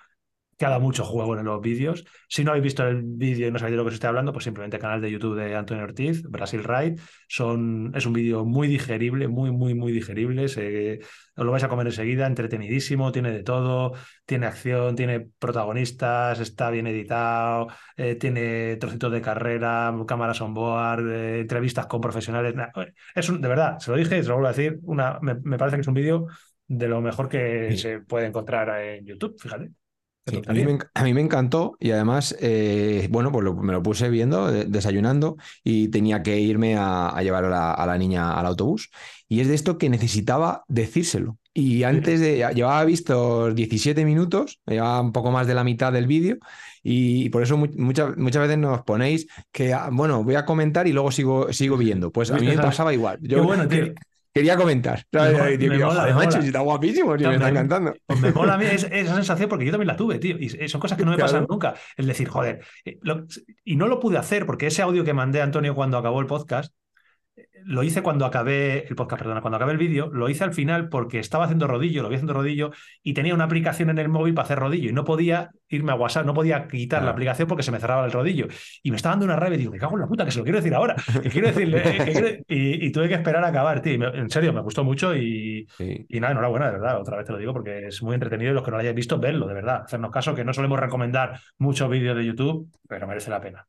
que ha dado mucho juego en los vídeos. Si no habéis visto el vídeo y no sabéis de lo que os estoy hablando, pues simplemente canal de YouTube de Antonio Ortiz, Brasil Ride. Son, es un vídeo muy digerible, muy, muy, muy digerible. Se- os lo vais a comer enseguida, entretenidísimo, tiene de todo, tiene acción, tiene protagonistas, está bien editado, eh, tiene trocitos de carrera, cámaras on board, eh, entrevistas con profesionales. Nah, Es un, de verdad, se lo dije se lo vuelvo a decir, una, me, me parece que es un vídeo de lo mejor que Sí. se puede encontrar en YouTube, fíjate. Sí, a, mí me, enc- a mí me encantó y además, eh, bueno, pues lo- me lo puse viendo, de- desayunando y tenía que irme a, a llevar a la, a la niña al autobús. Y es de esto que necesitaba decírselo. Y antes de, ya- llevaba visto 17 minutos, llevaba un poco más de la mitad del vídeo y por eso mu- muchas, muchas veces nos ponéis que, ah, bueno, voy a comentar y luego sigo, sigo viendo. Pues a mí ¿Viste me pasaba igual. Qué Yo bueno, tío. Que- quería comentar. ¿sabes? Me mo- Y digo, me mola, "Joder, me macho, mola". si está guapísimo, si No, me está encantando. Pues me mola a mí es- esa sensación porque yo también la tuve, tío. Y son cosas que no me pasan Claro. nunca. El decir, joder, eh, lo- y no lo pude hacer porque ese audio que mandé a Antonio cuando acabó el podcast, lo hice cuando acabé el podcast, perdona, cuando acabé el vídeo, lo hice al final porque estaba haciendo rodillo, lo vi haciendo rodillo y tenía una aplicación en el móvil para hacer rodillo y no podía irme a WhatsApp, no podía quitar la aplicación porque se me cerraba el rodillo. Y me estaba dando una rabia y digo, me cago en la puta, que se lo quiero decir ahora. Que quiero decirle, eh, que quiero- Y, y tuve que esperar a acabar, tío. Me- en serio, me gustó mucho y, Sí. y nada, enhorabuena, de verdad, otra vez te lo digo porque es muy entretenido y los que no lo hayáis visto, verlo, de verdad. Hacernos caso que no solemos recomendar muchos vídeos de YouTube, pero merece la pena.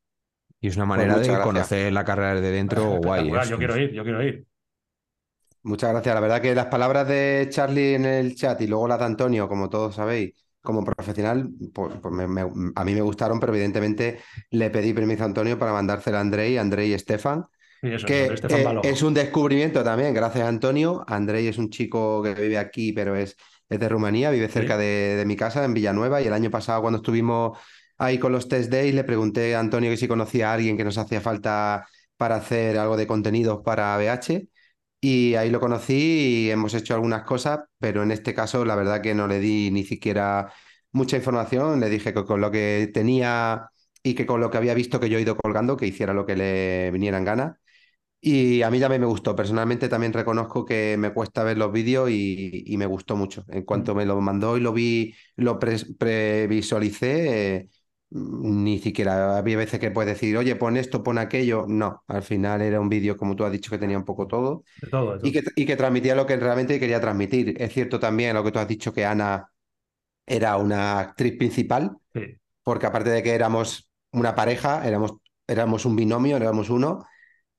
Y es una manera muchas de gracias. conocer la carrera de dentro guay. Yo quiero ir, yo quiero ir. Muchas gracias. La verdad que las palabras de Charlie en el chat y luego las de Antonio, como todos sabéis, como profesional, pues, pues me- me- a mí me gustaron, pero evidentemente le pedí permiso a Antonio para mandársela a Andrei, Andrei y Estefan. Y eso, que Estefan eh, es un descubrimiento también, gracias a Antonio. Andrei es un chico que vive aquí, pero es, es de Rumanía, vive cerca de, de mi casa, en Villanueva, y el año pasado cuando estuvimos ahí con los test days, le pregunté a Antonio que si conocía a alguien que nos hacía falta para hacer algo de contenidos para BH, y ahí lo conocí y hemos hecho algunas cosas, pero en este caso la verdad que no le di ni siquiera mucha información, le dije que con lo que tenía y que con lo que había visto que yo he ido colgando, que hiciera lo que le viniera en gana. Y a mí también me gustó. Personalmente también reconozco que me cuesta ver los vídeos y, y me gustó mucho. En cuanto me lo mandó y lo vi, lo pre- previsualicé, eh, ni siquiera había veces que puedes decir, oye, pon esto, pon aquello. No, al final era un vídeo, como tú has dicho, que tenía un poco todo De todo, de todo. y que, y que transmitía lo que realmente quería transmitir. Es cierto también lo que tú has dicho que Ana era una actriz principal, Sí. porque aparte de que éramos una pareja, éramos, éramos un binomio, éramos uno,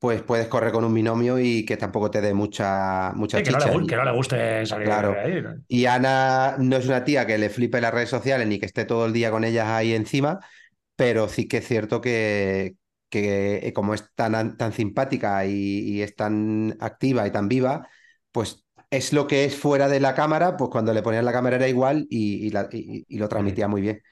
pues puedes correr con un binomio y que tampoco te dé mucha, mucha Sí, que, no le, chicha. que no le guste salir Claro. de ahí. Y Ana no es una tía que le flipe las redes sociales ni que esté todo el día con ellas ahí encima, pero sí que es cierto que, que eh, como es tan, tan simpática y, y es tan activa y tan viva, pues es lo que es fuera de la cámara, pues cuando le ponían la cámara era igual y, y la- y- y lo transmitía muy bien.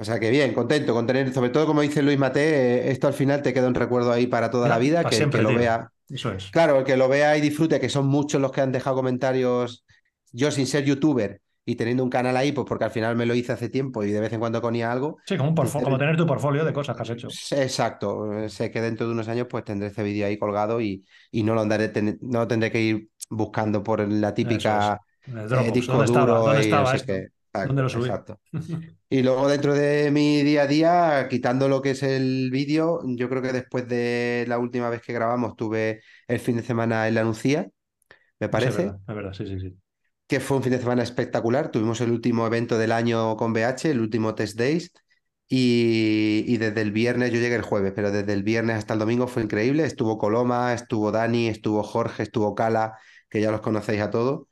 O sea que bien, contento con tener, sobre todo como dice Luis Mate, eh, esto al final te queda un recuerdo ahí para toda la vida, que siempre, que lo tío. vea, Eso es. Claro, el que lo vea y disfrute, que son muchos los que han dejado comentarios, yo sin ser youtuber y teniendo un canal ahí, pues porque al final me lo hice hace tiempo y de vez en cuando ponía algo. Sí, como, un Sincer- como tener tu portfolio de cosas que has hecho. Exacto, eh, sé que dentro de unos años pues tendré este vídeo ahí colgado y, y no lo andaré, ten- no tendré que ir buscando por la típica el eh, Dropbox. disco ¿Dónde estaba? duro ¿Dónde y estaba esto? qué. Exacto, ¿Dónde lo subí? exacto. *laughs* Y luego dentro de mi día a día, quitando lo que es el vídeo, yo creo que después de la última vez que grabamos tuve el fin de semana en la Nucía, me Sí, es parece, verdad, es verdad, sí, sí, sí. que fue un fin de semana espectacular. Tuvimos el último evento del año con BH, el último Test Days, y, y desde el viernes, yo llegué el jueves, pero desde el viernes hasta el domingo fue increíble. Estuvo Coloma, estuvo Dani, estuvo Jorge, estuvo Cala, que ya los conocéis a todos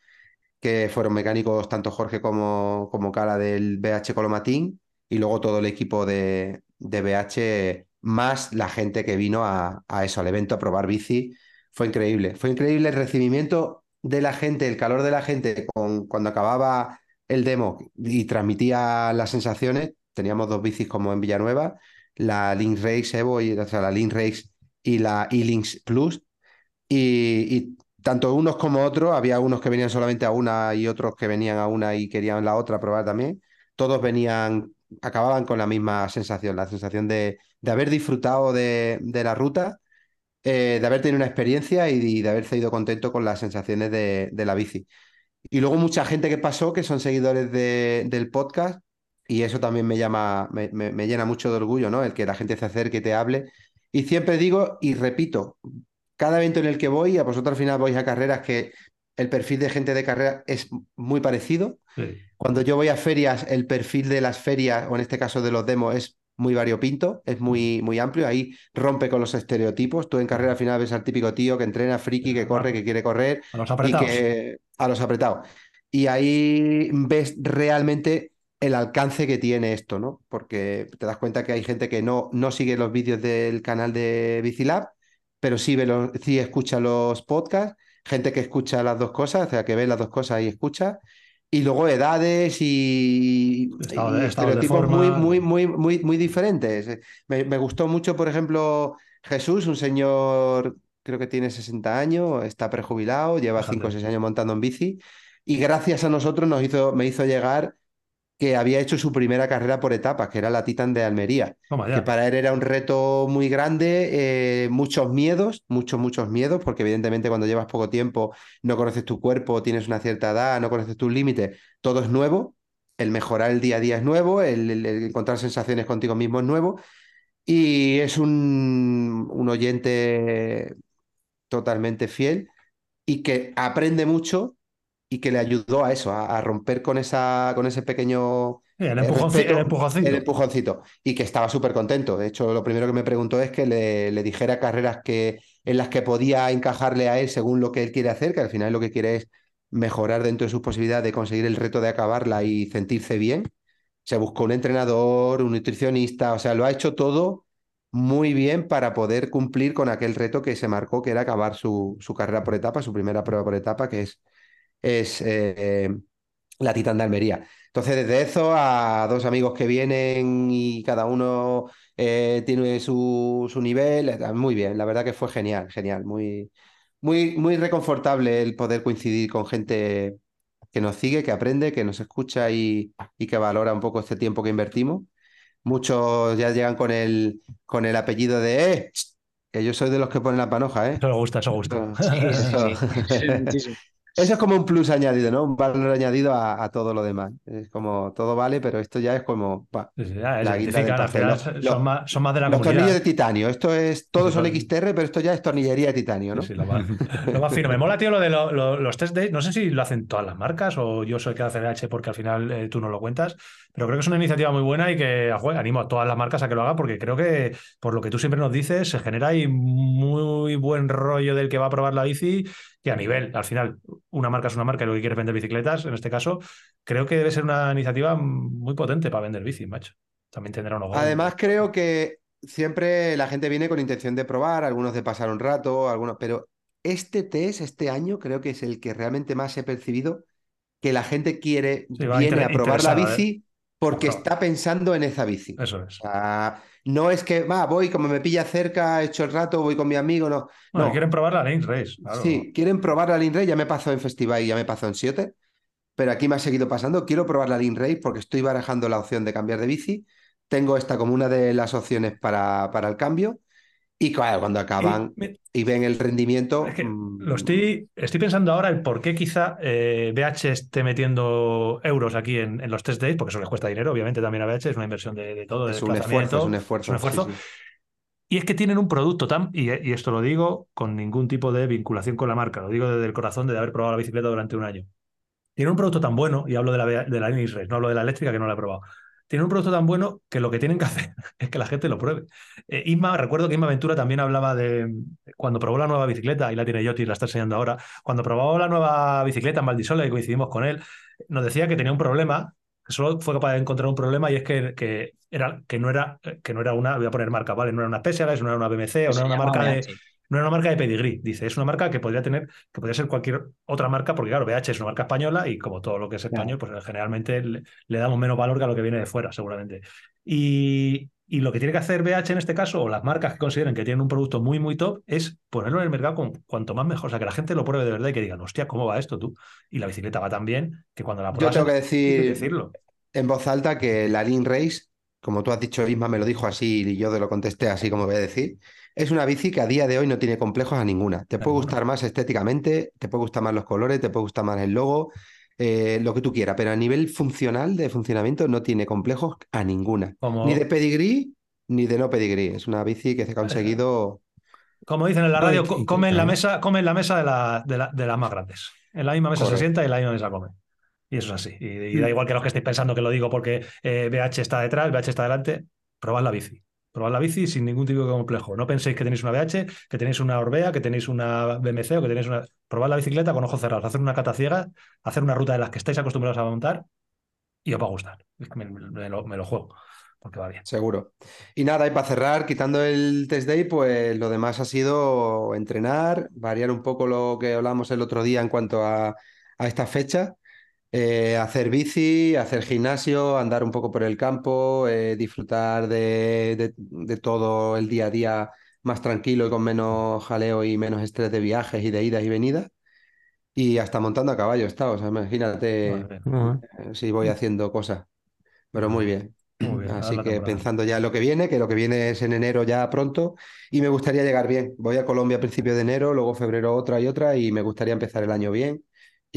que fueron mecánicos tanto Jorge como, como Cala del BH Colomatín y luego todo el equipo de, de BH más la gente que vino a, a eso, al evento a probar bici. Fue increíble. Fue increíble el recibimiento de la gente, el calor de la gente con, cuando acababa el demo y transmitía las sensaciones. Teníamos dos bicis como en Villanueva, la Link Race Evo, y, la Link Race y la E-Links Plus. Y tanto unos como otros, había unos que venían solamente a una y otros que venían a una y querían la otra probar también. Todos venían, acababan con la misma sensación, la sensación de, de haber disfrutado de, de la ruta, eh, de haber tenido una experiencia y, de haberse ido contento con las sensaciones de, de la bici. Y luego mucha gente que pasó, que son seguidores de- del podcast, y eso también me llama, me, me- me llena mucho de orgullo, ¿no? El que la gente se acerque y te hable. Y siempre digo y repito, cada evento en el que voy, a vosotros al final vais a carreras que el perfil de gente de carrera es muy parecido. Sí. Cuando yo voy a ferias, el perfil de las ferias, o en este caso de los demos, es muy variopinto, es muy, muy amplio. Ahí rompe con los estereotipos. Tú en carrera al final ves al típico tío que entrena, friki, que corre, que quiere correr A los y apretados. que a los apretados. Y ahí ves realmente el alcance que tiene esto, ¿no? Porque te das cuenta que hay gente que no, no sigue los vídeos del canal de Bicilab, pero sí, ve los, sí escucha los podcasts, gente que escucha las dos cosas, o sea, que ve las dos cosas y escucha. Y luego edades y, Estado estereotipos muy, muy, muy, muy, muy diferentes. Me, me gustó mucho, por ejemplo, Jesús, un señor, creo que tiene 60 años, está prejubilado, lleva Fíjate. 5 o 6 años montando en bici. Y gracias a nosotros nos hizo, me hizo llegar que había hecho su primera carrera por etapas, que era la Titan de Almería Toma que para él era un reto muy grande, eh, muchos miedos, muchos, muchos miedos, porque evidentemente cuando llevas poco tiempo, no conoces tu cuerpo, tienes una cierta edad, no conoces tus límites, todo es nuevo, el mejorar el día a día es nuevo, el, el- el encontrar sensaciones contigo mismo es nuevo, y es un, un oyente totalmente fiel y que aprende mucho y que le ayudó a eso, a, a romper con, esa, con ese pequeño Sí, el, respeto, el empujoncito. el empujoncito. Y que estaba súper contento. De hecho, lo primero que me preguntó es que le, le dijera carreras que en las que podía encajarle a él según lo que él quiere hacer, que al final lo que quiere es mejorar dentro de sus posibilidades de conseguir el reto de acabarla y sentirse bien. Se buscó un entrenador, un nutricionista, o sea, lo ha hecho todo muy bien para poder cumplir con aquel reto que se marcó, que era acabar su, su carrera por etapa, su primera prueba por etapa, que es, es eh, la Titán de Almería. Entonces, desde eso a dos amigos que vienen y cada uno eh, tiene su, su nivel, muy bien, la verdad que fue genial, genial, muy, muy, muy reconfortable el poder coincidir con gente que nos sigue, que aprende, que nos escucha y, y que valora un poco este tiempo que invertimos. Muchos ya llegan con el, con el apellido de eh, que yo soy de los que ponen la panoja, ¿eh? Eso me gusta, eso gusta. Eso, eso- eso es como un plus añadido, ¿no? Un valor añadido a, a todo lo demás. Es como todo vale, pero esto ya es como Sí, ya, la se guinda del pastel. Los- son, los- más, son más de la los tornillos de titanio. Esto es, todos son Sí, XTR, pero esto ya es tornillería de titanio, ¿no? Sí, sí, lo más, lo más fino. Me mola, tío, lo de lo- lo- los test days. No sé si lo hacen todas las marcas o yo soy el que hace H porque al final eh, tú no lo cuentas, pero creo que es una iniciativa muy buena y que joder, animo a todas las marcas a que lo hagan porque creo que, por lo que tú siempre nos dices, se genera ahí muy buen rollo del que va a probar la bici que a nivel, al final, una marca es una marca y lo que quiere es vender bicicletas, en este caso, creo que debe ser una iniciativa muy potente para vender bici, macho. También tendrá unos Además, creo que siempre la gente viene con intención de probar, algunos de pasar un rato, algunos, pero este test, este año, creo que es el que realmente más he percibido que la gente quiere, Sí, viene a probar la interesada, ¿eh? bici porque está pensando en esa bici. Eso es. O sea, no es que, va, voy, como me pilla cerca, he hecho el rato, voy con mi amigo, no. Bueno, no. quieren probar la Lane Race. claro. Sí, quieren probar la Lean Race, ya me pasó en Festival y ya me pasó en 7, pero aquí me ha seguido pasando. Quiero probar la Lean Race porque estoy barajando la opción de cambiar de bici. Tengo esta como una de las opciones para, para el cambio. Y claro, cuando acaban Y me- y, ven el rendimiento. Es que mm, lo estoy, estoy pensando ahora el por qué quizá eh, BH esté metiendo euros aquí en, en los test days, porque eso les cuesta dinero, obviamente también a BH, es una inversión de, de todo, de Es un esfuerzo, es un esfuerzo. es un esfuerzo. sí, sí. Y es que tienen un producto tan, y, y esto lo digo con ningún tipo de vinculación con la marca, lo digo desde el corazón de haber probado la bicicleta durante un año. Tienen un producto tan bueno, y hablo de la, de la Inis Race, no hablo de la eléctrica que no la he probado. Tienen un producto tan bueno que lo que tienen que hacer *laughs* es que la gente lo pruebe. Eh, Isma, recuerdo que Isma Ventura también hablaba de cuando probó la nueva bicicleta, y la tiene Yoti, la está enseñando ahora. Cuando probó la nueva bicicleta en Valdisola y coincidimos con él, nos decía que tenía un problema, que solo fue capaz de encontrar un problema y es que, que, era, que, no, era, que no era una, voy a poner marca, ¿vale? No era una Specialized, no era una BMC o no era una marca de. No era una marca de pedigrí, dice, es una marca que podría tener, que podría ser cualquier otra marca, porque claro, BH es una marca española y como todo lo que es español, pues generalmente le, le damos menos valor que a lo que viene de fuera, seguramente. Y, y lo que tiene que hacer BH en este caso, o las marcas que consideren que tienen un producto muy, muy top, es ponerlo en el mercado con cuanto más mejor, o sea, que la gente lo pruebe de verdad y que digan, hostia, ¿cómo va esto tú? Y la bicicleta va tan bien que cuando la Yo pruebas... tengo que tienes que decir decirlo. en voz alta que la Lean Race, como tú has dicho, Isma me lo dijo así y yo te lo contesté así como voy a decir, es una bici que a día de hoy no tiene complejos a ninguna. Te puede gustar más estéticamente, te puede gustar más los colores, te puede gustar más el logo, eh, lo que tú quieras, pero a nivel funcional, de funcionamiento, no tiene complejos a ninguna. Como, Ni de pedigrí ni de no pedigrí. Es una bici que se ha conseguido. como dicen en la radio, y- come en la mesa, come en la mesa de, la, de, la- de las más grandes. En la misma mesa Correcto. se sienta y en la misma mesa come. Y eso es así. Y, y da igual que los que estéis pensando que lo digo porque eh, BH está detrás, BH está delante, probad la bici. Probad la bici sin ningún tipo de complejo. No penséis que tenéis una BH, que tenéis una Orbea, que tenéis una BMC o que tenéis una. Probad la bicicleta con ojos cerrados, hacer una cata ciega, hacer una ruta de las que estáis acostumbrados a montar y os va a gustar. Me, me lo, me lo juego porque va bien. Seguro. Y nada, y para cerrar, quitando el test day, pues lo demás ha sido entrenar, variar un poco lo que hablamos el otro día en cuanto a, a esta fecha, eh, hacer bici, hacer gimnasio, andar un poco por el campo, eh, disfrutar de, de- de todo el día a día más tranquilo y con menos jaleo y menos estrés de viajes y de idas y venidas. Y hasta montando a caballo está, o sea, imagínate. Muy eh, si voy haciendo cosas, pero muy bien. Muy bien, Así que temporada. pensando ya en lo que viene, que lo que viene es en enero ya pronto, y me gustaría llegar bien. Voy a Colombia a principios de enero, luego febrero otra y otra, y me gustaría empezar el año bien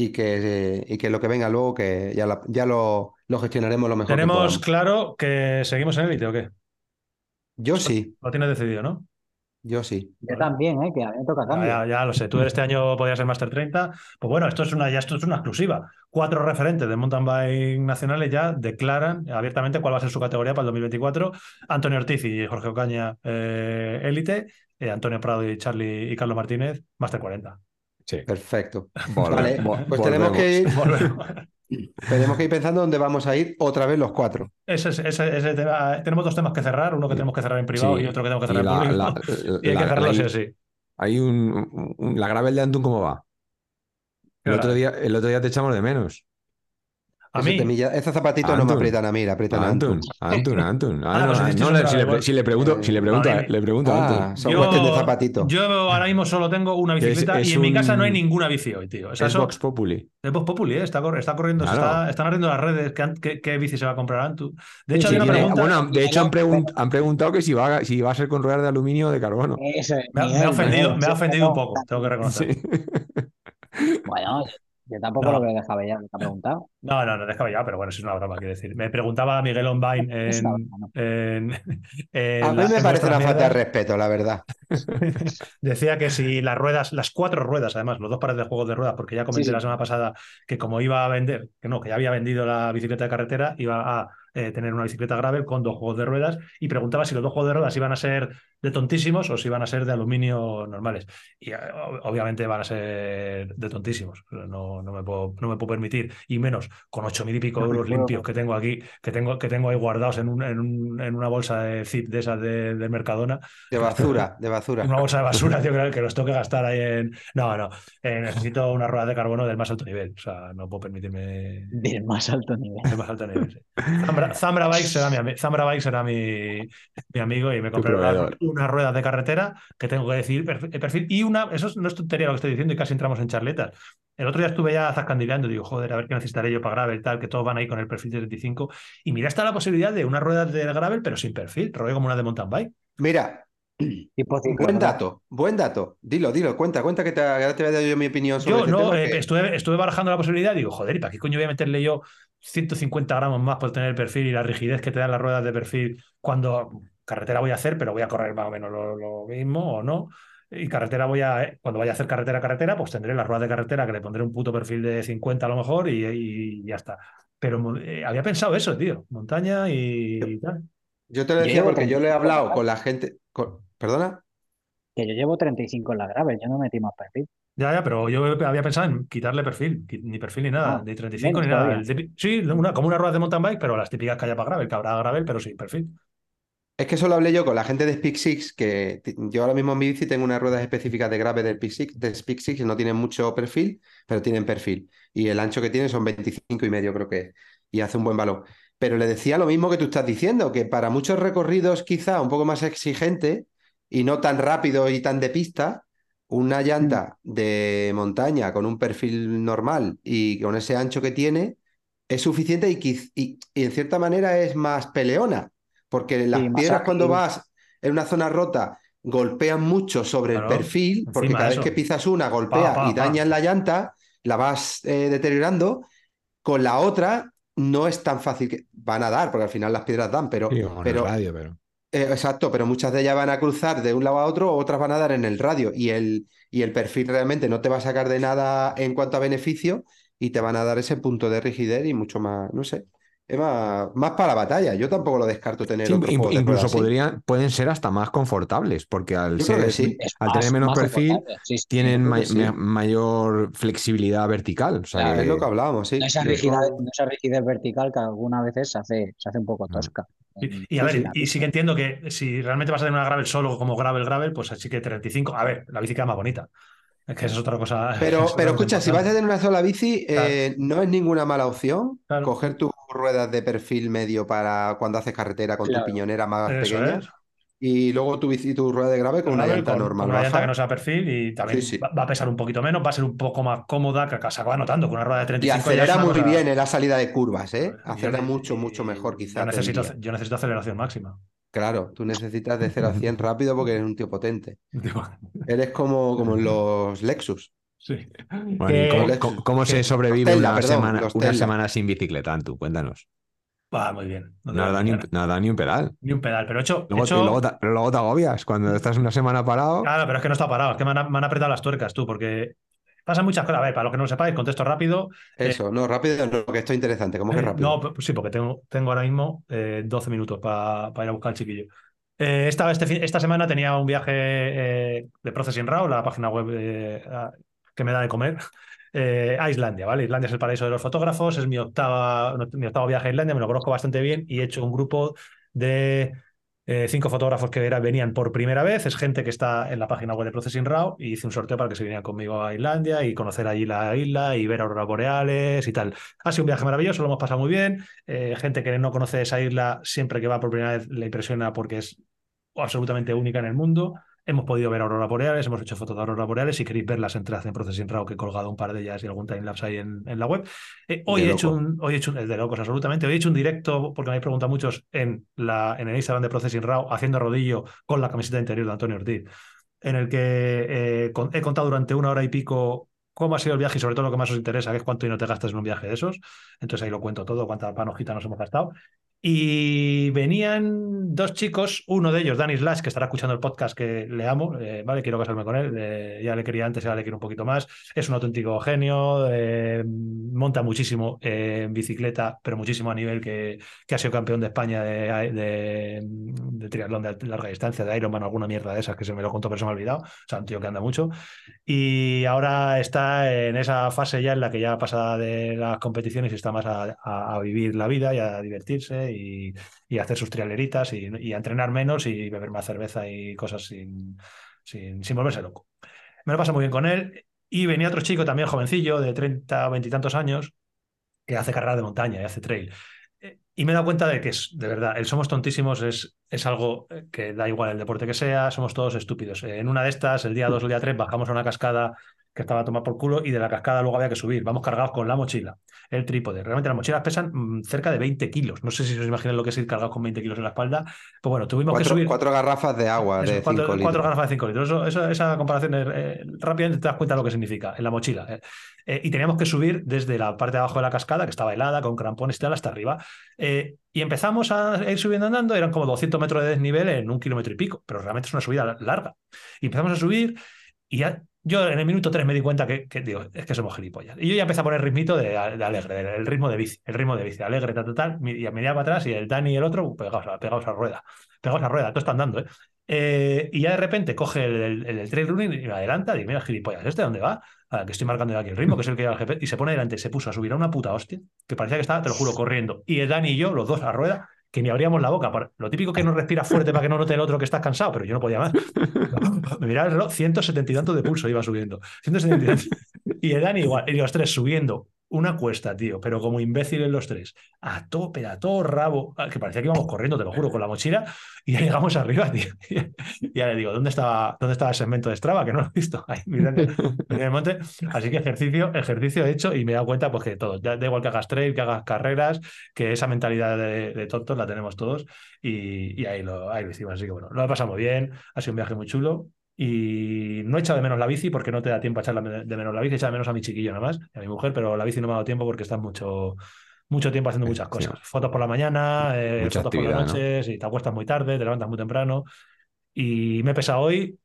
y que, y que lo que venga luego, que ya, la- ya lo, lo gestionaremos lo mejor Tenemos claro que seguimos en élite o qué? Yo sí, Lo tienes decidido, ¿no? yo sí. Yo también, ¿eh? que a mí me toca Ya, cambio. ya, ya lo sé, tú este año podías ser Master 30. Pues bueno, esto es una, ya esto es una exclusiva. Cuatro referentes de mountain bike nacionales ya declaran abiertamente cuál va a ser su categoría para el 2024. Antonio Ortiz y Jorge Ocaña, eh, élite. eh, Antonio Prado y Charlie y Carlos Martínez, más de 40. Sí. Perfecto. Vale, pues tenemos que, ir, tenemos que ir pensando dónde vamos a ir otra vez los cuatro. Ese, es- ese- ese tema- tenemos dos temas que cerrar, uno que tenemos que cerrar en privado Sí. y otro que tenemos que Y cerrar en la- público. la- y hay la- que cerrarlo la- sí o sí. Hay un, un- la gravel de Antun, ¿cómo va? El otro, día, el otro día te echamos de menos. A mí, temilla- esos zapatitos no me Antun. aprietan a mí, le aprietan a Antun, Antun. Antun, Antun. No, eso, si, le, pregunto, si le pregunto, Vale. le pregunto a Ah, Antun. son Yo- cuestiones de zapatitos. yo ahora mismo solo tengo una bicicleta es y en mi casa no hay ninguna bici hoy, tío. O sea, Es eso- Vox Populi. Es Vox Populi, ¿eh? está, está corriendo, se Claro. está- están abriendo las redes. ¿Qué, qué- qué bici se va a comprar Antu? De hecho, Sí, hay una Tiene- pregunta. bueno, de hecho han, pregun- han preguntado que si va, a- si va a ser con ruedas de aluminio o de carbono. Me, ha- me Miguel, ha ofendido, me ha ofendido un poco, tengo que reconocer. Sí. Bueno, yo tampoco No. lo veo descabellado, que ha preguntado. No, no, no, déjame ya, pero bueno, eso es una broma, quiero decir. Me preguntaba Miguel Online *laughs* *laughs* en. A mí la- me parece una falta de respeto, la verdad. *laughs* Decía que si las ruedas, las cuatro ruedas, además, los dos pares de juegos de ruedas, porque ya comenté Sí, sí. la semana pasada que como iba a vender, que no, que ya había vendido la bicicleta de carretera, iba a eh, tener una bicicleta gravel con dos juegos de ruedas y preguntaba si los dos juegos de ruedas iban a ser de tontísimos o si iban a ser de aluminio normales. Y eh, ob- obviamente van a ser de tontísimos. No, no, me puedo, no me puedo permitir, y menos con ocho mil y pico euros limpios que tengo aquí, que tengo, que tengo ahí guardados en, un- en, un- en una bolsa de zip de esas de, de Mercadona. De basura, de basura. *laughs* Una bolsa de basura, tío, que, que los tengo que gastar ahí en. No, no. eh, necesito una rueda de carbono del más alto nivel. O sea, no puedo permitirme Del más alto nivel. del más alto nivel. sí. *laughs* Zambra, Zambra Bike será, mi, ami- Zambra Bike será mi, mi amigo y me compré unas unas ruedas de carretera que tengo que decir el perfil. Y una, eso no es tontería lo que estoy diciendo y casi entramos en charletas. El otro día estuve ya zascandileando y digo, joder, a ver qué necesitaré yo para gravel, tal, que todos van ahí con el perfil de 35. Y mira, está la posibilidad de una rueda de gravel, pero sin perfil, rollo como una de mountain bike. Mira, buen ¿verdad? dato, buen dato. Dilo, dilo, cuenta, cuenta que te, ahora te voy a dar yo mi opinión sobre Yo ese no, tema, eh, que- estuve, estuve barajando la posibilidad y digo, joder, ¿y para qué coño voy a meterle yo 150 gramos más por tener el perfil y la rigidez que te dan las ruedas de perfil cuando carretera voy a hacer, pero voy a correr más o menos lo, lo mismo o no? Y carretera voy a, eh, cuando vaya a hacer carretera, carretera, pues tendré las ruedas de carretera que le pondré un puto perfil de 50 a lo mejor y, y ya está. Pero eh, había pensado eso, tío, montaña y, y tal. Yo te lo decía porque yo le he 35 hablado con la gente. con- ¿Perdona? Que yo llevo 35 en la gravel, yo no metí más perfil. Ya, ya, pero yo había pensado en quitarle perfil, ni perfil ni nada, Ah, ni 35 ni nada. El sí, una, como una rueda de mountain bike, pero las típicas que haya para gravel, que habrá gravel, pero sin perfil. Es que eso lo hablé yo con la gente de Speak Six, que yo ahora mismo en mi bici tengo unas ruedas específicas de grave del Speak Six, de Speak Six, que no tienen mucho perfil, pero tienen perfil. Y el ancho que tiene son 25 y medio, creo que es. Y hace un buen valor. Pero le decía lo mismo que tú estás diciendo, que para muchos recorridos quizá un poco más exigente y no tan rápido y tan de pista, una llanta de montaña con un perfil normal y con ese ancho que tiene es suficiente y, y- y en cierta manera es más peleona, porque las piedras cuando vas en una zona rota golpean mucho sobre Claro, el perfil, porque cada vez que pisas una golpea Pa, pa, y dañas la llanta, la vas eh, deteriorando. Con la otra no es tan fácil que van a dar, porque al final las piedras dan, pero, Sí, radio, pero. Eh, exacto, pero muchas de ellas van a cruzar de un lado a otro, otras van a dar en el radio. Y el, y el perfil realmente no te va a sacar de nada en cuanto a beneficio y te van a dar ese punto de rigidez y mucho más, no sé, es más, más para la batalla. Yo tampoco lo descarto tener Sí, otro in- juego de incluso podrían, pueden ser hasta más confortables, porque al ser sí. Al más- tener menos perfil, confortable, sí, sí. tienen creo ma- que sí. ma- mayor flexibilidad vertical. O sea Claro, que- Es lo que hablábamos, sí. No esa, rigidez, no esa rigidez vertical que algunas veces se hace, se hace un poco Mm. tosca. Y, y a ver, y sí que entiendo que si realmente vas a tener una gravel solo como gravel gravel, pues así que 35. A ver, la bici queda más bonita. Es que esa es otra cosa. *laughs* Pero, es pero escucha, si vas a tener una sola bici, eh, no es ninguna mala opción Claro. coger tus ruedas de perfil medio para cuando haces carretera con Claro. tu piñonera más Eso pequeña es. y luego tu bici, tu rueda de grave con una llanta con- normal con una llanta que no sea perfil y también Sí, sí. Va, a pesar un poquito menos, va a ser un poco más cómoda, que se acaba notando con una rueda de Y 35 ya es acelera muy cosa- bien en la salida de curvas, ¿eh? Yo Acelera mucho, y- mucho mejor quizás. Yo necesito, yo necesito aceleración máxima. Claro, tú necesitas de 0 a 100 *laughs* rápido porque eres un tío potente. *laughs* Eres como, como en los Lexus. Sí. Bueno, Que- ¿y cómo, Los- cómo- cómo se sobrevive Tesla, una, perdón, semana, una sin bicicleta, Antu? Cuéntanos. Va, muy bien. No te No voy has a dado ni un, no ni pedal. Ni un pedal, pero he hecho. he Luego, hecho- luego te, pero luego te agobias. Cuando estás una semana parado. Claro, pero es que no está parado, es que me han, me han apretado las tuercas tú, porque pasan muchas cosas. A ver, para los que no lo sepáis, contesto rápido. Eso, no, rápido, no, que esto es interesante. ¿Cómo que Eh, rápido? No, pues sí, porque tengo, tengo ahora mismo eh, 12 minutos para ir a buscar al chiquillo. Eh, esta, este esta semana tenía un viaje eh, de Processing Raw, la página web eh, que me da de comer, *laughs* eh, a Islandia, ¿vale? Islandia es el paraíso de los fotógrafos, es mi, octava, mi octavo viaje a Islandia, me lo conozco bastante bien y he hecho un grupo de eh, cinco fotógrafos que venían por primera vez, es gente que está en la página web de Processing Raw y hice un sorteo para que se vinieran conmigo a Islandia y conocer allí la isla y ver auroras boreales y tal. Ha sido un viaje maravilloso, lo hemos pasado muy bien. Eh, gente que no conoce esa isla, siempre que va por primera vez le impresiona porque es absolutamente única en el mundo. Hemos podido ver auroras boreales, hemos hecho fotos de auroras boreales. Si queréis verlas, entrad en Processing Raw, que he colgado un par de ellas y algún timelapse ahí en, en la web. Eh, hoy, he hecho un, hoy he hecho un, de locos, absolutamente. Hoy he hecho un directo, porque me habéis preguntado muchos, en, la, en el Instagram de Processing Raw, haciendo rodillo con la camiseta interior de Antonio Ortiz, en el que eh, con- he contado durante una hora y pico cómo ha sido el viaje y sobre todo lo que más os interesa, que es cuánto y no te gastas en un viaje de esos. Entonces ahí lo cuento todo, cuánta panojita nos hemos gastado. Y venían dos chicos, uno de ellos, Dani Slash, que estará escuchando el podcast, que le amo, eh, ¿vale? Quiero casarme con él, eh, ya le quería antes, ahora le quiero un poquito más. Es un auténtico genio, eh, monta muchísimo eh, en bicicleta, pero muchísimo a nivel que, que ha sido campeón de España de, de, de triatlón de larga distancia, de Ironman, alguna mierda de esas que se me lo contó, pero se me ha olvidado. O sea, un tío que anda mucho. Y ahora está en esa fase ya en la que ya pasa de las competiciones y está más a, a- a vivir la vida y a divertirse y, hacer sus trialeritas y, entrenar menos y beber más cerveza y cosas sin, sin, sin volverse loco. Me lo paso muy bien con él. Y venía otro chico también jovencillo, de 30 o 20 y tantos años, que hace carrera de montaña y hace trail. Eh, Y me he dado cuenta de que es, de verdad, el somos tontísimos es, es algo eh, que da igual el deporte que sea, somos todos estúpidos. Eh, En una de estas, el día 2 o el día 3, bajamos a una cascada que estaba a tomar por culo y de la cascada luego había que subir. Vamos cargados con la mochila, el trípode. Realmente las mochilas pesan mm, cerca de 20 kilos. No sé si os imaginan lo que es ir cargados con 20 kilos en la espalda. Pues bueno, tuvimos que Cuatro, subir. cuatro garrafas de agua Eso, de cuatro, 5 cuatro litros. garrafas de 5 litros. Eso, eso- esa comparación eh, rápidamente te das cuenta de lo que significa en la mochila. eh. Eh, y teníamos que subir desde la parte de abajo de la cascada, que estaba helada, con crampones y tal, hasta arriba. Y empezamos a ir subiendo andando, eran como 200 metros de desnivel en un kilómetro y pico, pero realmente es una subida larga. Y empezamos a subir y ya, yo en el minuto 3 me di cuenta que, digo, es que somos gilipollas. Y yo ya empecé a poner ritmito de, alegre, el ritmo de bici, el ritmo de bici, alegre, tal, tal, tal, y miraba para atrás y el Dani y el otro pegados a, rueda, pegados a rueda, todo está andando, ¿eh? Eh, y ya de repente coge el, el, trail running y me adelanta, y mira, gilipollas, ¿este dónde va? Ah, que estoy marcando aquí el ritmo, que es el que lleva el GPS, y se pone delante, se puso a subir a una puta hostia, que parecía que estaba, te lo juro, corriendo. Y el Dani y yo, los dos a rueda, que ni abríamos la boca. Lo típico que no respiras fuerte para que no note el otro que estás cansado, pero yo no podía más. *laughs* Me miraba el reloj, 170 y tanto de pulso iba subiendo. 170 y. Y el Dani igual, y los tres subiendo una cuesta, tío, pero como imbéciles los tres, a tope, a todo rabo, que parecía que íbamos corriendo, te lo juro, con la mochila, y ya llegamos arriba, tío. *laughs* Y ya le digo, ¿dónde estaba, ¿dónde estaba el segmento de Strava? Que no lo he visto. Ahí, mirando, en el monte. Así que ejercicio, ejercicio hecho, y me he dado cuenta pues que todo, da, igual que hagas trail, que hagas carreras, que esa mentalidad de, de tontos la tenemos todos, y, y ahí, lo, ahí lo hicimos. Así que bueno, lo muy bien, ha sido un viaje muy chulo. Y no he echado de menos la bici porque no te da tiempo a echar la- de menos la bici, he echado de menos a mi chiquillo nada más, y a mi mujer, pero la bici no me ha dado tiempo porque está mucho, mucho tiempo haciendo muchas Sí. cosas. Fotos por la mañana, eh, fotos por las actividad, ¿no? y te acuestas muy tarde, te levantas muy temprano. Y me he pesado hoy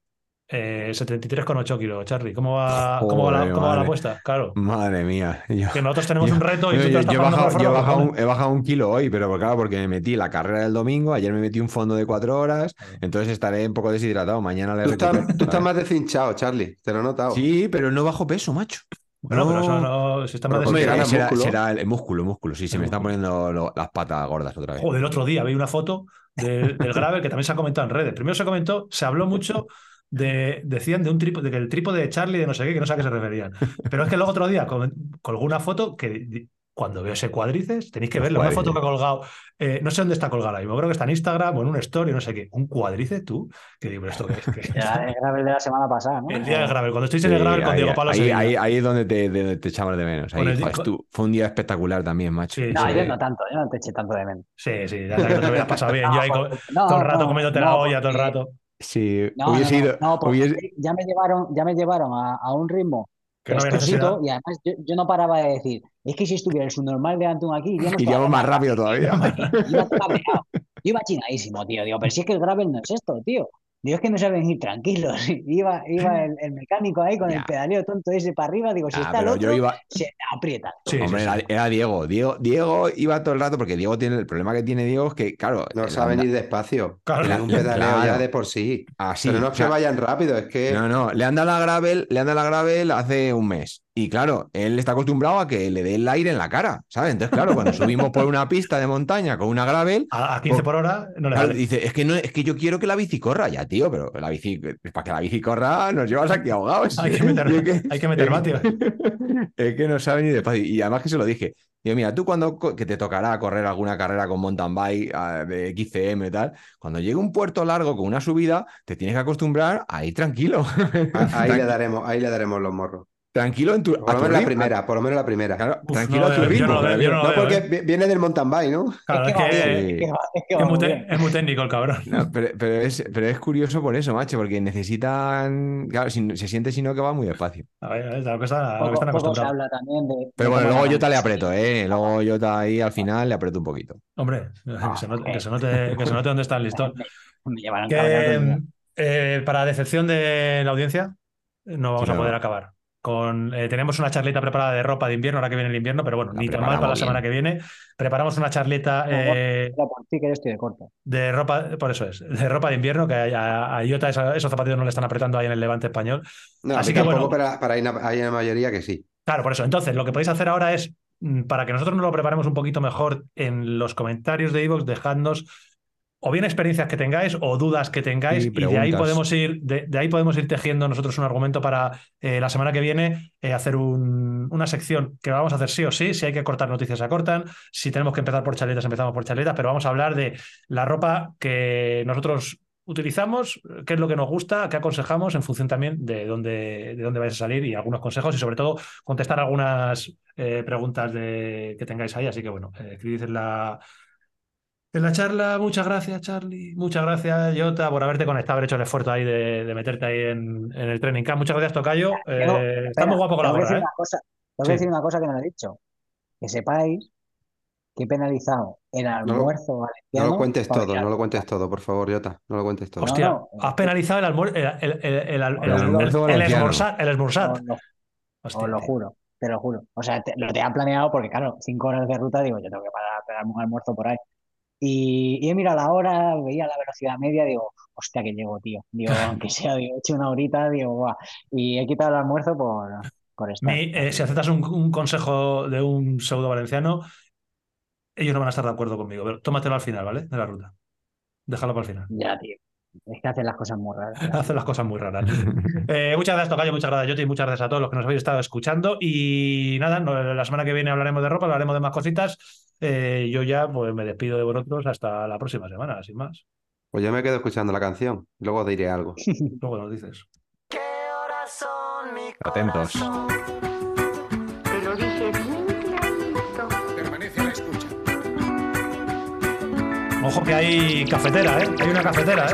eh, 73,8 kilos, Charlie. ¿Cómo va, cómo va, la, Joder, cómo va la apuesta? Claro. Madre mía. Yo, Que nosotros tenemos yo- un reto y yo- yo- he bajado, he bajado un, he bajado un kilo hoy, pero claro, porque me metí la carrera del domingo, ayer me metí un fondo de cuatro horas, entonces estaré un poco deshidratado. Mañana le Tú estás, tú estás más deshinchado, Charlie. Te lo he notado. Sí, pero no bajo peso, macho. Bueno, pero eso No. Si está más será, será el, músculo, el músculo. Sí, se El me están poniendo lo- las patas gordas otra vez. Joder, el otro día vi una foto del, del gravel que también se ha comentado en redes. Primero se comentó, se habló mucho de, decían de un trípode, de que el trípode de Charlie de no sé qué, que no sé a qué se referían. Pero es que luego otro día colgó una foto que cuando veo ese cuádriceps, tenéis que verlo, una foto que ha colgado, eh, no sé dónde está colgada, yo creo que está en Instagram o en una story, no sé qué, un cuádriceps tú, que digo, ¿pero esto qué es? ¿Qué es? Era el gravel de la semana pasada, ¿no? El día del gravel, cuando estoy en Sí, el gravel con ahí, Diego Pablo ahí, Sevilla. ahí- ahí es donde te, de- te echamos de menos. Ahí, Con el joder, estu- fue un día espectacular también, macho. Sí, No, sí. yo no tanto, yo no te eché tanto de menos. Sí, sí, ya sabes que no te hubieras pasado bien. Yo ahí co- No, todo el rato no, comiéndote no, la olla, todo el rato. Sí, No, hubiese no, no, ido. no, porque hubiese- ya me llevaron, ya me llevaron a, a un ritmo Que no y además yo, yo no paraba de decir, es que si estuviera el subnormal delante de un aquí, iríamos, *laughs* Iríamos más rápido todavía. Iba. *laughs* Yo iba chinadísimo, tío. Digo, pero si es que el gravel no es esto, tío. Dios que no saben ir tranquilos. *laughs* Iba, iba el, el mecánico ahí con Ya. el pedaleo tonto ese para arriba. Digo, si Ah, está el otro, yo iba, se aprieta. Sí, Hombre, sí, era, sí. era Diego. Diego. Diego iba todo el rato porque Diego tiene el problema que tiene Diego es que, claro, No saben anda- ir despacio. Claro. Un *laughs* pedaleo Claro. ya de por sí. así. Pero no es que vayan rápido, es que. No, no, le anda la gravel, le anda la gravel hace un mes. Y claro, él está acostumbrado a que le dé el aire en la cara, ¿sabes? Entonces, claro, cuando *laughs* subimos por una pista de montaña con una gravel, A, a 15 por hora no le claro, vale. dice, es que no, es que yo quiero que la bici corra, ya, tío, pero la bici, para que la bici corra, nos llevas aquí ahogados. Hay que meter, *laughs* es que- hay que meter *laughs* es que no sabe ni de despacio. Y además que se lo dije. Digo, mira, tú cuando que te tocará correr alguna carrera con mountain bike ah, de XCM y tal, cuando llegue un puerto largo con una subida, te tienes que acostumbrar a ir tranquilo. Ahí le daremos, ahí le daremos los morros. Tranquilo en tu, Por a lo menos la primera, por lo menos la primera. Claro, Uf, tranquilo no, a tu yo ritmo. no lo veo, yo no lo No, porque ¿eh? vi- viene del mountain bike, ¿no? Claro, es que es que va, es que es va muy, muy te- bien. es muy técnico el cabrón. No, pero, pero es, pero es curioso por eso, macho, porque necesitan. Claro, si- se siente si no que va muy despacio. A ver, es a lo que, está- a lo que Poco, están poco acostumbrados. habla también de. Pero de bueno, luego yo te le aprieto, ¿eh? Luego yo te ahí al final le aprieto un poquito. Hombre, Ah, que se note, que se note, que se note dónde está el listón. *laughs* Me llevarán Que, eh, para decepción de la audiencia, no vamos Sí, a poder acabar. Con, eh, tenemos una charleta preparada de ropa de invierno, ahora que viene el invierno, pero bueno, La ni tan mal para la semana que viene. Preparamos una charleta eh, por ti que estoy de corto. de ropa, por eso es, de ropa de invierno, que a, a Iota esos zapatillos no le están apretando ahí en el levante español. No, Así que tampoco, bueno. para ahí hay una mayoría que sí. Claro, por eso. Entonces, lo que podéis hacer ahora es, mm, para que nosotros nos lo preparemos un poquito mejor, en los comentarios de iVoox, dejadnos o bien experiencias que tengáis o dudas que tengáis y de ahí podemos ir de, de ahí podemos ir tejiendo nosotros un argumento para eh, la semana que viene eh, hacer un- una sección que vamos a hacer sí o sí. Si hay que cortar noticias se cortan si tenemos que empezar por charletas empezamos por charletas pero vamos a hablar de la ropa que nosotros utilizamos qué es lo que nos gusta qué aconsejamos en función también de dónde de dónde vais a salir y algunos consejos y sobre todo contestar algunas eh, preguntas de, que tengáis ahí. Así que bueno escribid en la en la charla, muchas gracias, Charlie. Muchas gracias, Jota, por haberte conectado, haber hecho el esfuerzo ahí de, de meterte ahí en, en el training camp. Muchas gracias, Tocayo. Eh, está Espera, muy guapo con la gorra, decir ¿eh? una cosa, tengo Sí. que decir una cosa que no he dicho. Que sepáis que he penalizado el almuerzo No valenciano. lo cuentes todo, no lo cuentes todo, por favor, Jota. No lo cuentes todo. No, Hostia, no. has penalizado el almuerzo, el, el, el, el, el, El almuerzo el, esmorzat. Os lo, juro, te lo juro. O sea, te- lo tenía planeado porque, claro, cinco horas de ruta, digo, yo tengo que parar a pegarme un almuerzo por ahí. Y, y he mirado la hora, veía la velocidad media, digo, hostia, que llego, tío. Digo, *laughs* aunque sea, digo, he hecho una horita, digo, guau. Y he quitado el almuerzo por, por estar. Mi- eh, si aceptas un, un consejo de un pseudo valenciano, ellos no van a estar de acuerdo conmigo, pero tómatelo al final, ¿vale? De la ruta. Déjalo para el final. Ya, tío. Es que hacen las cosas muy raras. *laughs* Hacen las cosas muy raras. *laughs* Eh, muchas gracias, Tocayo, muchas gracias, Yoti, y muchas gracias a todos los que nos habéis estado escuchando. Y nada, no- la semana que viene hablaremos de ropa, hablaremos de más cositas. Eh, yo ya pues, me despido de vosotros hasta la próxima semana, sin más. Pues yo me quedo escuchando la canción, luego diré algo. *laughs* Luego nos dices. Atentos. Te lo dije bien clarito. Permanece a la escucha. Ojo que hay cafetera, ¿eh? Hay una cafetera, ¿eh?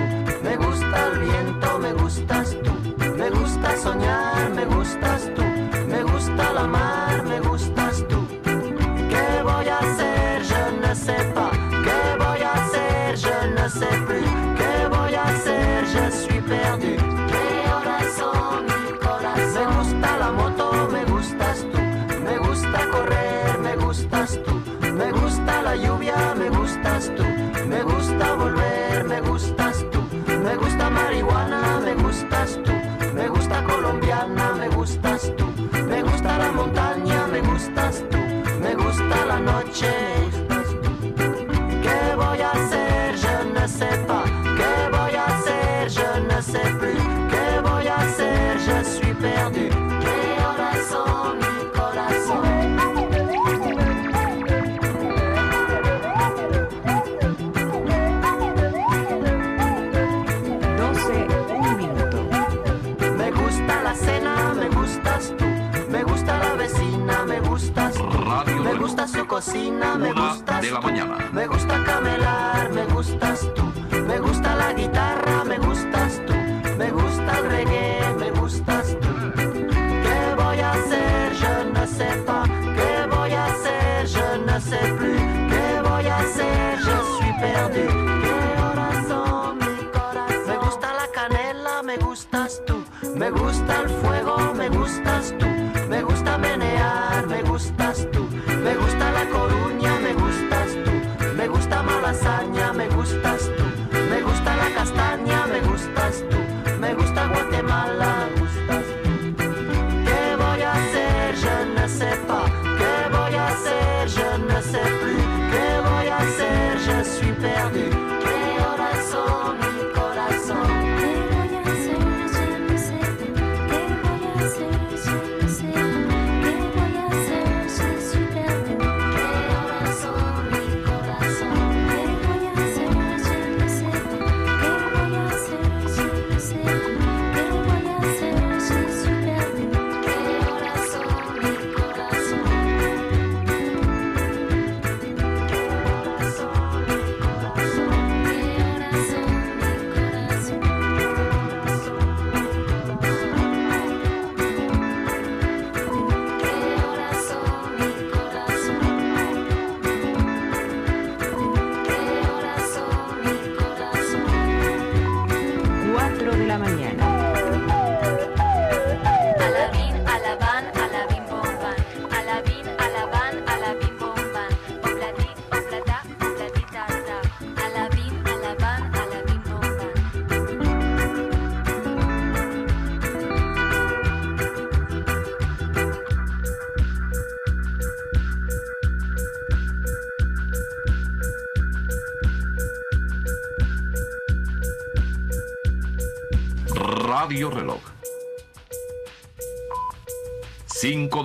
Cocina, me Una gustas de la tú. mañana. Me gusta camelar, me gustas tú. Me gusta la guitarra, me gustas tú. Me gusta el reggae, me gustas tú. ¿Qué voy a hacer? Je ne sais pas. ¿Qué voy a hacer? Je ne sais plus. ¿Qué voy a hacer? Je suis perdu. ¿Qué horas son mi corazón? Me gusta la canela, me gustas tú. Me gusta el fuego, me gustas tú.